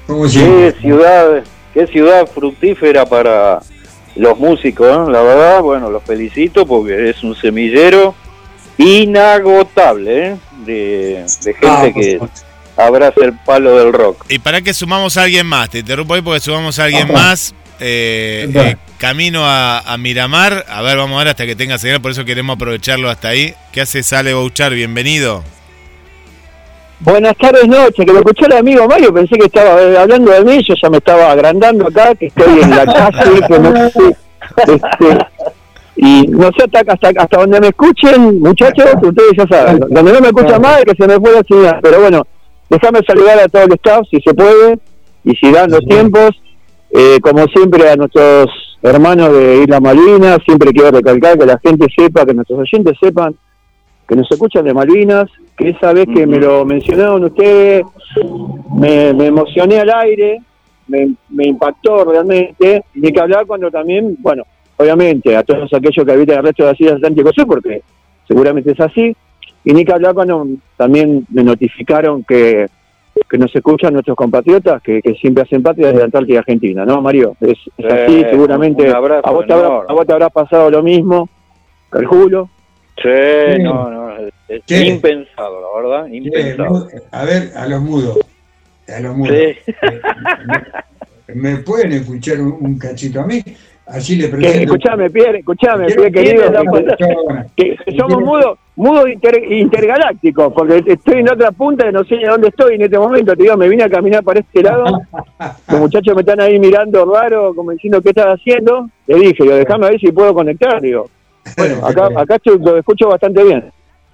E: ¿Cómo
J: Qué
E: siempre?
J: ciudad, qué ciudad fructífera para los músicos, ¿eh? la verdad, bueno, los felicito porque es un semillero inagotable ¿eh? de, de gente
H: Ah, por
J: que. Abraza el palo del rock.
C: ¿Y para qué sumamos a alguien más? Te interrumpo ahí porque sumamos a alguien más. eh, eh, camino a, a Miramar. A ver, vamos a ver hasta que tenga señal, por eso queremos aprovecharlo hasta ahí. ¿Qué hace Sale Bouchar? Bienvenido.
K: Buenas tardes, noche. Que me escuchó el amigo Mario, pensé que estaba eh, hablando de mí, yo ya me estaba agrandando acá, que estoy en la calle, que no sé, este, y no sé hasta, hasta, hasta donde me escuchen, muchachos, ustedes ya saben, donde no me escuchan más es que se me fue la señal, pero bueno, déjame saludar a todo el staff, si se puede, y si dan los tiempos, eh, como siempre a nuestros hermanos de Isla Malvinas, siempre quiero recalcar que la gente sepa, que nuestros oyentes sepan que nos escuchan de Malvinas, que esa vez que me lo mencionaron ustedes, me, me emocioné al aire, me, me impactó realmente, y ni que hablar cuando también, bueno, obviamente, a todos aquellos que habitan el resto de las Islas Atlántico Sur, porque seguramente es así, y ni que hablar cuando también me notificaron que, que nos escuchan nuestros compatriotas, que, que siempre hacen patria desde la Antártida Argentina, ¿no, Mario? Es, es así,
J: Eh,
K: seguramente
J: un abrazo
K: a vos, te habrá, a vos te habrá pasado lo mismo, calculo.
J: Sí,
E: Sí.
J: no, no, es, impensado, la verdad, impensado.
E: a ver, a los mudos. A los mudos.
J: Sí.
E: ¿Me, me pueden escuchar un, un cachito a mí? Así le presento.
K: escuchame, Pierre, escuchame, Pierre, querido, que- somos mudos mudo inter- intergalácticos, porque estoy en otra punta, no sé ni dónde estoy en este momento, te digo, me vine a caminar para este lado, los muchachos me están ahí mirando raro, como diciendo, ¿qué estás haciendo? Le dije, digo, déjame ver si puedo conectar, digo, bueno, acá, acá estoy- lo escucho bastante bien.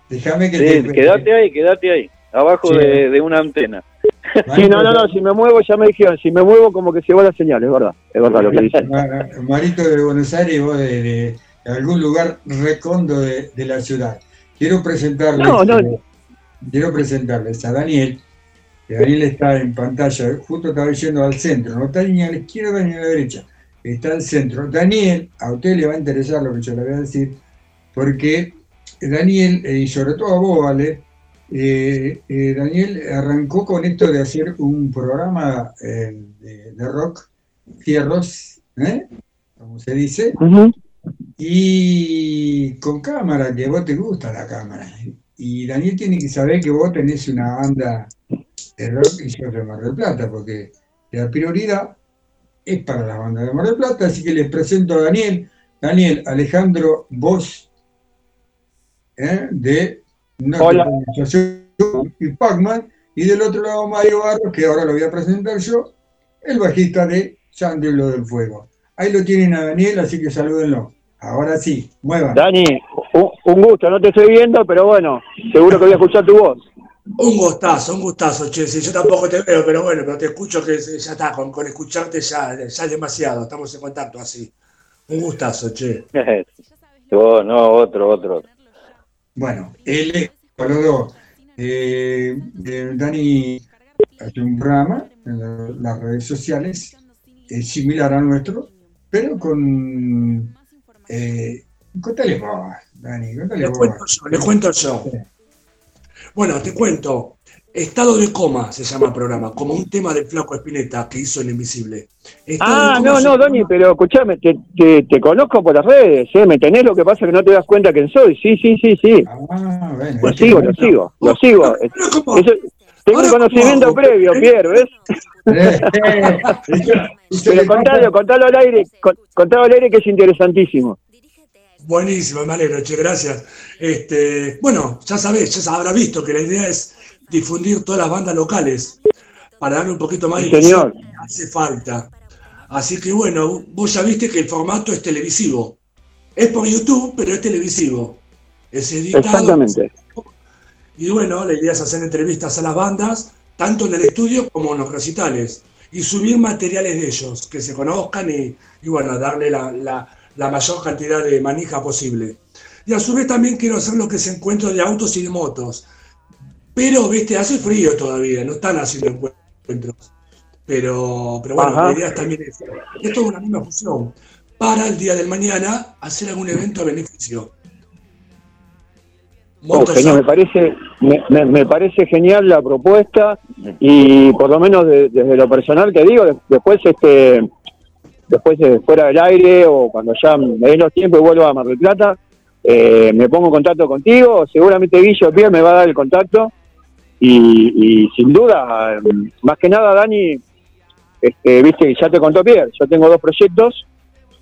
E: Déjame que
J: Sí,
E: te,
J: quédate ahí, quédate ahí. abajo
E: Sí.
J: de, de una antena.
K: Sí, no, no, no, si me muevo, ya me dijeron, si me muevo como que se va la señal, es verdad, es verdad lo que dicen.
E: Ma- Marito de Buenos Aires vos de, de algún lugar recondo de, de la ciudad. Quiero presentarles,
K: No, no.
E: eh, quiero presentarles a Daniel, que Daniel está en pantalla, justo estaba yendo al centro, no está ni a la izquierda ni a la derecha, está al centro. Daniel, a usted le va a interesar lo que yo le voy a decir, porque Daniel, eh, y sobre todo a vos, Ale, eh, eh, Daniel arrancó con esto de hacer un programa eh, de, de rock, fierros, ¿eh? como se dice, y con cámara, que a vos te gusta la cámara. Y Daniel tiene que saber que vos tenés una banda de rock y yo de Mar del Plata, porque la prioridad es para la banda de Mar del Plata, así que les presento a Daniel, Daniel Alejandro ¿eh? de
K: Hola.
E: Y Pacman, y del otro lado Mario Barros, que ahora lo voy a presentar yo, el bajista de Sandro del Fuego. Ahí lo tienen a Daniel, así que salúdenlo. Ahora sí, muevan.
K: Dani, un, gusto, no te estoy viendo, pero bueno, seguro que voy a escuchar tu voz.
H: Un gustazo, un gustazo, che. Sí, yo tampoco te veo, pero bueno, pero te escucho que ya está, con, con escucharte ya, ya es demasiado, estamos en contacto así. Un gustazo, che.
J: No, otro, otro.
E: Bueno, él dos. Eh, eh, Dani hace un programa en la- las redes sociales, es similar al nuestro, pero con. Eh, contale vos, Dani, contale vos.
H: cuento yo, les cuento yo. Bueno, te cuento. Estado de coma se llama el programa, como un tema del flaco Espineta que hizo el Invisible. Estado
K: Ah, no, no,
H: un
K: Dani, pero escúchame, te, te, te conozco por las redes, ¿eh? ¿Me tenés? Lo que pasa es que no te das cuenta quién soy. Sí, sí, sí, sí.
E: Ah, bueno,
K: Lo sigo, lo sigo, lo sigo. Eso- tengo conocimiento previo, Pierre, ¿ves?
E: Eh, eh,
K: Pero contalo, contalo al aire, con- contalo al aire que es interesantísimo.
H: Buenísimo, me alegro, che, gracias. Este, bueno, ya sabés, ya habrá visto que la idea es difundir todas las bandas locales para darle un poquito más de
K: Sí, señor.
H: difusión que hace falta. Así que bueno, vos ya viste que el formato es televisivo. Es por YouTube, pero es televisivo. Es editado.
K: Exactamente.
H: Y bueno, la idea es hacer entrevistas a las bandas, tanto en el estudio como en los recitales, y subir materiales de ellos, que se conozcan y, y bueno, darle la, la- la mayor cantidad de manija posible. Y a su vez también quiero hacer lo que es encuentros de autos y de motos. Pero, viste, hace frío todavía, no están haciendo encuentros. Pero, pero bueno,
K: Ajá.
H: la idea es también es, es toda una misma fusión. Para el día del mañana hacer algún evento a beneficio.
K: Oh, genial, me parece, me, me- me parece genial la propuesta y por lo menos de- desde lo personal te digo, de- después este después eh, fuera del aire o cuando ya me den los tiempos y vuelva a Mar del Plata, eh, me pongo en contacto contigo, seguramente Guillo Pierre me va a dar el contacto y, y sin duda, eh, más que nada Dani, este, viste, ya te contó Pierre, yo tengo dos proyectos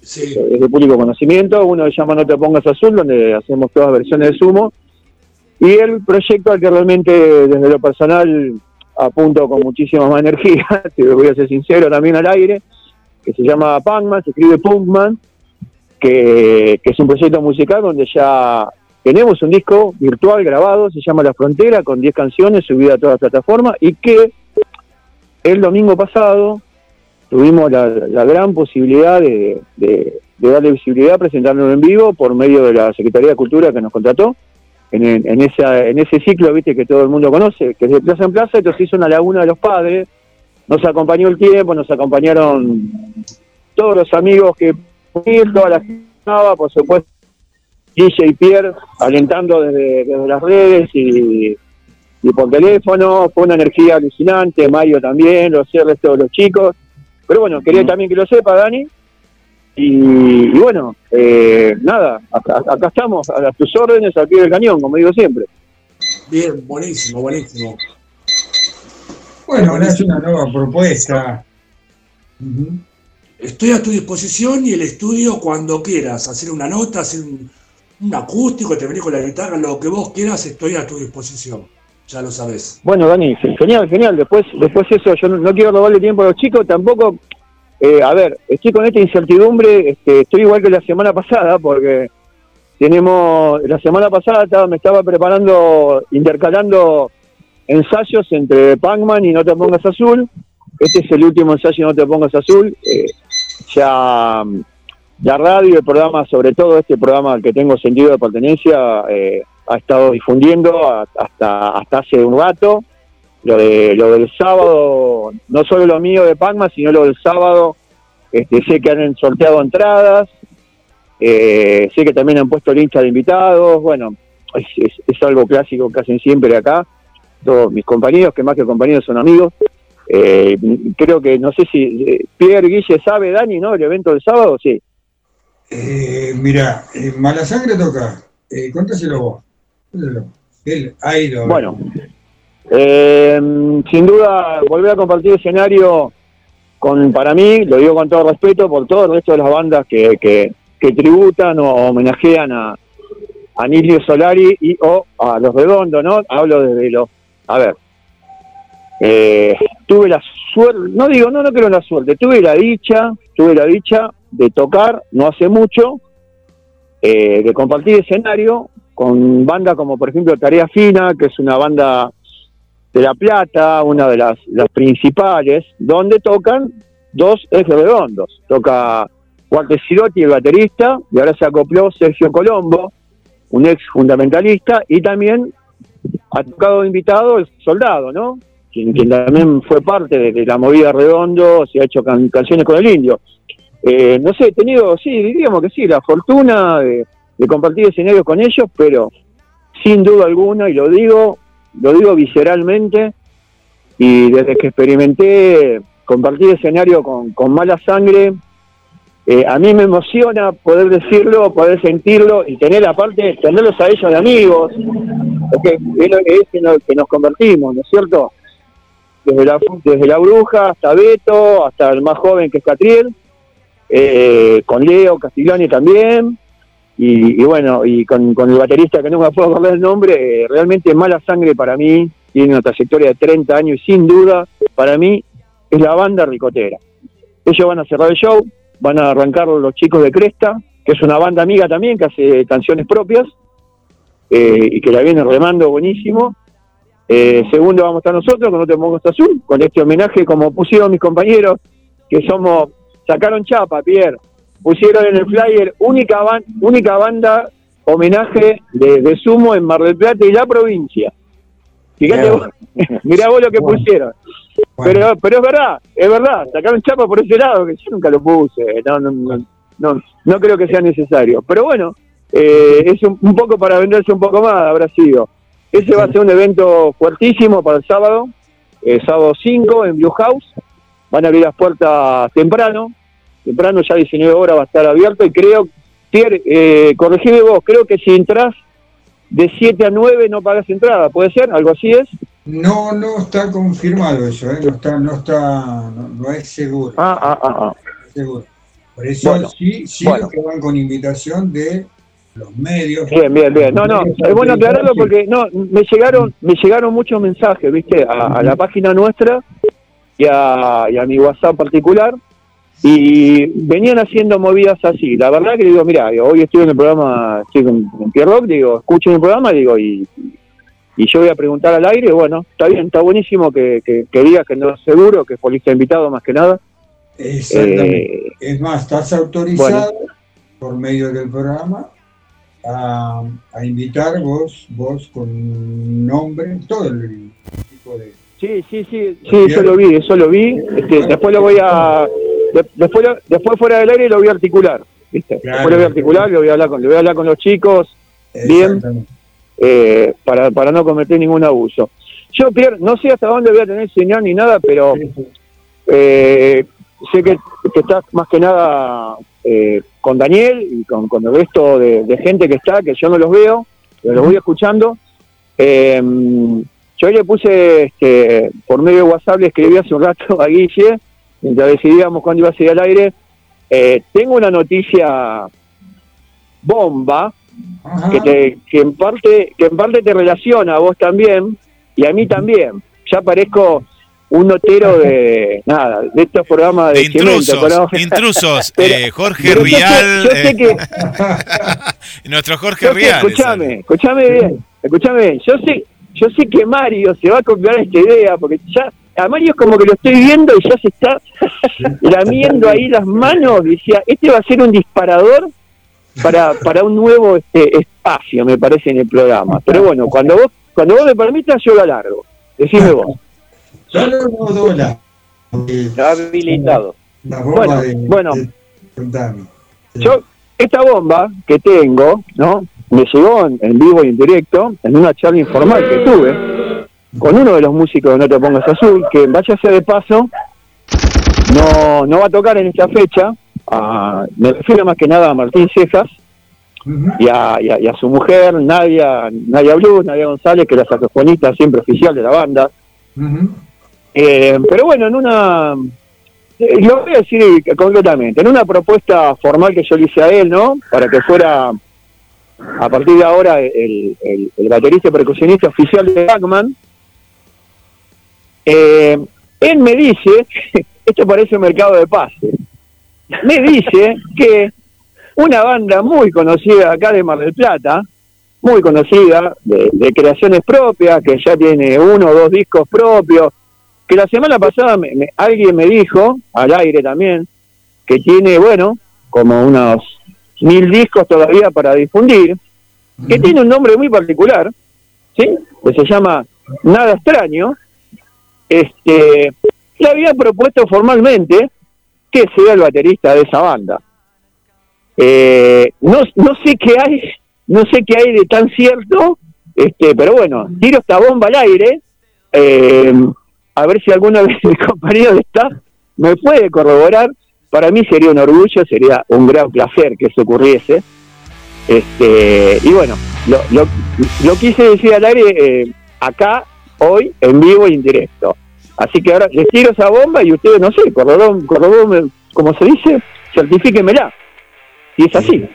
H: Sí.
K: es de público conocimiento. Uno se llama No te pongas azul, donde hacemos todas versiones de sumo. Y el proyecto al que realmente desde lo personal apunto con muchísima más energía, si voy a ser sincero también al aire, que se llama Punkman, se escribe Punkman, que, que es un proyecto musical donde ya tenemos un disco virtual grabado, se llama La Frontera, con 10 canciones, subida a todas las plataformas, y que el domingo pasado tuvimos la, la gran posibilidad de, darle visibilidad, presentarlo en vivo por medio de la Secretaría de Cultura que nos contrató. En, en, esa, en ese ciclo viste que todo el mundo conoce, que es de plaza en plaza, entonces hizo una laguna de los padres, nos acompañó el tiempo, nos acompañaron todos los amigos que toda la gente, por supuesto, Guille y Pierre alentando desde, desde las redes y, y por teléfono, fue una energía alucinante, Mario también, los cierres todos los chicos, pero bueno, quería también que lo sepa, Dani. Y, y bueno, eh, nada, acá, acá estamos, a tus órdenes, al pie del cañón, como digo siempre.
H: Bien, buenísimo, buenísimo.
E: Bueno, es una nueva propuesta.
H: Estoy a tu disposición y el estudio cuando quieras, hacer una nota, hacer un, un acústico, te venís con la guitarra, lo que vos quieras, estoy a tu disposición. Ya lo sabes.
K: Bueno, Dani, genial, genial. Después, después eso, yo no, quiero robarle tiempo a los chicos, tampoco. eh, a ver, estoy con esta incertidumbre, este, estoy igual que la semana pasada, porque tenemos, la semana pasada me estaba preparando, intercalando ensayos entre Pacman y No Te Pongas Azul. Este es el último ensayo No Te Pongas Azul. Eh, ya la radio, el programa, sobre todo este programa que tengo sentido de pertenencia, eh, ha estado difundiendo hasta, hasta hace un rato. Lo, de, lo del sábado, no solo lo mío de Pacman, sino lo del sábado, este, sé que han sorteado entradas, eh, sé que también han puesto lista de invitados, bueno, es, es- es algo clásico que hacen siempre acá. Todos mis compañeros, que más que compañeros son amigos. Eh, creo que, no sé si eh, Pierre Guille sabe, Dani, ¿no? El evento del sábado, sí.
E: Eh, mira, eh, Mala Sangre toca. Eh, contaselo vos.
K: Bueno, eh, sin duda, volver a compartir escenario con, para mí, lo digo con todo respeto, por todo el resto de las bandas que, que, tributan o homenajean a, a Solari y o a Los Redondos, ¿no? Hablo desde los... A ver, eh, tuve la suerte, no digo, no, no creo la suerte, tuve la dicha, tuve la dicha de tocar, no hace mucho, eh, de compartir escenario con bandas como por ejemplo Tarea Fina, que es una banda de La Plata, una de las, principales, donde tocan dos ex redondos. Toca Walter Sirotti, el baterista, y ahora se acopló Sergio Colombo, un ex fundamentalista, y también ha tocado invitado el soldado, ¿no? Quien, quien también fue parte de, la movida redondo, se ha hecho can- canciones con el indio. Eh, no sé, he tenido, sí, diríamos que sí, la fortuna de, compartir escenarios con ellos, pero sin duda alguna, y lo digo, lo digo visceralmente, y desde que experimenté compartir escenario con, con mala sangre, eh, a mí me emociona poder decirlo, poder sentirlo y tener aparte, tenerlos a ellos de amigos, porque es lo que es en lo que nos convertimos, ¿no es cierto? Desde la, desde la bruja hasta Beto, hasta el más joven que es Catriel, eh, con Leo Castiglioni también, y, bueno, y con, con el baterista que no me puedo acordar el nombre, eh, realmente mala sangre para mí, tiene una trayectoria de 30 años y sin duda, para mí, es la banda ricotera. Ellos van a cerrar el show, van a arrancar los chicos de Cresta, que es una banda amiga también, que hace canciones propias, eh, y que la viene remando buenísimo. Eh, segundo vamos a estar nosotros, con otro Mongo Azul, con este homenaje, como pusieron mis compañeros, que somos, sacaron chapa, Pierre, pusieron en el flyer única, ban- única banda homenaje de, de Sumo en Mar del Plata y la provincia. Fíjate vos, mirá vos lo que pusieron. Pero, pero es verdad, es verdad, sacaron chapa por ese lado, que yo nunca lo puse, no, no, no, no, no creo que sea necesario. Pero bueno, eh, es un, un poco para venderse un poco más, habrá sido. Ese va a ser un evento fuertísimo para el sábado, eh, sábado 5 en Blue House. Van a abrir las puertas temprano, temprano ya 19 horas va a estar abierto y creo, Pierre, eh, corregime vos, creo que si entras de 7 a 9 no pagas entrada, ¿puede ser? ¿Algo así es?
E: No, no está confirmado eso, ¿eh? no está, no está, no, no es seguro.
K: Ah, ah, ah, ah.
E: seguro. Por eso
K: Bueno,
E: sí, sí
K: bueno.
E: los que van con invitación de los medios.
K: Bien, bien, bien. No, no, es bueno aclararlo porque no, me llegaron, me llegaron muchos mensajes, viste, a, a la página nuestra y a, y a mi WhatsApp particular y venían haciendo movidas así. La verdad que digo, mira, hoy estoy en el programa, estoy con, con Pierre Rock, digo, escuchen el programa, digo, y, y yo voy a preguntar al aire, bueno, está bien, está buenísimo que, que, que digas que no es seguro, que es invitado más que nada.
E: Exactamente.
K: Eh,
E: es más, estás autorizado por medio del programa a, a invitar vos, vos con nombre, todo el tipo de...
K: Sí, sí, sí, sí, eso lo vi, eso lo vi. Este, después lo voy a, de- después, después fuera del aire lo voy a articular, ¿viste? Después lo voy a articular, lo voy a hablar con, lo voy a hablar con los chicos, bien, eh, para, para no cometer ningún abuso. Yo, Pierre, no sé hasta dónde voy a tener señal ni nada, pero eh, sé que, que estás más que nada eh, con Daniel y con, con el resto de, de gente que está, que yo no los veo, pero los voy escuchando. Eh, yo le puse, este, por medio de WhatsApp, le escribí hace un rato a Guille, mientras decidíamos cuándo iba a seguir al aire. Eh, tengo una noticia bomba que, te- que en parte que en parte te relaciona a vos también y a mí también. Ya parezco un notero de nada de estos programas de,
C: De intrusos,
K: cemento,
C: intrusos, eh, Jorge
K: pero yo sé-
C: Rial,
K: yo sé
C: eh,
K: que
C: nuestro Jorge
K: yo sé-
C: Rial.
K: escuchame, escuchame bien, escuchame bien. Yo sé, yo sé que Mario se va a copiar esta idea, porque ya, a Mario es como que lo estoy viendo y ya se está lamiendo ahí las manos, decía, este va a ser un disparador para, para un nuevo este, espacio, me parece, en el programa. Pero bueno, cuando vos, cuando vos me permitas, yo lo alargo. Decime vos.
E: Yo no, no.
J: Está habilitado.
K: Bueno,
E: de,
K: bueno.
E: de-.
K: Yo, esta bomba que tengo, ¿no? Me llegó en, en vivo y en directo, en una charla informal que tuve, con uno de los músicos de No Te Pongas Azul, que vaya sea de paso, no, no va a tocar en esta fecha, me refiero más que nada a Martín Cejas y a, a- a su mujer, Nadia, Nadia Blues, Nadia González, que es la saxofonista siempre oficial de la banda. Eh, pero bueno, en una, eh, lo voy a decir concretamente, en una propuesta formal que yo le hice a él, ¿no? Para que fuera a partir de ahora el, el- el baterista percusionista oficial de Backman, eh, él me dice, esto parece un mercado de pases, me dice que una banda muy conocida acá de Mar del Plata, muy conocida, de, de creaciones propias, que ya tiene uno o dos discos propios, que la semana pasada me- me- alguien me dijo, al aire también, que tiene, bueno, como unos mil discos todavía para difundir, que tiene un nombre muy particular, ¿sí? Que se llama Nada Extraño, este, le había propuesto formalmente que sea el baterista de esa banda. Eh, no, no sé qué hay, no sé qué hay de tan cierto, este, pero bueno, tiro esta bomba al aire, eh, a ver si alguno de mis compañeros de staff me puede corroborar. Para mí sería un orgullo, sería un gran placer que eso ocurriese. Este, y bueno, lo, lo, lo quise decir al aire eh, acá, hoy, en vivo y en directo. Así que ahora les tiro esa bomba y ustedes, no sé, corroboren, como se dice, certifíquemela. Y es así.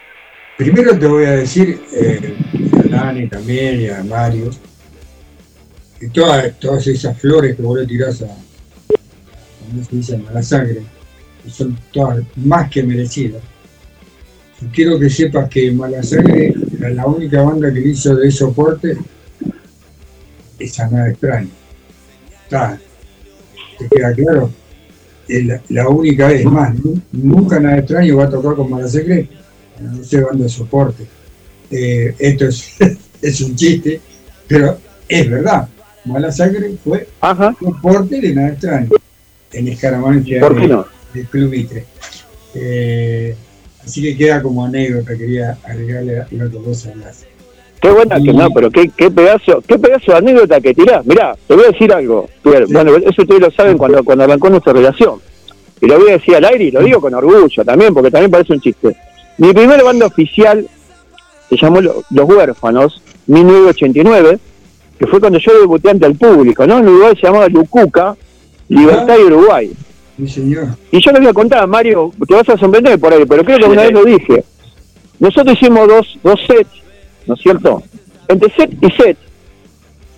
E: Primero te voy a decir, eh, a Dani también y a Mario, que todas, todas esas flores que vos le tirás a, como se dice, a la son todas más que merecidas. Quiero que sepas que Malasangre era la única banda que le hizo de soporte esa nada extraña. Está, ¿Te queda claro? La, la única vez más. nu- Nunca nada extraño va a tocar con Malasangre, no sé, banda de soporte. Eh, esto es, es un chiste, pero es verdad. Malasangre fue soporte de nada extraño en Escaramancia
K: ¿Por qué no?
E: del Club Mitre. Eh, así que queda como anécdota, quería agregarle una cosa más.
K: Qué buena que no, pero qué, qué pedazo, qué pedazo de anécdota que tirás. Mirá, te voy a decir algo. Pierre. Bueno, eso ustedes lo saben cuando, cuando arrancó nuestra relación. Y lo voy a decir al aire y lo digo con orgullo también, porque también parece un chiste. Mi primera banda oficial se llamó Lo- Los Huérfanos, 1989, que fue cuando yo debuté ante el público, ¿no? En Uruguay se llamaba Lucuca, Libertad y Uruguay.
E: Sí, señor.
K: Y yo le voy a contar, Mario, te vas a sorprender por ahí, pero creo que una vez lo dije. Nosotros hicimos dos, dos sets, ¿no es cierto? Entre set y set,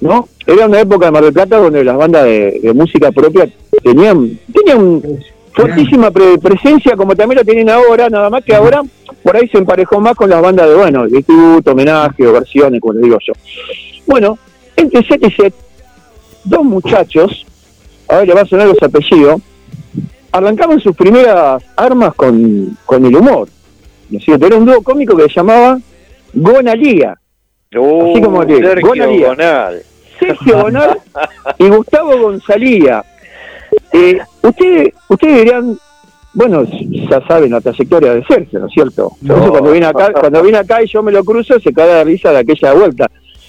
K: ¿no? Era una época de Mar del Plata donde las bandas de, música propia tenían, tenían fuertísima pre- presencia, como también lo tienen ahora, nada más que ahora por ahí se emparejó más con las bandas de, bueno, tributo, homenaje o versiones, como les digo yo. Bueno, entre set y set, dos muchachos, ahora le va a sonar los apellidos, arrancaban sus primeras armas con, con el humor. ¿no es cierto? Era un dúo cómico que se llamaba Gonalía. Así como que,
J: Uh, Sergio
K: Gonalía.
J: Gonal.
K: Sergio Gonal y Gustavo Gonzalía. Eh, ustedes, ustedes dirán, bueno, ya saben la trayectoria de Sergio, ¿no es cierto? Cuando viene acá, cuando viene acá y yo me lo cruzo, se cae de risa de aquella vuelta.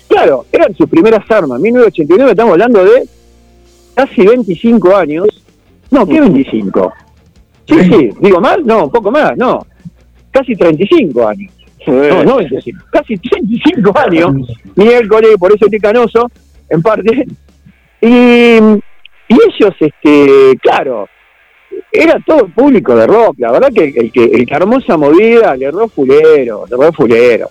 K: Claro, eran sus primeras armas. 1989 estamos hablando de casi 25 años. No, ¿qué 25? Sí, sí, digo más, no, un poco más, no. Casi 35 años. No, no 25, casi 35 años. Miércoles, por eso estoy canoso, en parte. Y, y ellos, este, claro, era todo el público de rock. La verdad que el que, el que armó esa movida le erró fulero, le erró fulero.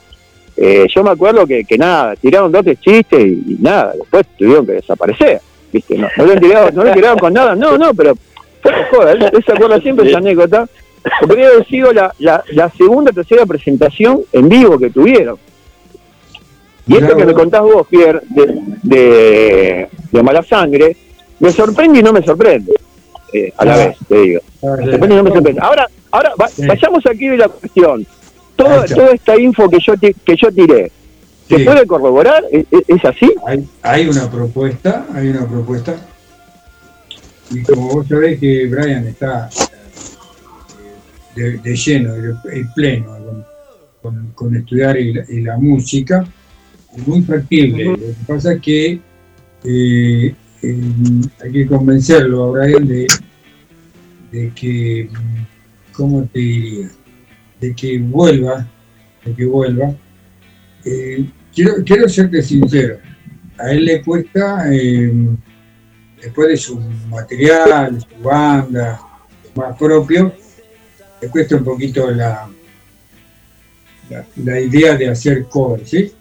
K: Eh, yo me acuerdo que, que nada, tiraron dos tres chistes y, y nada, después tuvieron que desaparecer. ¿viste? No, no le tiraron, no le tiraron con nada, no, no, pero fue joda, él, él se acuerda siempre esa anécdota, porque debe haber sido la, la, la segunda o tercera presentación en vivo que tuvieron. Y esto que me contás vos, Pierre, de, de, de mala sangre, me sorprende y no me sorprende. eh, a la
E: Ah.
K: vez, te digo.
E: Ah,
K: Me sorprende y no me sorprende. Ahora, ahora va-
E: Sí.
K: vayamos aquí de la cuestión. Todo, toda esta info que yo, que yo tiré, ¿se
E: Sí.
K: puede corroborar? ¿Es, es- es así?
E: Hay, hay una propuesta, hay una propuesta. Y como vos sabés que Brian está de, de lleno, de pleno con, con- con estudiar y la, y la música, es muy factible. Lo que pasa es que eh, eh, hay que convencerlo a Brian de, de que, ¿cómo te diría? De que vuelva, de que vuelva. Eh, quiero, quiero serte sincero, a él le cuesta, eh, después de su material, su banda, más propio, le cuesta un poquito la, la, la idea de hacer cover, ¿sí?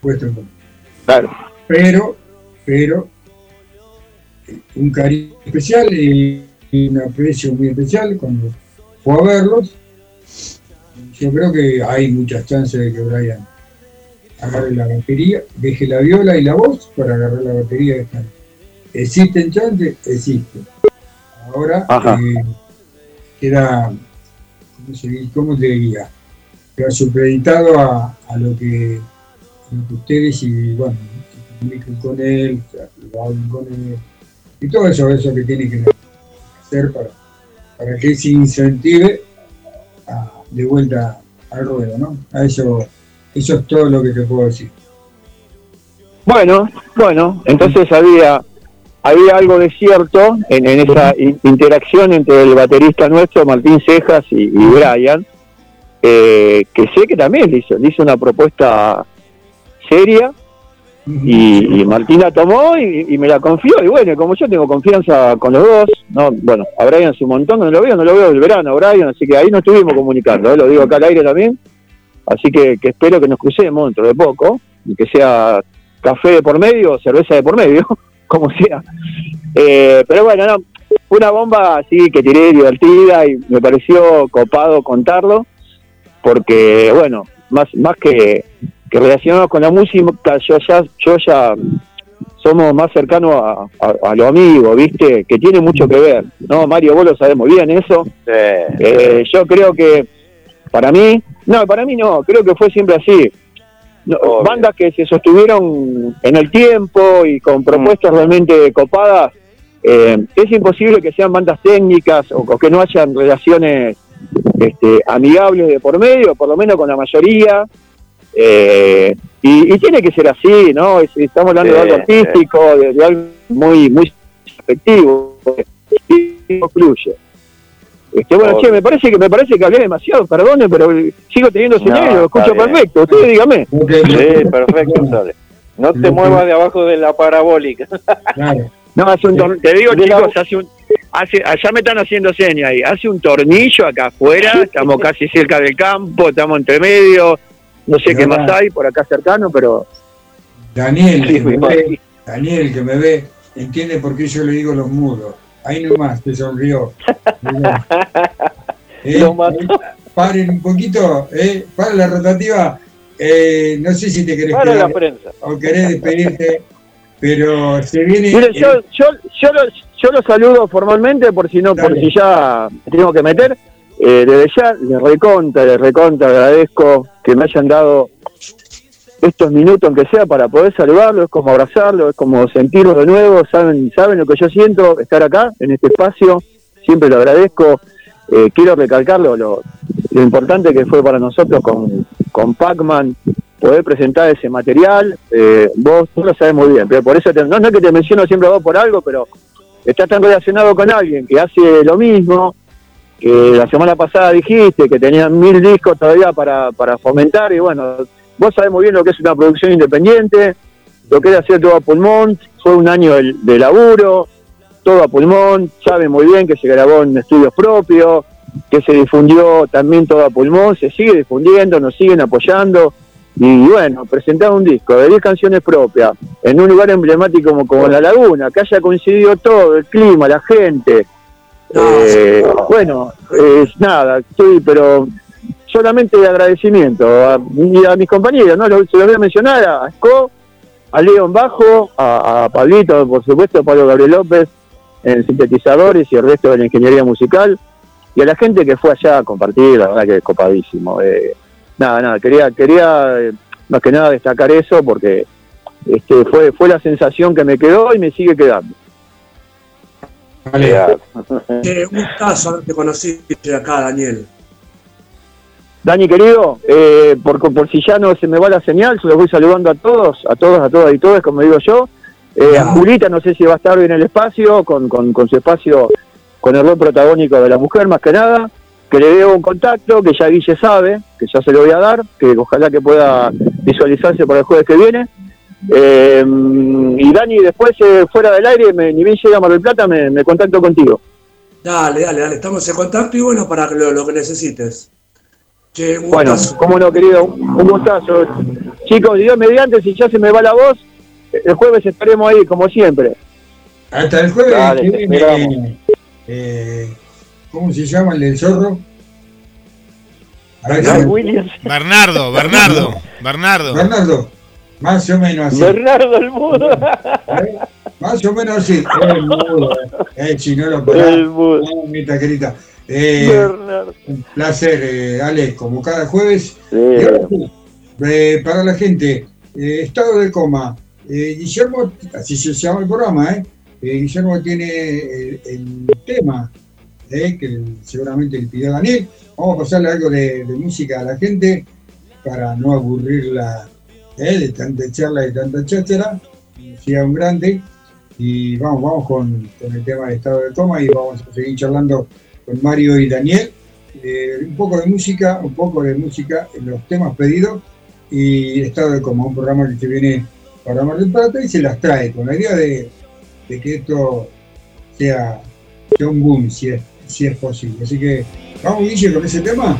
E: Cuesta un poquito.
K: Claro.
E: Pero, pero, un cariño especial y un aprecio muy especial cuando fue a verlos. Yo creo que hay muchas chances de que Brian agarre la batería, deje la viola y la voz para agarrar la batería. de esta. ¿Existen chances? Existen. Ahora eh, queda, ¿cómo, se dice? ¿cómo te diría? Queda supeditado a, a lo que, que ustedes y bueno, se comuniquen con él, lo hablen con él, y todo eso, eso que tiene que hacer para, para que se incentive de vuelta al ruedo, ¿no? A eso, eso es todo lo que te puedo decir.
K: Bueno, bueno, entonces había había algo de cierto en, en esa in- interacción entre el baterista nuestro, Martín Cejas, y, y Brian, eh, que sé que también le hizo, le hizo una propuesta seria y, y Martín la tomó y, y me la confió y bueno, como yo tengo confianza con los dos, no bueno, a Brian hace un montón no lo veo, no lo veo del verano Brian, así que ahí nos estuvimos comunicando, ¿eh? lo digo acá al aire también, así que, que espero que nos crucemos dentro de poco y que sea café de por medio o cerveza de por medio, como sea. Eh, pero bueno, no, una bomba así que tiré divertida y me pareció copado contarlo, porque bueno, más, más que, que relacionado con la música, yo ya, yo ya somos más cercanos a, a, a lo amigo, ¿viste? Que tiene mucho que ver, ¿no? Mario, vos lo sabés muy bien eso. Eh, yo creo que para mí, no, para mí no, creo que fue siempre así. No, bandas que se sostuvieron en el tiempo y con propuestas realmente copadas, eh, es imposible que sean bandas técnicas o, o que no hayan relaciones este, amigables de por medio, por lo menos con la mayoría. Eh, y, y tiene que ser así, ¿no? Es- estamos hablando de algo artístico, de, de algo muy, muy efectivo, y concluye. Este, bueno, che, me parece que me parece que hablé demasiado, perdone, pero sigo teniendo
J: No,
K: señal y lo escucho
J: bien.
K: perfecto. Ustedes dígame.
J: Sí, perfecto, sale. No te muevas de abajo de la parabólica.
K: No, hace un tor- te digo chicos, hace un, hace, allá me están haciendo señas ahí, hace un tornillo acá afuera, estamos casi cerca del campo, estamos entre medio, no sé qué más hay por acá cercano, pero
E: Daniel,
K: Sí,
E: que me
K: me
E: ve, Daniel, que me ve, entiende por qué yo le digo los mudos. Ahí nomás, te sonrió. Eh,
J: Lo mató.
E: Paren un poquito, eh, para la rotativa. Eh, no sé si te querés
J: Para la prensa.
E: o querés despedirte, pero se viene.
K: Mire,
E: eh,
K: yo, yo, yo, lo, yo lo saludo formalmente por si no, por si ya me tengo que meter. Eh, desde ya les recontra, les recontra, agradezco que me hayan dado estos minutos, aunque sea, para poder saludarlo, es como abrazarlo, es como sentirlo de nuevo, saben, saben lo que yo siento, estar acá, en este espacio, siempre lo agradezco. Eh, quiero recalcarlo, lo, lo importante que fue para nosotros con, con Pac-Man, poder presentar ese material, eh, vos, tú lo sabes muy bien, pero por eso te- no, es que te menciono siempre a vos por algo, pero estás tan relacionado con alguien que hace lo mismo, que la semana pasada dijiste que tenían mil discos todavía para fomentar, y bueno, vos sabés muy bien lo que es una producción independiente, lo que es hacer todo a pulmón, fue un año de, de laburo, todo a pulmón, sabe muy bien que se grabó en estudios propios, que se difundió también todo a pulmón, se sigue difundiendo, nos siguen apoyando, y bueno, presentar un disco de 10 canciones propias en un lugar emblemático como, como La Laguna, que haya coincidido todo, el clima, la gente. Eh, bueno, es nada, estoy, pero solamente de agradecimiento a, y a mis compañeros, ¿no? Se lo voy a mencionar a Esco, a León Bajo, a, a Pablito, por supuesto, a Pablo Gabriel López en sintetizadores y el resto de la ingeniería musical, y a la gente que fue allá a compartir, la verdad que es copadísimo. Eh, nada, nada, quería, quería eh, más que nada destacar eso porque este, fue, fue la sensación que me quedó y me sigue quedando.
H: Che, un gustazo haberte conocido acá, Daniel.
K: Dani querido, eh, por, por si ya no se me va la señal, se los voy saludando a todos, a todos, a todas y todos, como digo yo. Eh, a Julita, no sé si va a estar hoy en el espacio, con, con, con su espacio, con el rol protagónico de la mujer, más que nada. Que le debo un contacto, que ya Guille sabe, que ya se lo voy a dar, que ojalá que pueda visualizarse para el jueves que viene. Eh, y Dani, después, eh, fuera del aire, me, ni bien llega a Mar del Plata, me, me contacto contigo.
H: Dale, dale, dale, estamos en contacto y bueno, para lo, lo que necesites. Che, un
K: Bueno,
H: gustazo.
K: cómo no, querido, un gustazo. Chicos, Dios mediante, si ya se me va la voz, el jueves estaremos ahí, como siempre.
E: Hasta el jueves
K: Dale,
E: que
K: te
E: viene,
K: esperamos.
E: eh, ¿cómo se llama el del zorro?
K: Williams.
C: Bernardo, Bernardo, Bernardo.
E: Bernardo, más o menos así.
K: Bernardo el mudo.
E: Más o menos así. El mudo. Eh, si no lo parás.
K: El mudo.
E: Mamita querida. Eh, un placer, eh, Ale, como cada jueves.
K: Sí.
E: Eh, para la gente, eh, estado de coma. Eh, Guillermo, así se llama el programa, ¿eh? Eh, Guillermo tiene el, el tema que seguramente le pidió Daniel. Vamos a pasarle algo de, de música a la gente para no aburrirla de tanta charla y tanta cháchara. Sea un grande. Y vamos, vamos con, con el tema del estado de coma y vamos a seguir charlando con Mario y Daniel. Eh, un poco de música, un poco de música en los temas pedidos y Estado de Coma, un programa que se viene para Mar del Plata y se las trae con la idea de, de que esto sea, sea un boom, si es, si es posible. Así que vamos, Guille, con ese tema.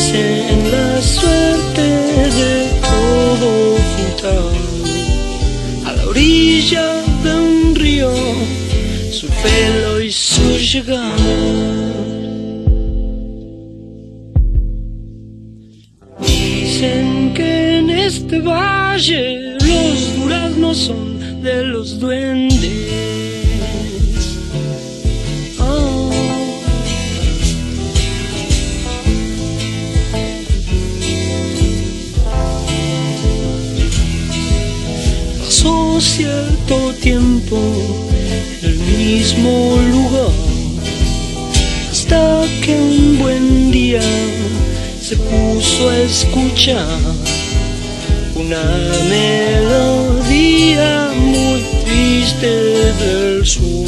L: Verse en la suerte de todo juntar a la orilla de un río su pelo y su llegar Dicen que en este valle los duraznos son de los duendes. Tiempo el mismo lugar hasta que un buen día se puso a escuchar una melodía muy triste del sur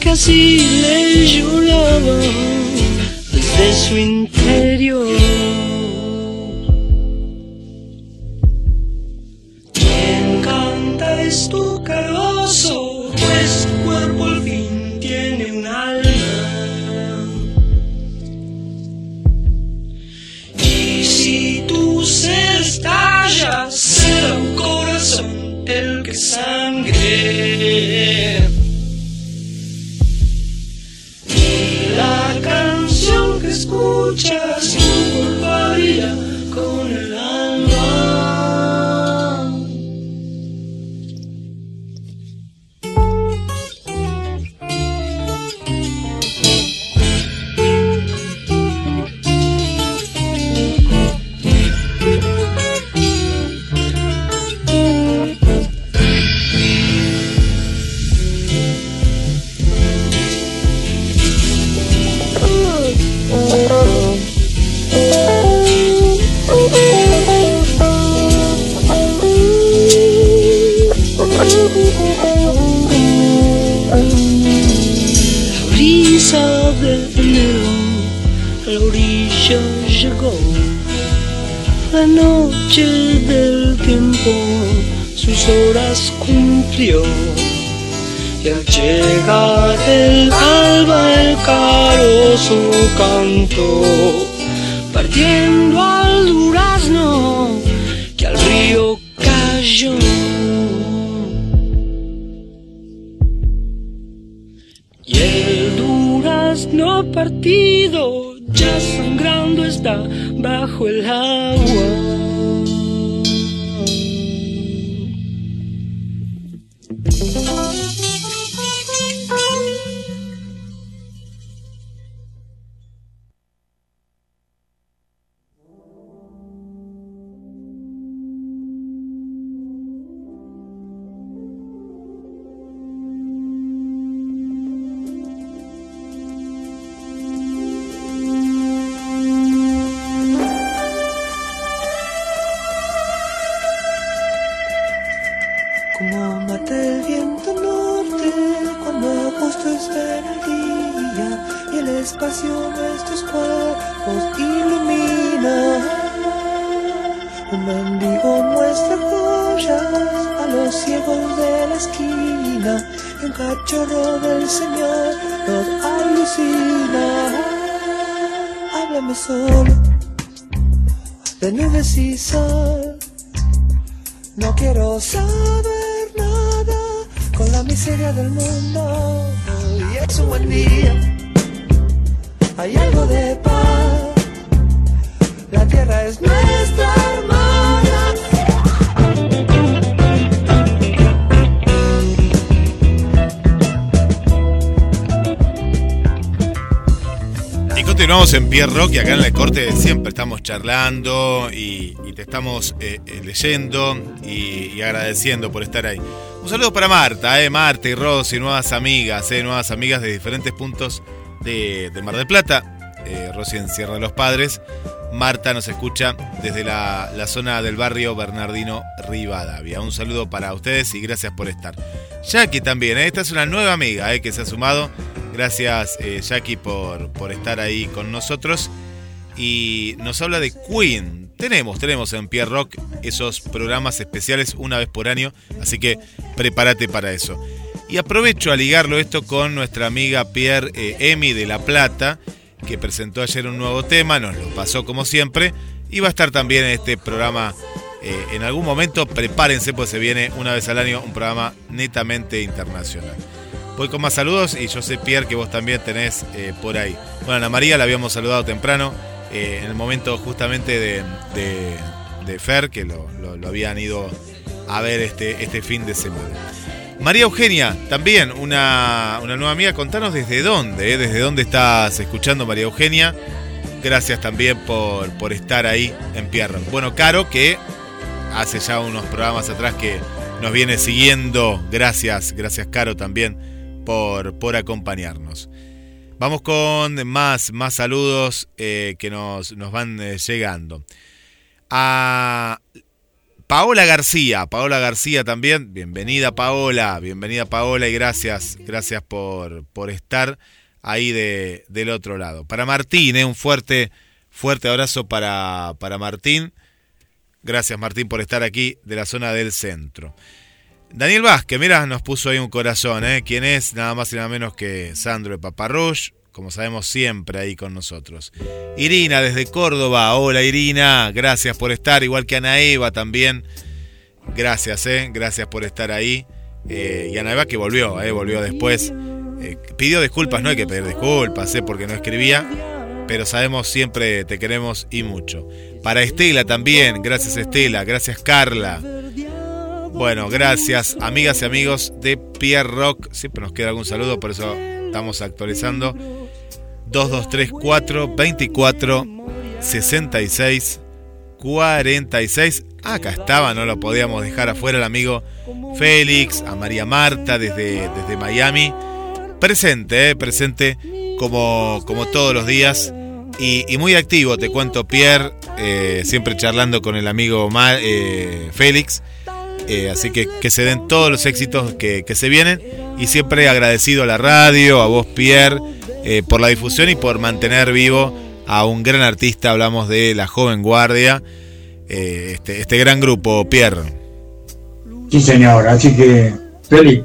L: que así le lloraba desde su interior.
C: En Pierre Rock acá en la corte siempre estamos charlando y, te estamos eh, eh, leyendo y, agradeciendo por estar ahí. Un saludo para Marta, eh, Marta y Rosy, nuevas amigas, eh, nuevas amigas de diferentes puntos de, de Mar del Plata. Eh, Rosy en Sierra de los Padres. Marta nos escucha desde la, la zona del barrio Bernardino Rivadavia. Un saludo para ustedes y gracias por estar. Jackie también, esta es una nueva amiga que se ha sumado. Gracias Jackie por, por estar ahí con nosotros. Y nos habla de Queen. Tenemos, tenemos en Pierre Rock esos programas especiales una vez por año. Así que prepárate para eso. Y aprovecho a ligarlo esto con nuestra amiga Pierre eh, Emi de La Plata, que presentó ayer un nuevo tema, nos lo pasó como siempre, y va a estar también en este programa eh, en algún momento. Prepárense, pues se viene una vez al año un programa netamente internacional. Voy con más saludos y yo sé, Pierre, que vos también tenés eh, por ahí. Bueno, Ana María la habíamos saludado temprano, eh, en el momento justamente de, de, Fer, que lo, lo, habían ido a ver este, este fin de semana. María Eugenia, también una, una nueva amiga, contanos desde dónde, desde dónde estás escuchando María Eugenia. Gracias también por, por estar ahí en Pierre. Bueno, Caro, que hace ya unos programas atrás que nos viene siguiendo. Gracias, gracias Caro también por, por acompañarnos. Vamos con más, más saludos eh, que nos, nos van eh, llegando. A Paola García, Paola García también, bienvenida Paola, bienvenida Paola y gracias, gracias por, por estar ahí de, del otro lado. Para Martín, eh, un fuerte, fuerte abrazo para, para Martín. Gracias Martín por estar aquí de la zona del centro. Daniel Vázquez, mira, nos puso ahí un corazón, ¿eh? ¿Quién es? Nada más y nada menos que Sandro de Paparrush, como sabemos siempre ahí con nosotros. Irina desde Córdoba, hola Irina, gracias por estar, igual que Ana Eva también. Gracias, ¿eh? Gracias por estar ahí. Eh, y Ana Eva que volvió, ¿eh? Volvió después. Eh, pidió disculpas, no hay que pedir disculpas, ¿eh? Porque no escribía. Pero sabemos siempre te queremos y mucho. Para Estela también, gracias Estela, gracias Carla. Bueno, gracias amigas y amigos de Pierre Rock. Siempre nos queda algún saludo, por eso estamos actualizando. 2234 24 66 46. Acá estaba, no lo podíamos dejar afuera el amigo Félix, a María Marta desde, desde Miami. Presente, eh, presente como, como todos los días. Y, muy activo, te cuento, Pierre, eh, siempre charlando con el amigo eh, Félix. Eh, así que que se den todos los éxitos que, se vienen. Y siempre agradecido a la radio, a vos Pierre, eh, por la difusión y por mantener vivo a un gran artista. Hablamos de la joven guardia, eh, este, este, gran grupo, Pierre.
E: Sí, señor. Así que, Félix,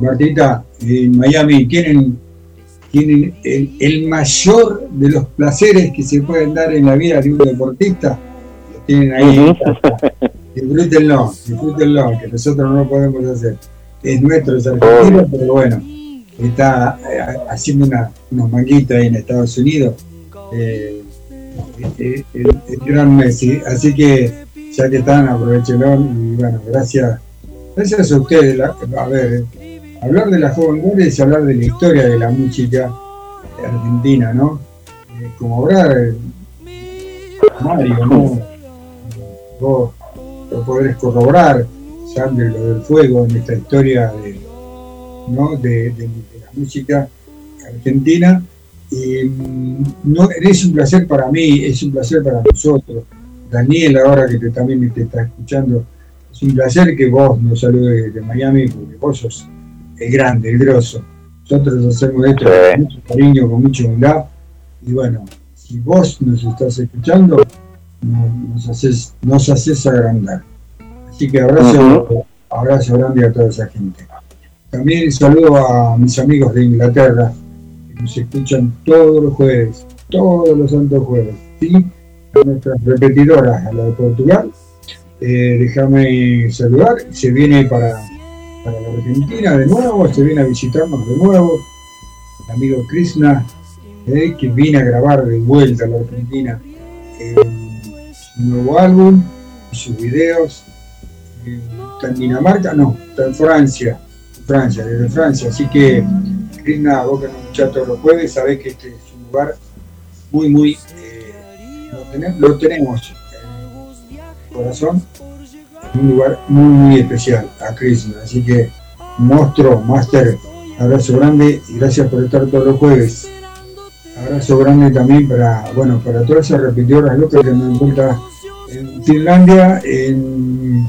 E: Martita, en Miami tienen, tienen el, mayor de los placeres que se pueden dar en la vida de un deportista. tienen ahí disfrútenlo, disfrútenlo, que nosotros no lo podemos hacer. Es nuestro, es argentino, pero bueno, está eh, haciendo una, unos manguitos ahí en Estados Unidos. Eh, eh, el, gran Messi, así que ya que están, aprovechenlo y bueno, gracias, gracias a ustedes. a ver, hablar de la joven guardia es hablar de la historia de la música argentina, ¿no? como hablar Mario, ¿no? Vos lo podrés corroborar, Sandro, lo del fuego en esta historia de, ¿no? de, la música argentina. Y, mm, no, es un placer para mí, es un placer para nosotros. Daniel, ahora que te, también te está escuchando, es un placer que vos nos saludes de Miami, porque vos sos el grande, el grosso. Nosotros hacemos esto con mucho cariño, con mucha humildad. Y bueno, si vos nos estás escuchando, nos, haces, nos haces agrandar. Así que abrazo, abrazo grande a toda esa gente. También saludo a mis amigos de Inglaterra, que nos escuchan todos los jueves, todos los santos jueves. ¿sí? A nuestras repetidoras, a la de Portugal. Eh, déjame saludar, se viene para, para la Argentina de nuevo, se viene a visitarnos de nuevo. El amigo Krishna, eh, que viene a grabar de vuelta a la Argentina. Eh, un nuevo álbum, sus videos. Está en Dinamarca, no, está en Francia, Francia, desde Francia. Así que, Krishna, vos que nos escuchás todos los jueves, sabés que este es un lugar muy, muy. Eh, lo, tenemos, en el corazón, un lugar muy, muy especial a Krishna. Así que, monstruo, master, abrazo grande y gracias por estar todos los jueves abrazo grande también para, bueno, para todas esas repetidoras locas que me encuentran en Finlandia, en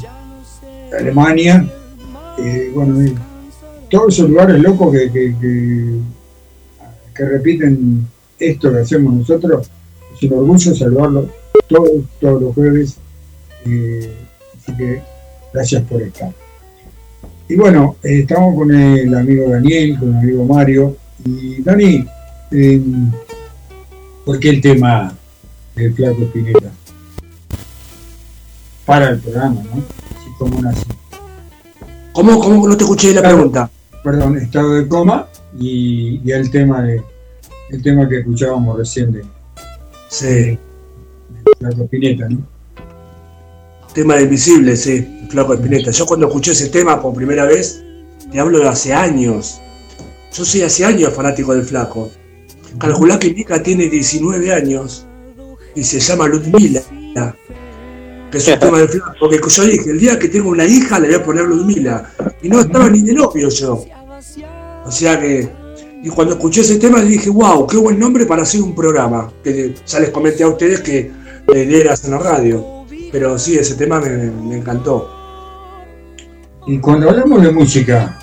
E: Alemania, eh, bueno, todos esos lugares locos que, que, repiten esto que hacemos nosotros, es un orgullo saludarlo todos, todos los jueves, eh, así que gracias por estar. Y bueno, eh, estamos con el amigo Daniel, con el amigo Mario, y Dani, ¿Por qué el tema del Flaco Spinetta? Para el programa, ¿no? Así como una
H: ¿Cómo, cómo no te escuché la pregunta?
E: Perdón, estado de coma y, y el tema de el tema que escuchábamos recién de,
H: Sí.
E: de Flaco Spinetta, ¿no?
H: Tema de Invisible, sí, Flaco Espineta. Yo cuando escuché ese tema por primera vez, te hablo de hace años. Yo soy hace años fanático del Flaco. Calculá que Mica tiene 19 años y se llama Ludmila, que es un tema del Flaco. Porque yo dije, el día que tengo una hija le voy a poner Ludmila. Y no estaba ni de novio yo. O sea que, y cuando escuché ese tema dije, wow, qué buen nombre para hacer un programa. Que ya les comenté a ustedes que la idea era hacer en la radio. Pero sí, ese tema me, me encantó.
E: Y cuando hablamos de música,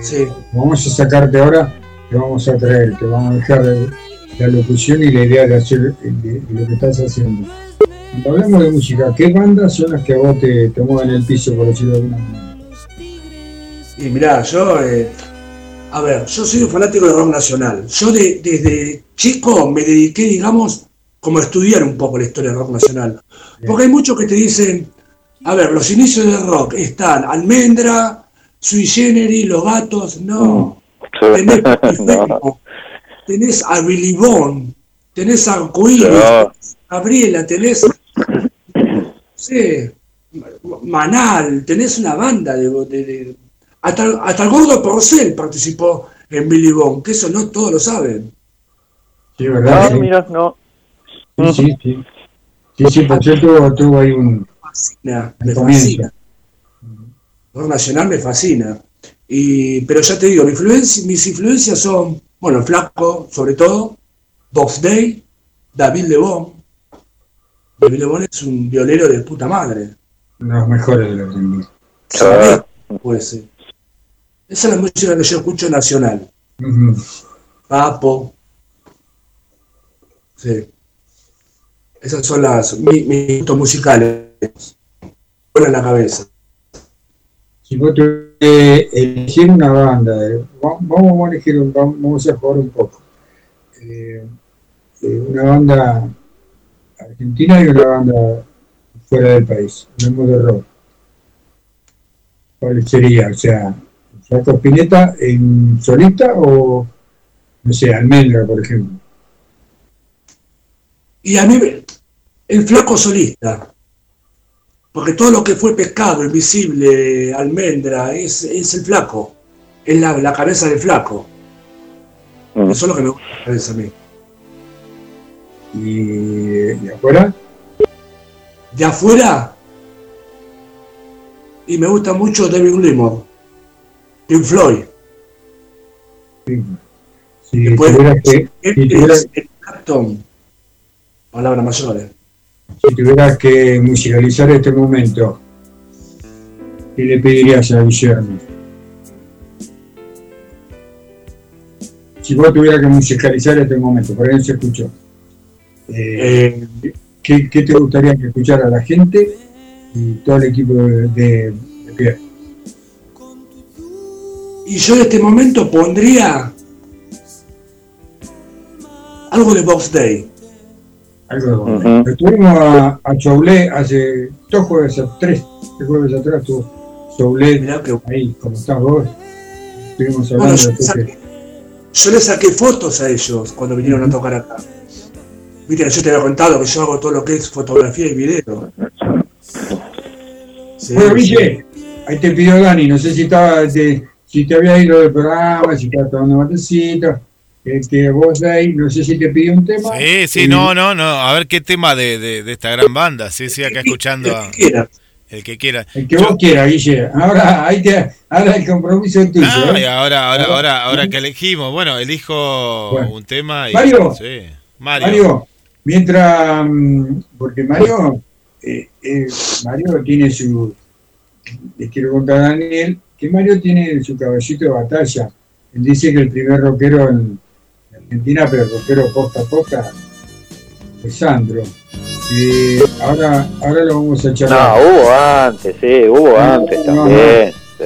H: Sí.
E: vamos a sacarte ahora, te vamos a traer, te vamos a dejar de- la locución y la idea de hacer de, de lo que estás haciendo. Cuando hablamos de música, ¿qué bandas son las que a vos te, te mueven el piso, por decirlo de alguna manera?
H: Y mirá, yo, eh, a ver, yo soy un fanático del rock nacional. Yo de- desde chico me dediqué, digamos, como a estudiar un poco la historia del rock nacional. Porque hay muchos que te dicen, a ver, los inicios del rock están Almendra, Sui Generis, Los Gatos, no. Tenés, tenés a Billy Bond, tenés a Arcoíris,
J: No.
H: Gabriela, tenés, no sé, Manal, tenés una banda de, de- de- hasta, hasta el gordo Porcel participó en Billy Bond, que eso no todos lo saben.
E: Sí, ¿verdad?
J: No,
E: Sí.
J: mira, no.
E: Sí, sí, sí. Sí, sí, por yo tuvo, tuvo ahí un
H: Fascina, me fascina. El rock nacional me fascina. Y, pero ya te digo, mi influencia- mis influencias son, bueno, el Flaco, sobre todo, Box Day, David Lebón. David Lebón es un violero de puta madre.
E: uno de los mejores de los.
H: ¿Sabés? Pues, sí. Esa es la música que yo escucho nacional. Papo. Sí. Esas son las mi- mis gustos musicales. Bueno en la cabeza.
E: Si vos que elegir una banda, eh, va- vamos a elegir, vamos a jugar un poco. Eh, eh, una banda argentina y una banda fuera del país, hablamos de rock. ¿Cuál sería? O sea, Flaco Spinetta en solista o, no sé, Almendra, por ejemplo.
H: Y a mí, el flaco solista. Porque todo lo que fue pescado, invisible, almendra, es, es el flaco. Es la, la cabeza del flaco.
J: Mm.
H: Eso es lo que me gusta de la cabeza a mí.
E: Y de afuera,
H: De afuera. Y me gusta mucho David Gilmour. Pink Floyd.
E: si
H: Después,
E: que, si tuvieras,
H: Clapton. Palabras mayores.
E: Si tuvieras que musicalizar este momento, ¿qué le pedirías a Guillermo? Si vos tuvieras que musicalizar este momento, por ahí se escuchó. Eh, ¿qué, qué te gustaría que escuchara la gente y todo el equipo de, de, de Pierre?
H: Y yo en este momento pondría algo de Box Day.
E: Algo de. Estuvimos a, a hace dos jueves, a- tres, tres jueves atrás, estuvo
H: que
E: ahí, como estás vos. Estuvimos
H: Bueno,
E: hablando
H: yo,
E: de
H: le
E: que-
H: saqué, yo le saqué fotos a ellos cuando vinieron a tocar acá. Viste, yo te había contado que yo hago todo lo que es fotografía y video. Sí,
E: Bueno,
H: sí.
E: Guille, ahí te pidió Dani, no sé si estaba, te- si te había ido del programa, si estabas tomando matecito, este, vos de ahí, no sé si te pidió un tema.
C: Sí, sí, no, no, no. A ver qué tema de, de, de esta gran banda. Sí, sí, acá escuchando a
H: El que quiera.
C: el que quiera.
E: El que vos quieras, Guille. Ahora, ahí te, ahora el compromiso es tuyo.
C: Ah,
E: ¿eh?
C: ahora, ahora, ahora, ahora que elegimos, bueno, elijo
E: Bueno.
C: un tema y
E: Mario.
C: sí. Mario.
E: Mario, mientras, mm, porque Mario, eh, eh, Mario tiene su, les quiero contar a Daniel, que Mario tiene su caballito de batalla. Él dice que el primer rockero en Argentina, pero rockero posta a posta, es Sandro. Eh, ahora, ahora lo vamos a
J: No,
E: charlar.
J: hubo antes, sí, hubo
E: No,
J: antes
E: no,
J: también. sí.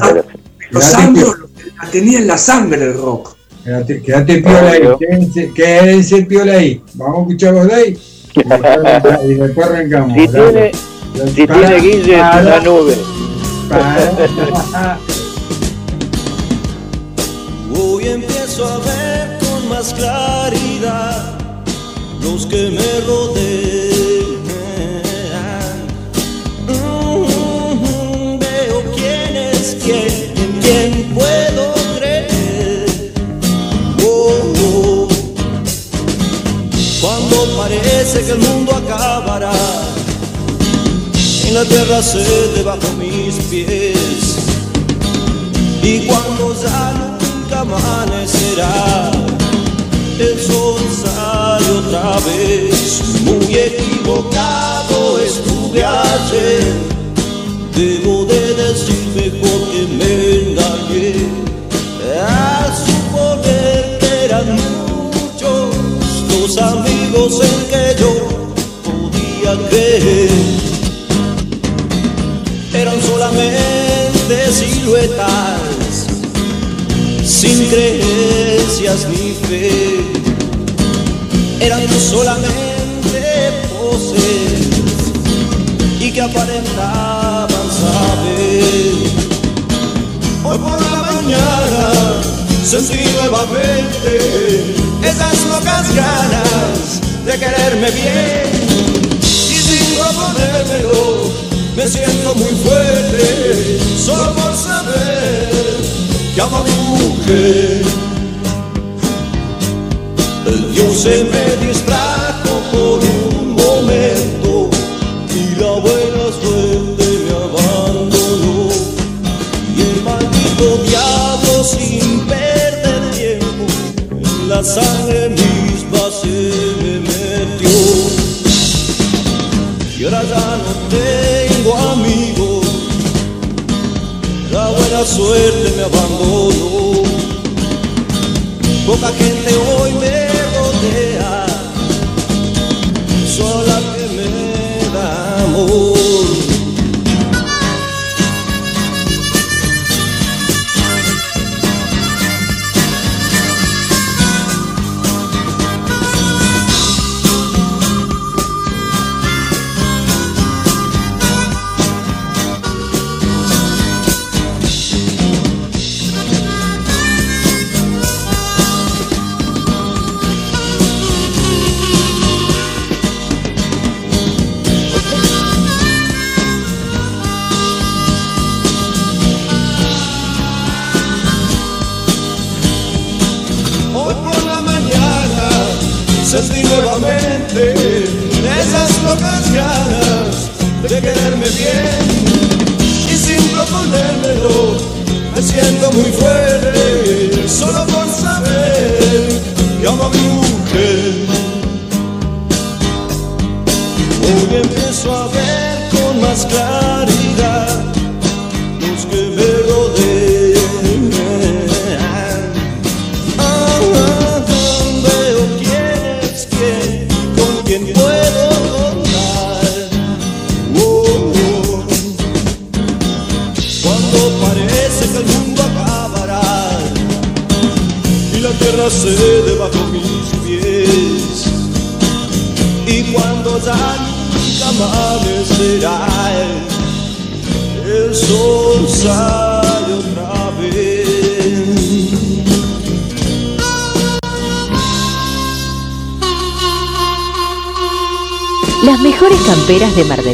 E: Para-
H: Pero
E: Date
H: Sandro la tenía en la sangre el rock.
E: Quédate, quédate piola ahí, quédense, quédense piola ahí. Vamos a escuchar vos de ahí. Y después, arrancamos.
K: Si
E: dale.
K: tiene, si tiene Guille, es una nube.
E: para.
D: Hoy empiezo a ver con claridad los que me rodean. Mm, Veo quién es quién, en quién puedo creer. Oh, oh. Cuando parece que el mundo acabará y la tierra cede bajo mis pies. Y cuando ya nunca amanecerá, el sol sale otra vez. Muy equivocado estuve ayer. Debo de decir mejor que me engañé. A suponer que eran muchos los amigos en que yo podía creer eran solamente siluetas, creencias ni fe, eran solamente poses y que aparentaban saber. Hoy por la mañana sentí nuevamente esas locas ganas de quererme bien y sin proponérmelo me siento muy fuerte solo por saber que amo a mi mujer. El Dios suerte me abandonó. Poca gente hoy me rodea, sola que me da amor.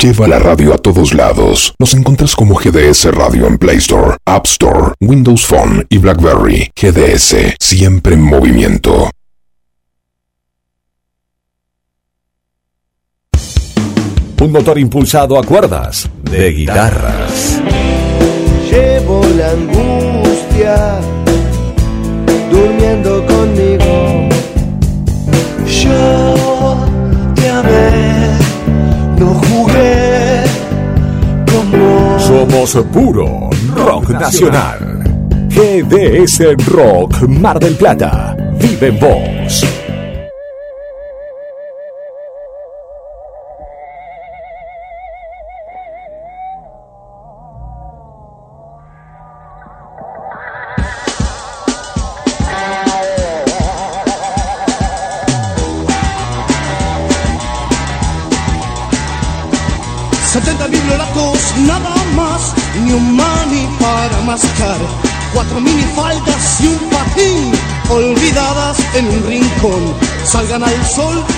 A: Lleva la radio a todos lados. Nos encuentras como GDS Radio en Play Store, App Store, Windows Phone y BlackBerry. GDS, siempre en movimiento.
M: Un motor impulsado a cuerdas de guitarras.
N: Llevo la angustia durmiendo conmigo. Yo te amé,
M: Somos puro rock nacional. GDS Rock Mar del Plata. Vive en vos.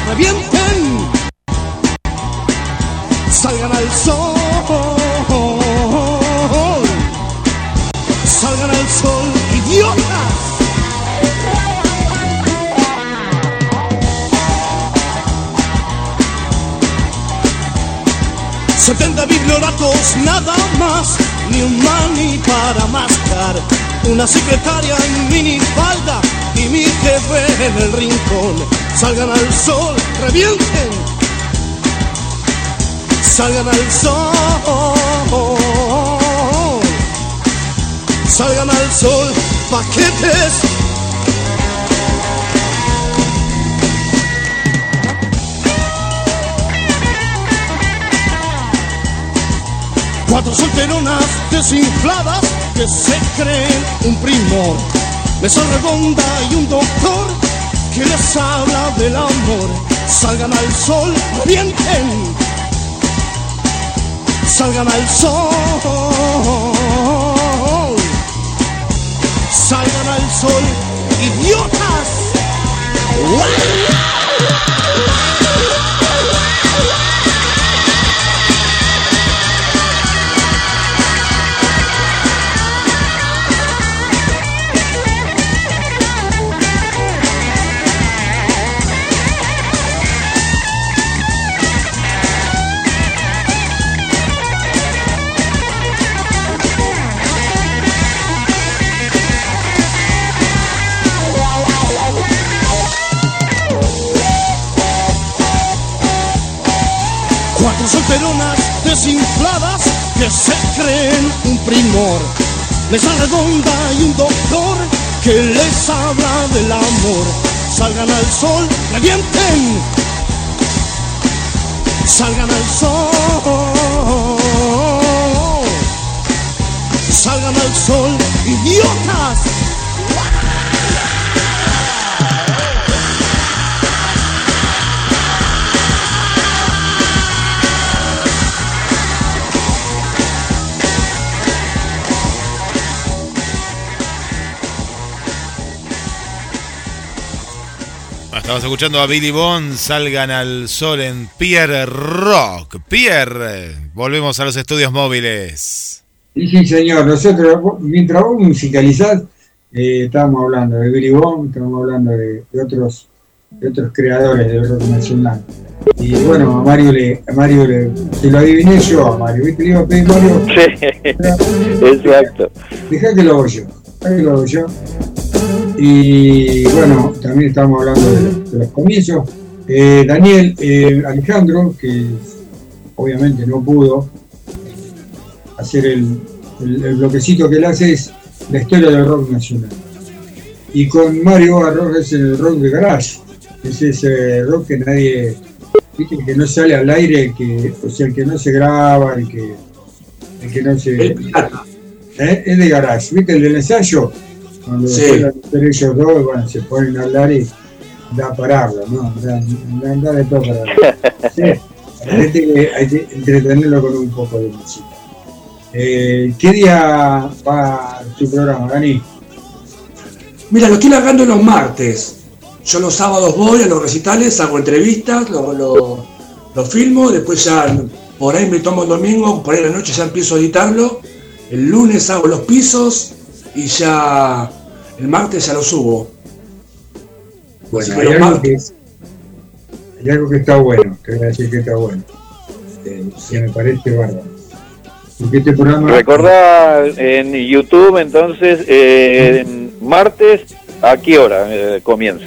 O: Revienten. Salgan al sol. Salgan al sol, idiotas. Setenta biblioratos nada más, ni un mani para mascar. Una secretaria en minifalda y mi jefe en el rincón. Salgan al sol, revienten. Salgan al sol. Salgan al sol, paquetes. Cuatro solteronas desinfladas que se creen un primor. Mesa redonda y un doctor que les habla del amor. Salgan al sol, revienten. Salgan al sol. Salgan al sol, idiotas. Cuatro solteronas desinfladas que se creen un primor. Mesa redonda y un doctor que les habla del amor. Salgan al sol, revienten. Salgan al sol. Salgan al sol, idiotas.
C: Estamos escuchando a Billy Bond, salgan al sol en Pierre Rock. Pierre, volvemos a los estudios móviles.
E: Sí, sí, señor. Nosotros, mientras vos musicalizás, eh, estábamos hablando de Billy Bond, estábamos hablando de, de otros de otros creadores del rock nacional. Y bueno, a Mario le, a Mario le, se lo adiviné yo a Mario, ¿viste? Le iba a pedir Mario.
J: Exacto.
E: Dejá que lo hago yo, dejá que lo hago yo. Y bueno, también estamos hablando de, de los comienzos. Eh, Daniel eh, Alejandro, que obviamente no pudo hacer el, el- el bloquecito que él hace, es la historia del rock nacional. Y con Mario Barros es el rock de garage. Es ese rock que nadie, viste, que no sale al aire, que, o sea, el que no se graba, el que, el que no se. ¿Eh? Es de garage, ¿viste? El del ensayo, cuando
H: Sí.
E: hacer ellos dos, bueno, se ponen a hablar y da para hablar, ¿no? Da, da- da de todo para hablar. Sí. Hay que, hay que entretenerlo con un poco de música. Eh, ¿Qué día va tu programa, Dani?
H: Mira, lo estoy largando los martes. Yo los sábados voy a los recitales, hago entrevistas, lo, lo, lo filmo, después ya por ahí me tomo el domingo, por ahí en la noche ya empiezo a editarlo. El lunes hago los pisos y ya el martes ya lo subo.
E: Bueno,
H: que
E: hay algo,
H: martes-
E: que, hay algo que está bueno, te voy a decir que está bueno. Eh, que me parece bárbaro. Porque este programa.
J: Recordá en YouTube entonces, eh, en martes ¿A qué hora eh, comienza?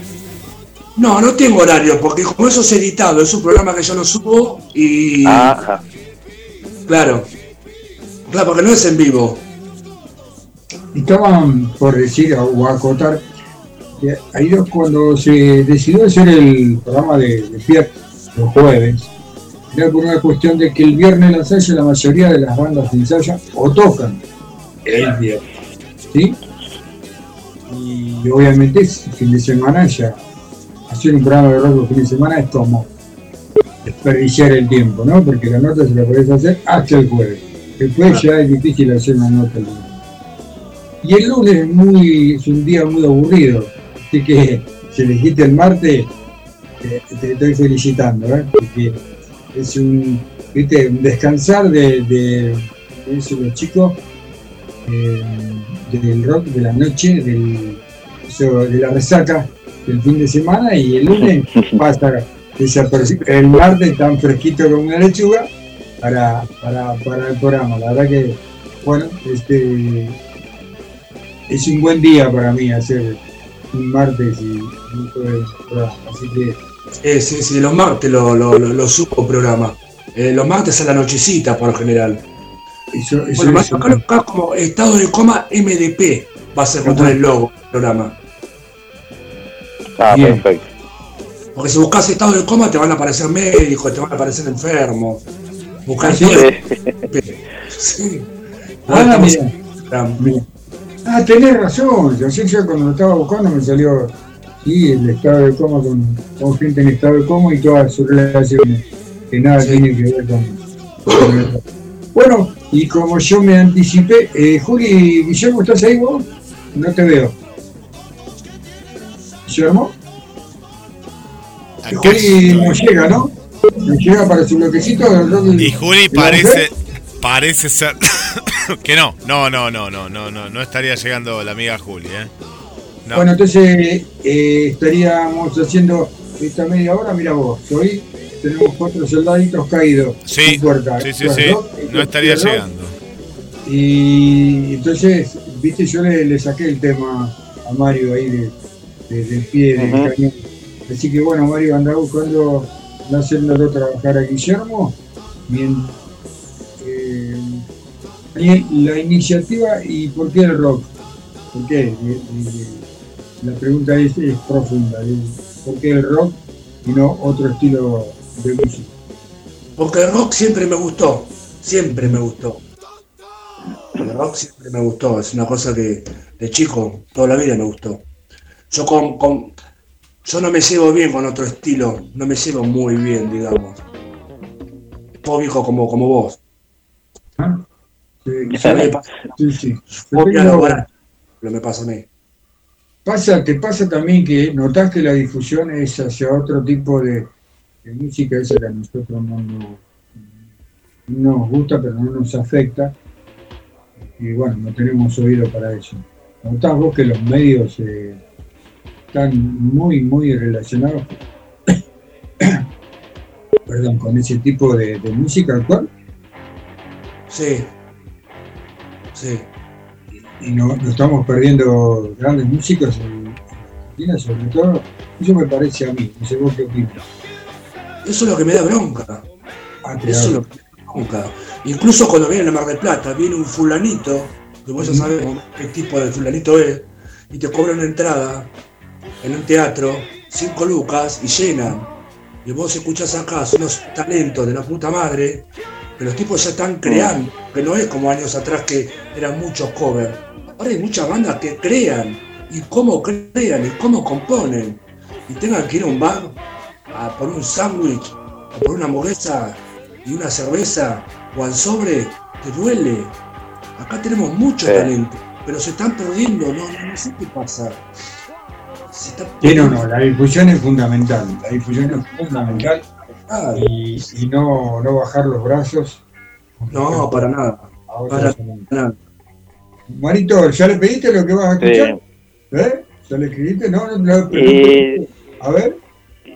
H: No, no tengo horario, porque como eso es editado, es un programa que yo lo subo y.
J: Ajá.
H: Claro. Claro, porque no es en vivo.
E: Estaban por decir o acotar ahí cuando se decidió hacer el programa de, de Pierre los jueves, era por una cuestión de que el viernes el ensayo la mayoría de las bandas de ensayo o tocan el viernes, ¿sí? Y obviamente es fin de semana ya hacer un programa de rock los fines de semana es como desperdiciar el tiempo, ¿no? Porque la nota se la podés hacer hasta el jueves. Después ya es difícil hacer una nota el. Y el lunes es, muy, es un día muy aburrido. Así que si elegiste el martes, te, te estoy felicitando, ¿eh? Porque es un, ¿viste? un descansar de, de, dicen los chicos, eh, del rock de la noche, del, de la resaca del fin de semana y el lunes pasa. El martes tan fresquito como una lechuga para, para, para el programa. La verdad que, bueno, este es un buen día para mí hacer un martes y un jueves programa. Así que
H: Eh, sí, sí, los martes lo, lo, lo, lo subo programa. Eh, los martes a la nochecita, por lo general.
E: eso, eso
H: Bueno,
E: es
H: acá, acá como estado de coma MDP va a ser contra el logo del programa.
J: Ah,
E: Bien.
J: perfecto.
H: Porque si buscas estado de coma te van a aparecer médicos, te van a aparecer enfermos. Buscás
E: Sí.
H: Sí.
E: Ah,
H: estamos-
E: mira. Mira. Ah, tenés razón. Yo, sé yo cuando lo estaba buscando me salió sí, el estado de coma con, con gente en estado de coma y todas sus relaciones. Que nada
H: Sí.
E: tiene que ver con. con el- Bueno, y como yo me anticipé, eh, Juli, Guillermo, ¿estás ahí vos? No te veo. ¿Guillermo?
C: Acá
E: Juli no llega, ¿no? No llega para su bloquecito.
C: Y Juli parece parece ser que no, no, no, no, no, no, no, no estaría llegando la amiga Juli, ¿eh? No.
E: Bueno, entonces eh, estaríamos haciendo esta media hora, mira vos, hoy tenemos cuatro soldaditos caídos
C: Sí,
E: en puerta.
C: sí, sí, sí,
E: dos,
C: no estaría
E: dos.
C: llegando.
E: Y entonces, viste, yo le, le saqué el tema a Mario ahí de, de- del pie del cañón. Así que bueno, Mario anda buscando no haciéndolo trabajar a Guillermo. Bien, y la iniciativa y por qué el rock. ¿Por qué? Eh, eh, La pregunta es, es profunda. ¿Por qué el rock y no otro estilo de música?
H: Porque el rock siempre me gustó. Siempre me gustó. El rock siempre me gustó. Es una cosa que de chico, toda la vida me gustó. Yo con, con- yo no me llevo bien con otro estilo. No me llevo muy bien, digamos. Viejo como, como vos.
E: ¿Ah? Sí,
H: Sí, Lo me pasa a mí.
E: Pasa, te pasa también que notás que la difusión es hacia otro tipo de, de música, esa que a nosotros no, no- no nos gusta, pero no nos afecta. Y bueno, no tenemos oído para eso. Notás vos que los medios eh, están muy, muy relacionados perdón, con ese tipo de, de música actual
H: Sí.
E: Y no, no estamos perdiendo grandes músicos en Argentina, sobre todo. Eso me parece a mí, no sé vos qué opinas.
H: Eso es lo que me da bronca.
E: Ah,
H: Eso es lo que me da bronca. Incluso cuando viene a Mar del Plata, viene un fulanito, que vos ya sabés qué tipo de fulanito es, y te cobra una entrada en un teatro, cinco lucas, y llenan. Y vos escuchás acá, son unos talentos de la puta madre, que los tipos ya están creando, que no es como años atrás que eran muchos covers. Ahora hay muchas bandas que crean, y cómo crean, y cómo componen. Y tengan que ir a un bar a por un sándwich, o por una hamburguesa y una cerveza, o al sobre, te duele. Acá tenemos mucho
J: Sí.
H: talento, pero se están perdiendo, no, no, no sé qué pasa. Se está
E: no, la difusión es fundamental. La difusión es fundamental
H: Ah,
E: y, y no, no bajar los brazos.
H: No, para nada. Para nada.
E: Marito, ¿ya le pediste lo que vas a
J: Sí.
E: escuchar? ¿Eh? ¿Ya le escribiste? No, no, no,
J: Y,
E: A ver.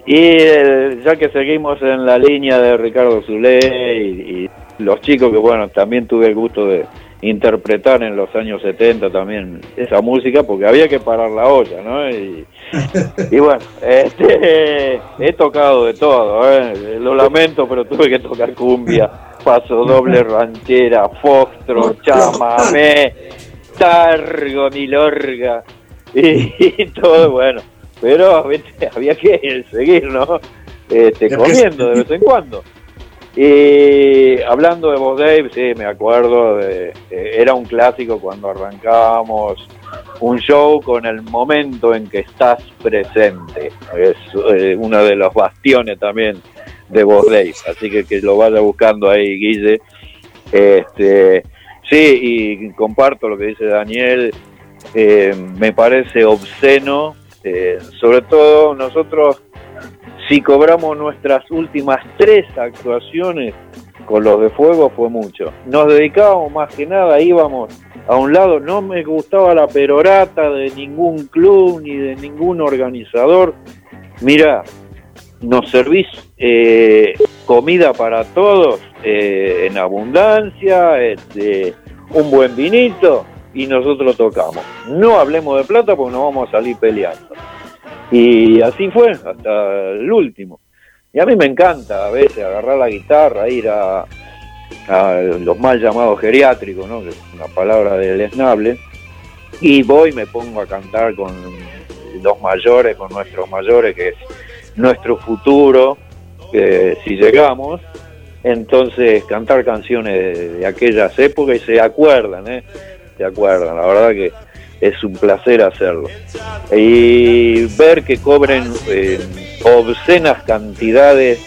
J: y eh, ya que seguimos en la línea de Ricardo Zulé y, y los chicos que bueno, también tuve el gusto de
P: interpretar en los años 70 también esa música porque había que parar la olla, ¿no? Y, y bueno, este, he tocado de todo, ¿eh? lo lamento, pero tuve que tocar cumbia, paso doble, ranchera, fostro, chamamé, targo, milorga y, y todo, bueno. Pero ¿viste? había que seguir, ¿no? Este, comiendo de vez en cuando. Y hablando de vos, Dave, sí, me acuerdo, de, eh, era un clásico cuando arrancábamos un show con el momento en que estás presente. Es eh, uno de los bastiones también de vos, Dave. Así que que lo vaya buscando ahí, Guille. Este, sí, y comparto lo que dice Daniel. Eh, me parece obsceno, eh, sobre todo nosotros si cobramos nuestras últimas tres actuaciones con los de fuego fue mucho. Nos dedicábamos más que nada, íbamos a un lado, no me gustaba la perorata de ningún club ni de ningún organizador. Mira, nos servís eh, comida para todos eh, en abundancia, este, un buen vinito y nosotros tocamos. No hablemos de plata porque nos vamos a salir peleando. Y así fue hasta el último. Y a mí me encanta a veces agarrar la guitarra, ir a, los mal llamados geriátricos, ¿no? que es una palabra deleznable, y voy me pongo a cantar con los mayores, con nuestros mayores, que es nuestro futuro, que si llegamos, entonces cantar canciones de, de aquellas épocas y se acuerdan, ¿eh? se acuerdan, la verdad que es un placer hacerlo. Y ver que cobren eh, obscenas cantidades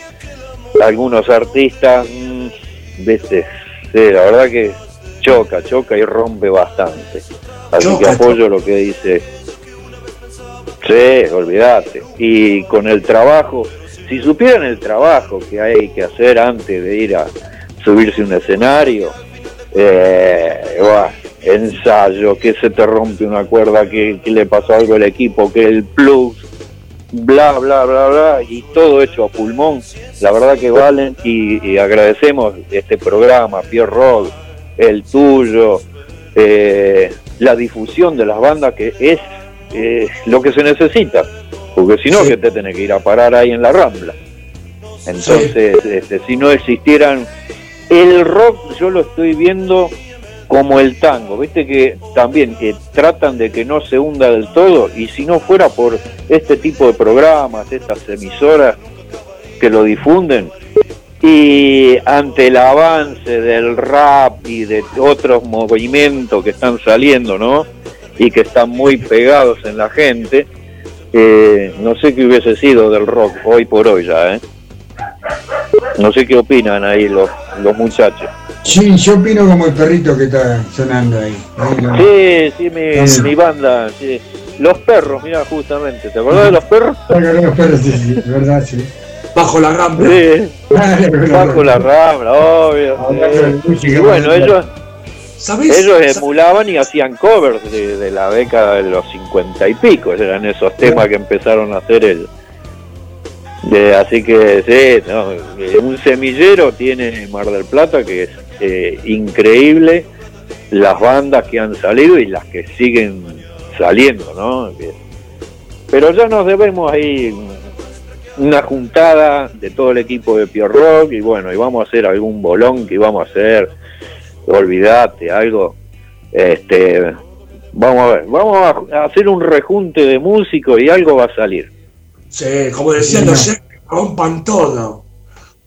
P: algunos artistas, mm, viste, sí, la verdad que choca, choca y rompe bastante. Así que apoyo lo que dice. Sí, olvídate. Y con el trabajo, si supieran el trabajo que hay que hacer antes de ir a subirse un escenario, eh, ensayo, que se te rompe una cuerda, que, que le pasó algo al equipo, que el plus, bla, bla, bla, bla, y todo hecho a pulmón. La verdad que valen y, y agradecemos este programa, Pierre Rock, el tuyo, eh, la difusión de las bandas, que es eh, lo que se necesita, porque si no, que te tenés que ir a parar ahí en la rambla. Entonces, este, si no existieran el rock, yo lo estoy viendo como el tango, viste que también que tratan de que no se hunda del todo y si no fuera por este tipo de programas, estas emisoras que lo difunden y ante el avance del rap y de otros movimientos que están saliendo, ¿no? Y que están muy pegados en la gente, eh, no sé qué hubiese sido del rock hoy por hoy ya, ¿eh? No sé qué opinan ahí los, los muchachos.
E: Sí, yo opino como el perrito que está sonando ahí. Ahí
P: Sí, sí, mi, banda, sí. Los perros, mira, justamente. ¿Te acordás de los perros?
E: Los perros, sí, sí, verdad, sí.
H: Bajo la rambla.
P: Sí, bajo la rambla, obvio. sí. Y bueno, ellos,
H: ¿Sabés?
P: ellos emulaban y hacían covers de, de la década de los cincuenta y pico. Eran esos temas que empezaron a hacer el. de- así que, sí, no, eh, un semillero tiene Mar del Plata que es eh, increíble las bandas que han salido y las que siguen saliendo, ¿no? Pero ya nos debemos ahí una juntada de todo el equipo de Pio Rock y bueno, y vamos a hacer algún bolón que vamos a hacer, olvídate, algo, este, vamos a ver, vamos a hacer un rejunte de músicos y algo va a salir.
H: Sí, como decían los rompan todo.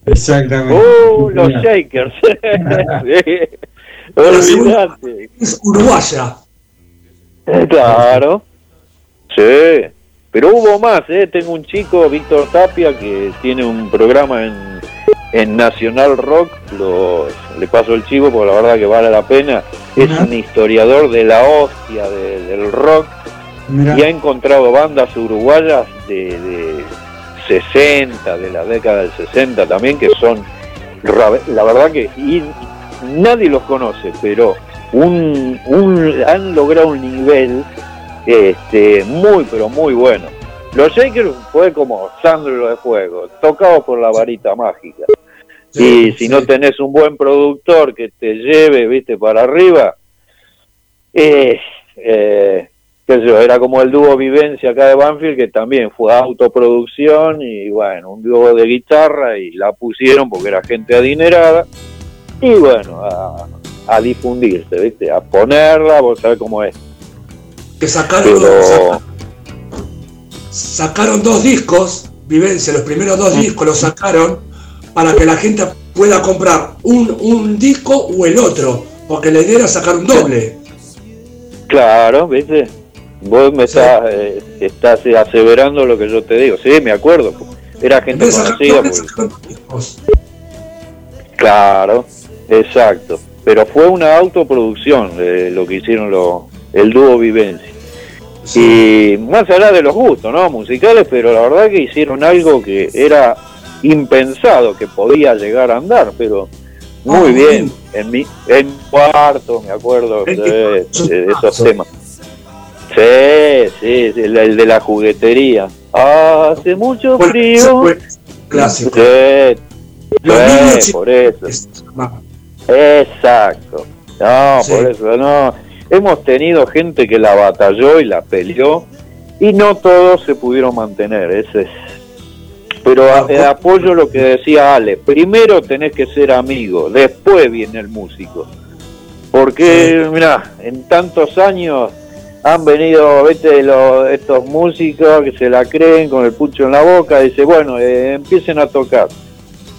E: Exactamente.
P: ¡Uh, los Shakers! Sí. Olvídate.
H: Es uruguaya.
P: Claro. Sí. Pero hubo más, ¿eh? Tengo un chico, Víctor Tapia, que tiene un programa en, en Nacional Rock. Los, le paso el chivo porque la verdad que vale la pena. Es un historiador de la hostia de- del rock
E: Mirá.
P: y ha encontrado bandas uruguayas de, de 60, de la década del 60 también, que son, la verdad que y nadie los conoce, pero un, un- han logrado un nivel este, muy, pero muy bueno. Los Shakers fue como Sandro de Fuego, tocado por la varita mágica. y si no tenés un buen productor que te lleve, viste, para arriba, eh, eh, qué sé yo, era como el dúo Vivencia acá de Banfield, que también fue autoproducción y bueno, un dúo de guitarra y la pusieron porque era gente adinerada y bueno, a, a difundirse, viste, a ponerla, vos sabés cómo es.
H: Que sacaron,
P: Pero,
H: sacaron dos discos, Vivencia, los primeros dos discos los sacaron para que la gente pueda comprar un, un disco o el otro, porque la idea era sacar un doble.
P: claro, viste, vos me estás, eh, estás aseverando lo que yo te digo, sí, me acuerdo, era gente conocida.
H: discos.
P: Claro, exacto. Pero fue una autoproducción de lo que hicieron lo- el dúo Vivencia. Y más allá de los gustos, ¿no? Musicales, pero la verdad que hicieron algo que era impensado que podía llegar a andar, pero muy
H: Ah,
P: bien. En mi, en cuarto, me acuerdo de, de esos temas. Sí, sí, el, el de la juguetería. Hace mucho frío.
H: Clásico.
P: Sí,
H: Los
P: sí, por eso. Exacto. No, por eso, no. Hemos tenido gente que la batalló y la peleó y no todos se pudieron mantener. Ese es. Pero a- eh, apoyo lo que decía Ale. Primero tenés que ser amigo, después viene el músico. Porque, mira, en tantos años han venido, vete, los, estos músicos que se la creen con el pucho en la boca, dice, bueno, eh, empiecen a tocar.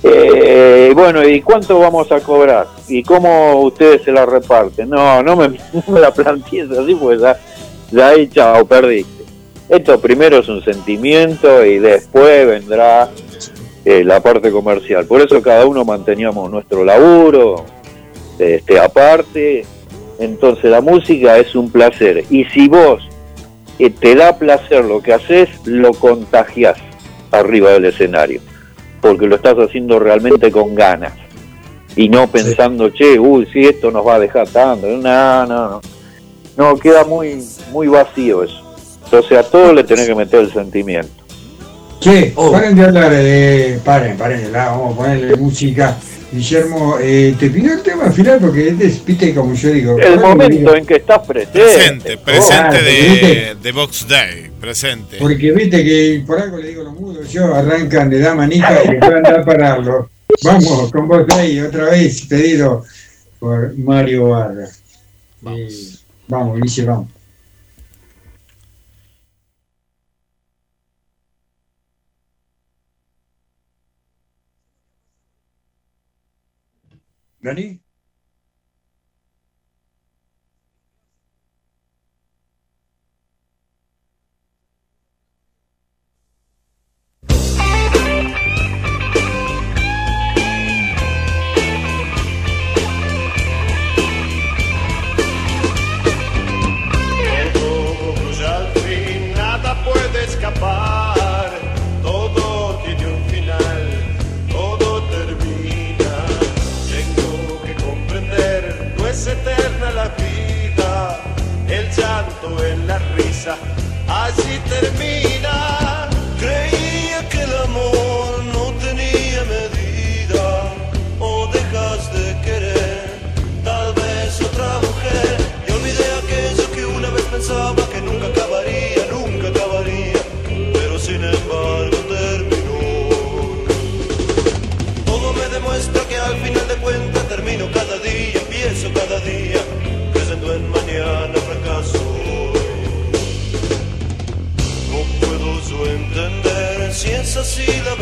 P: Eh, bueno, ¿y cuánto vamos a cobrar? ¿Y cómo ustedes se la reparten? No, no me, me la plantees así, pues ya, ya ahí, chao, perdiste. Esto primero es un sentimiento y después vendrá eh, la parte comercial. Por eso cada uno manteníamos nuestro laburo, este, aparte. Entonces la música es un placer. Y si vos eh, te da placer lo que haces, lo contagias arriba del escenario. Porque lo estás haciendo realmente con ganas. Y no pensando, che, uy, si esto nos va a dejar tanto. No, no, no. No, queda muy, muy vacío eso. Entonces a todo le tenés que meter el sentimiento.
E: Che,
P: Oh.
E: paren de hablar, eh, paren, paren, la- vamos a ponerle música. Guillermo, eh, te pidió el tema final porque este es, viste, como yo digo.
P: El momento en que estás presente.
C: Presente, presente
E: Claro,
C: de, de Box Day, presente.
E: Porque viste que por algo le digo los mudos, yo arrancan de da manija y después andar a pararlo. Vamos, con vos ahí, otra vez pedido por Mario Barra. Vamos, vamos, Guille, vamos. ¿Dani?
Q: En la risa, así termina. así la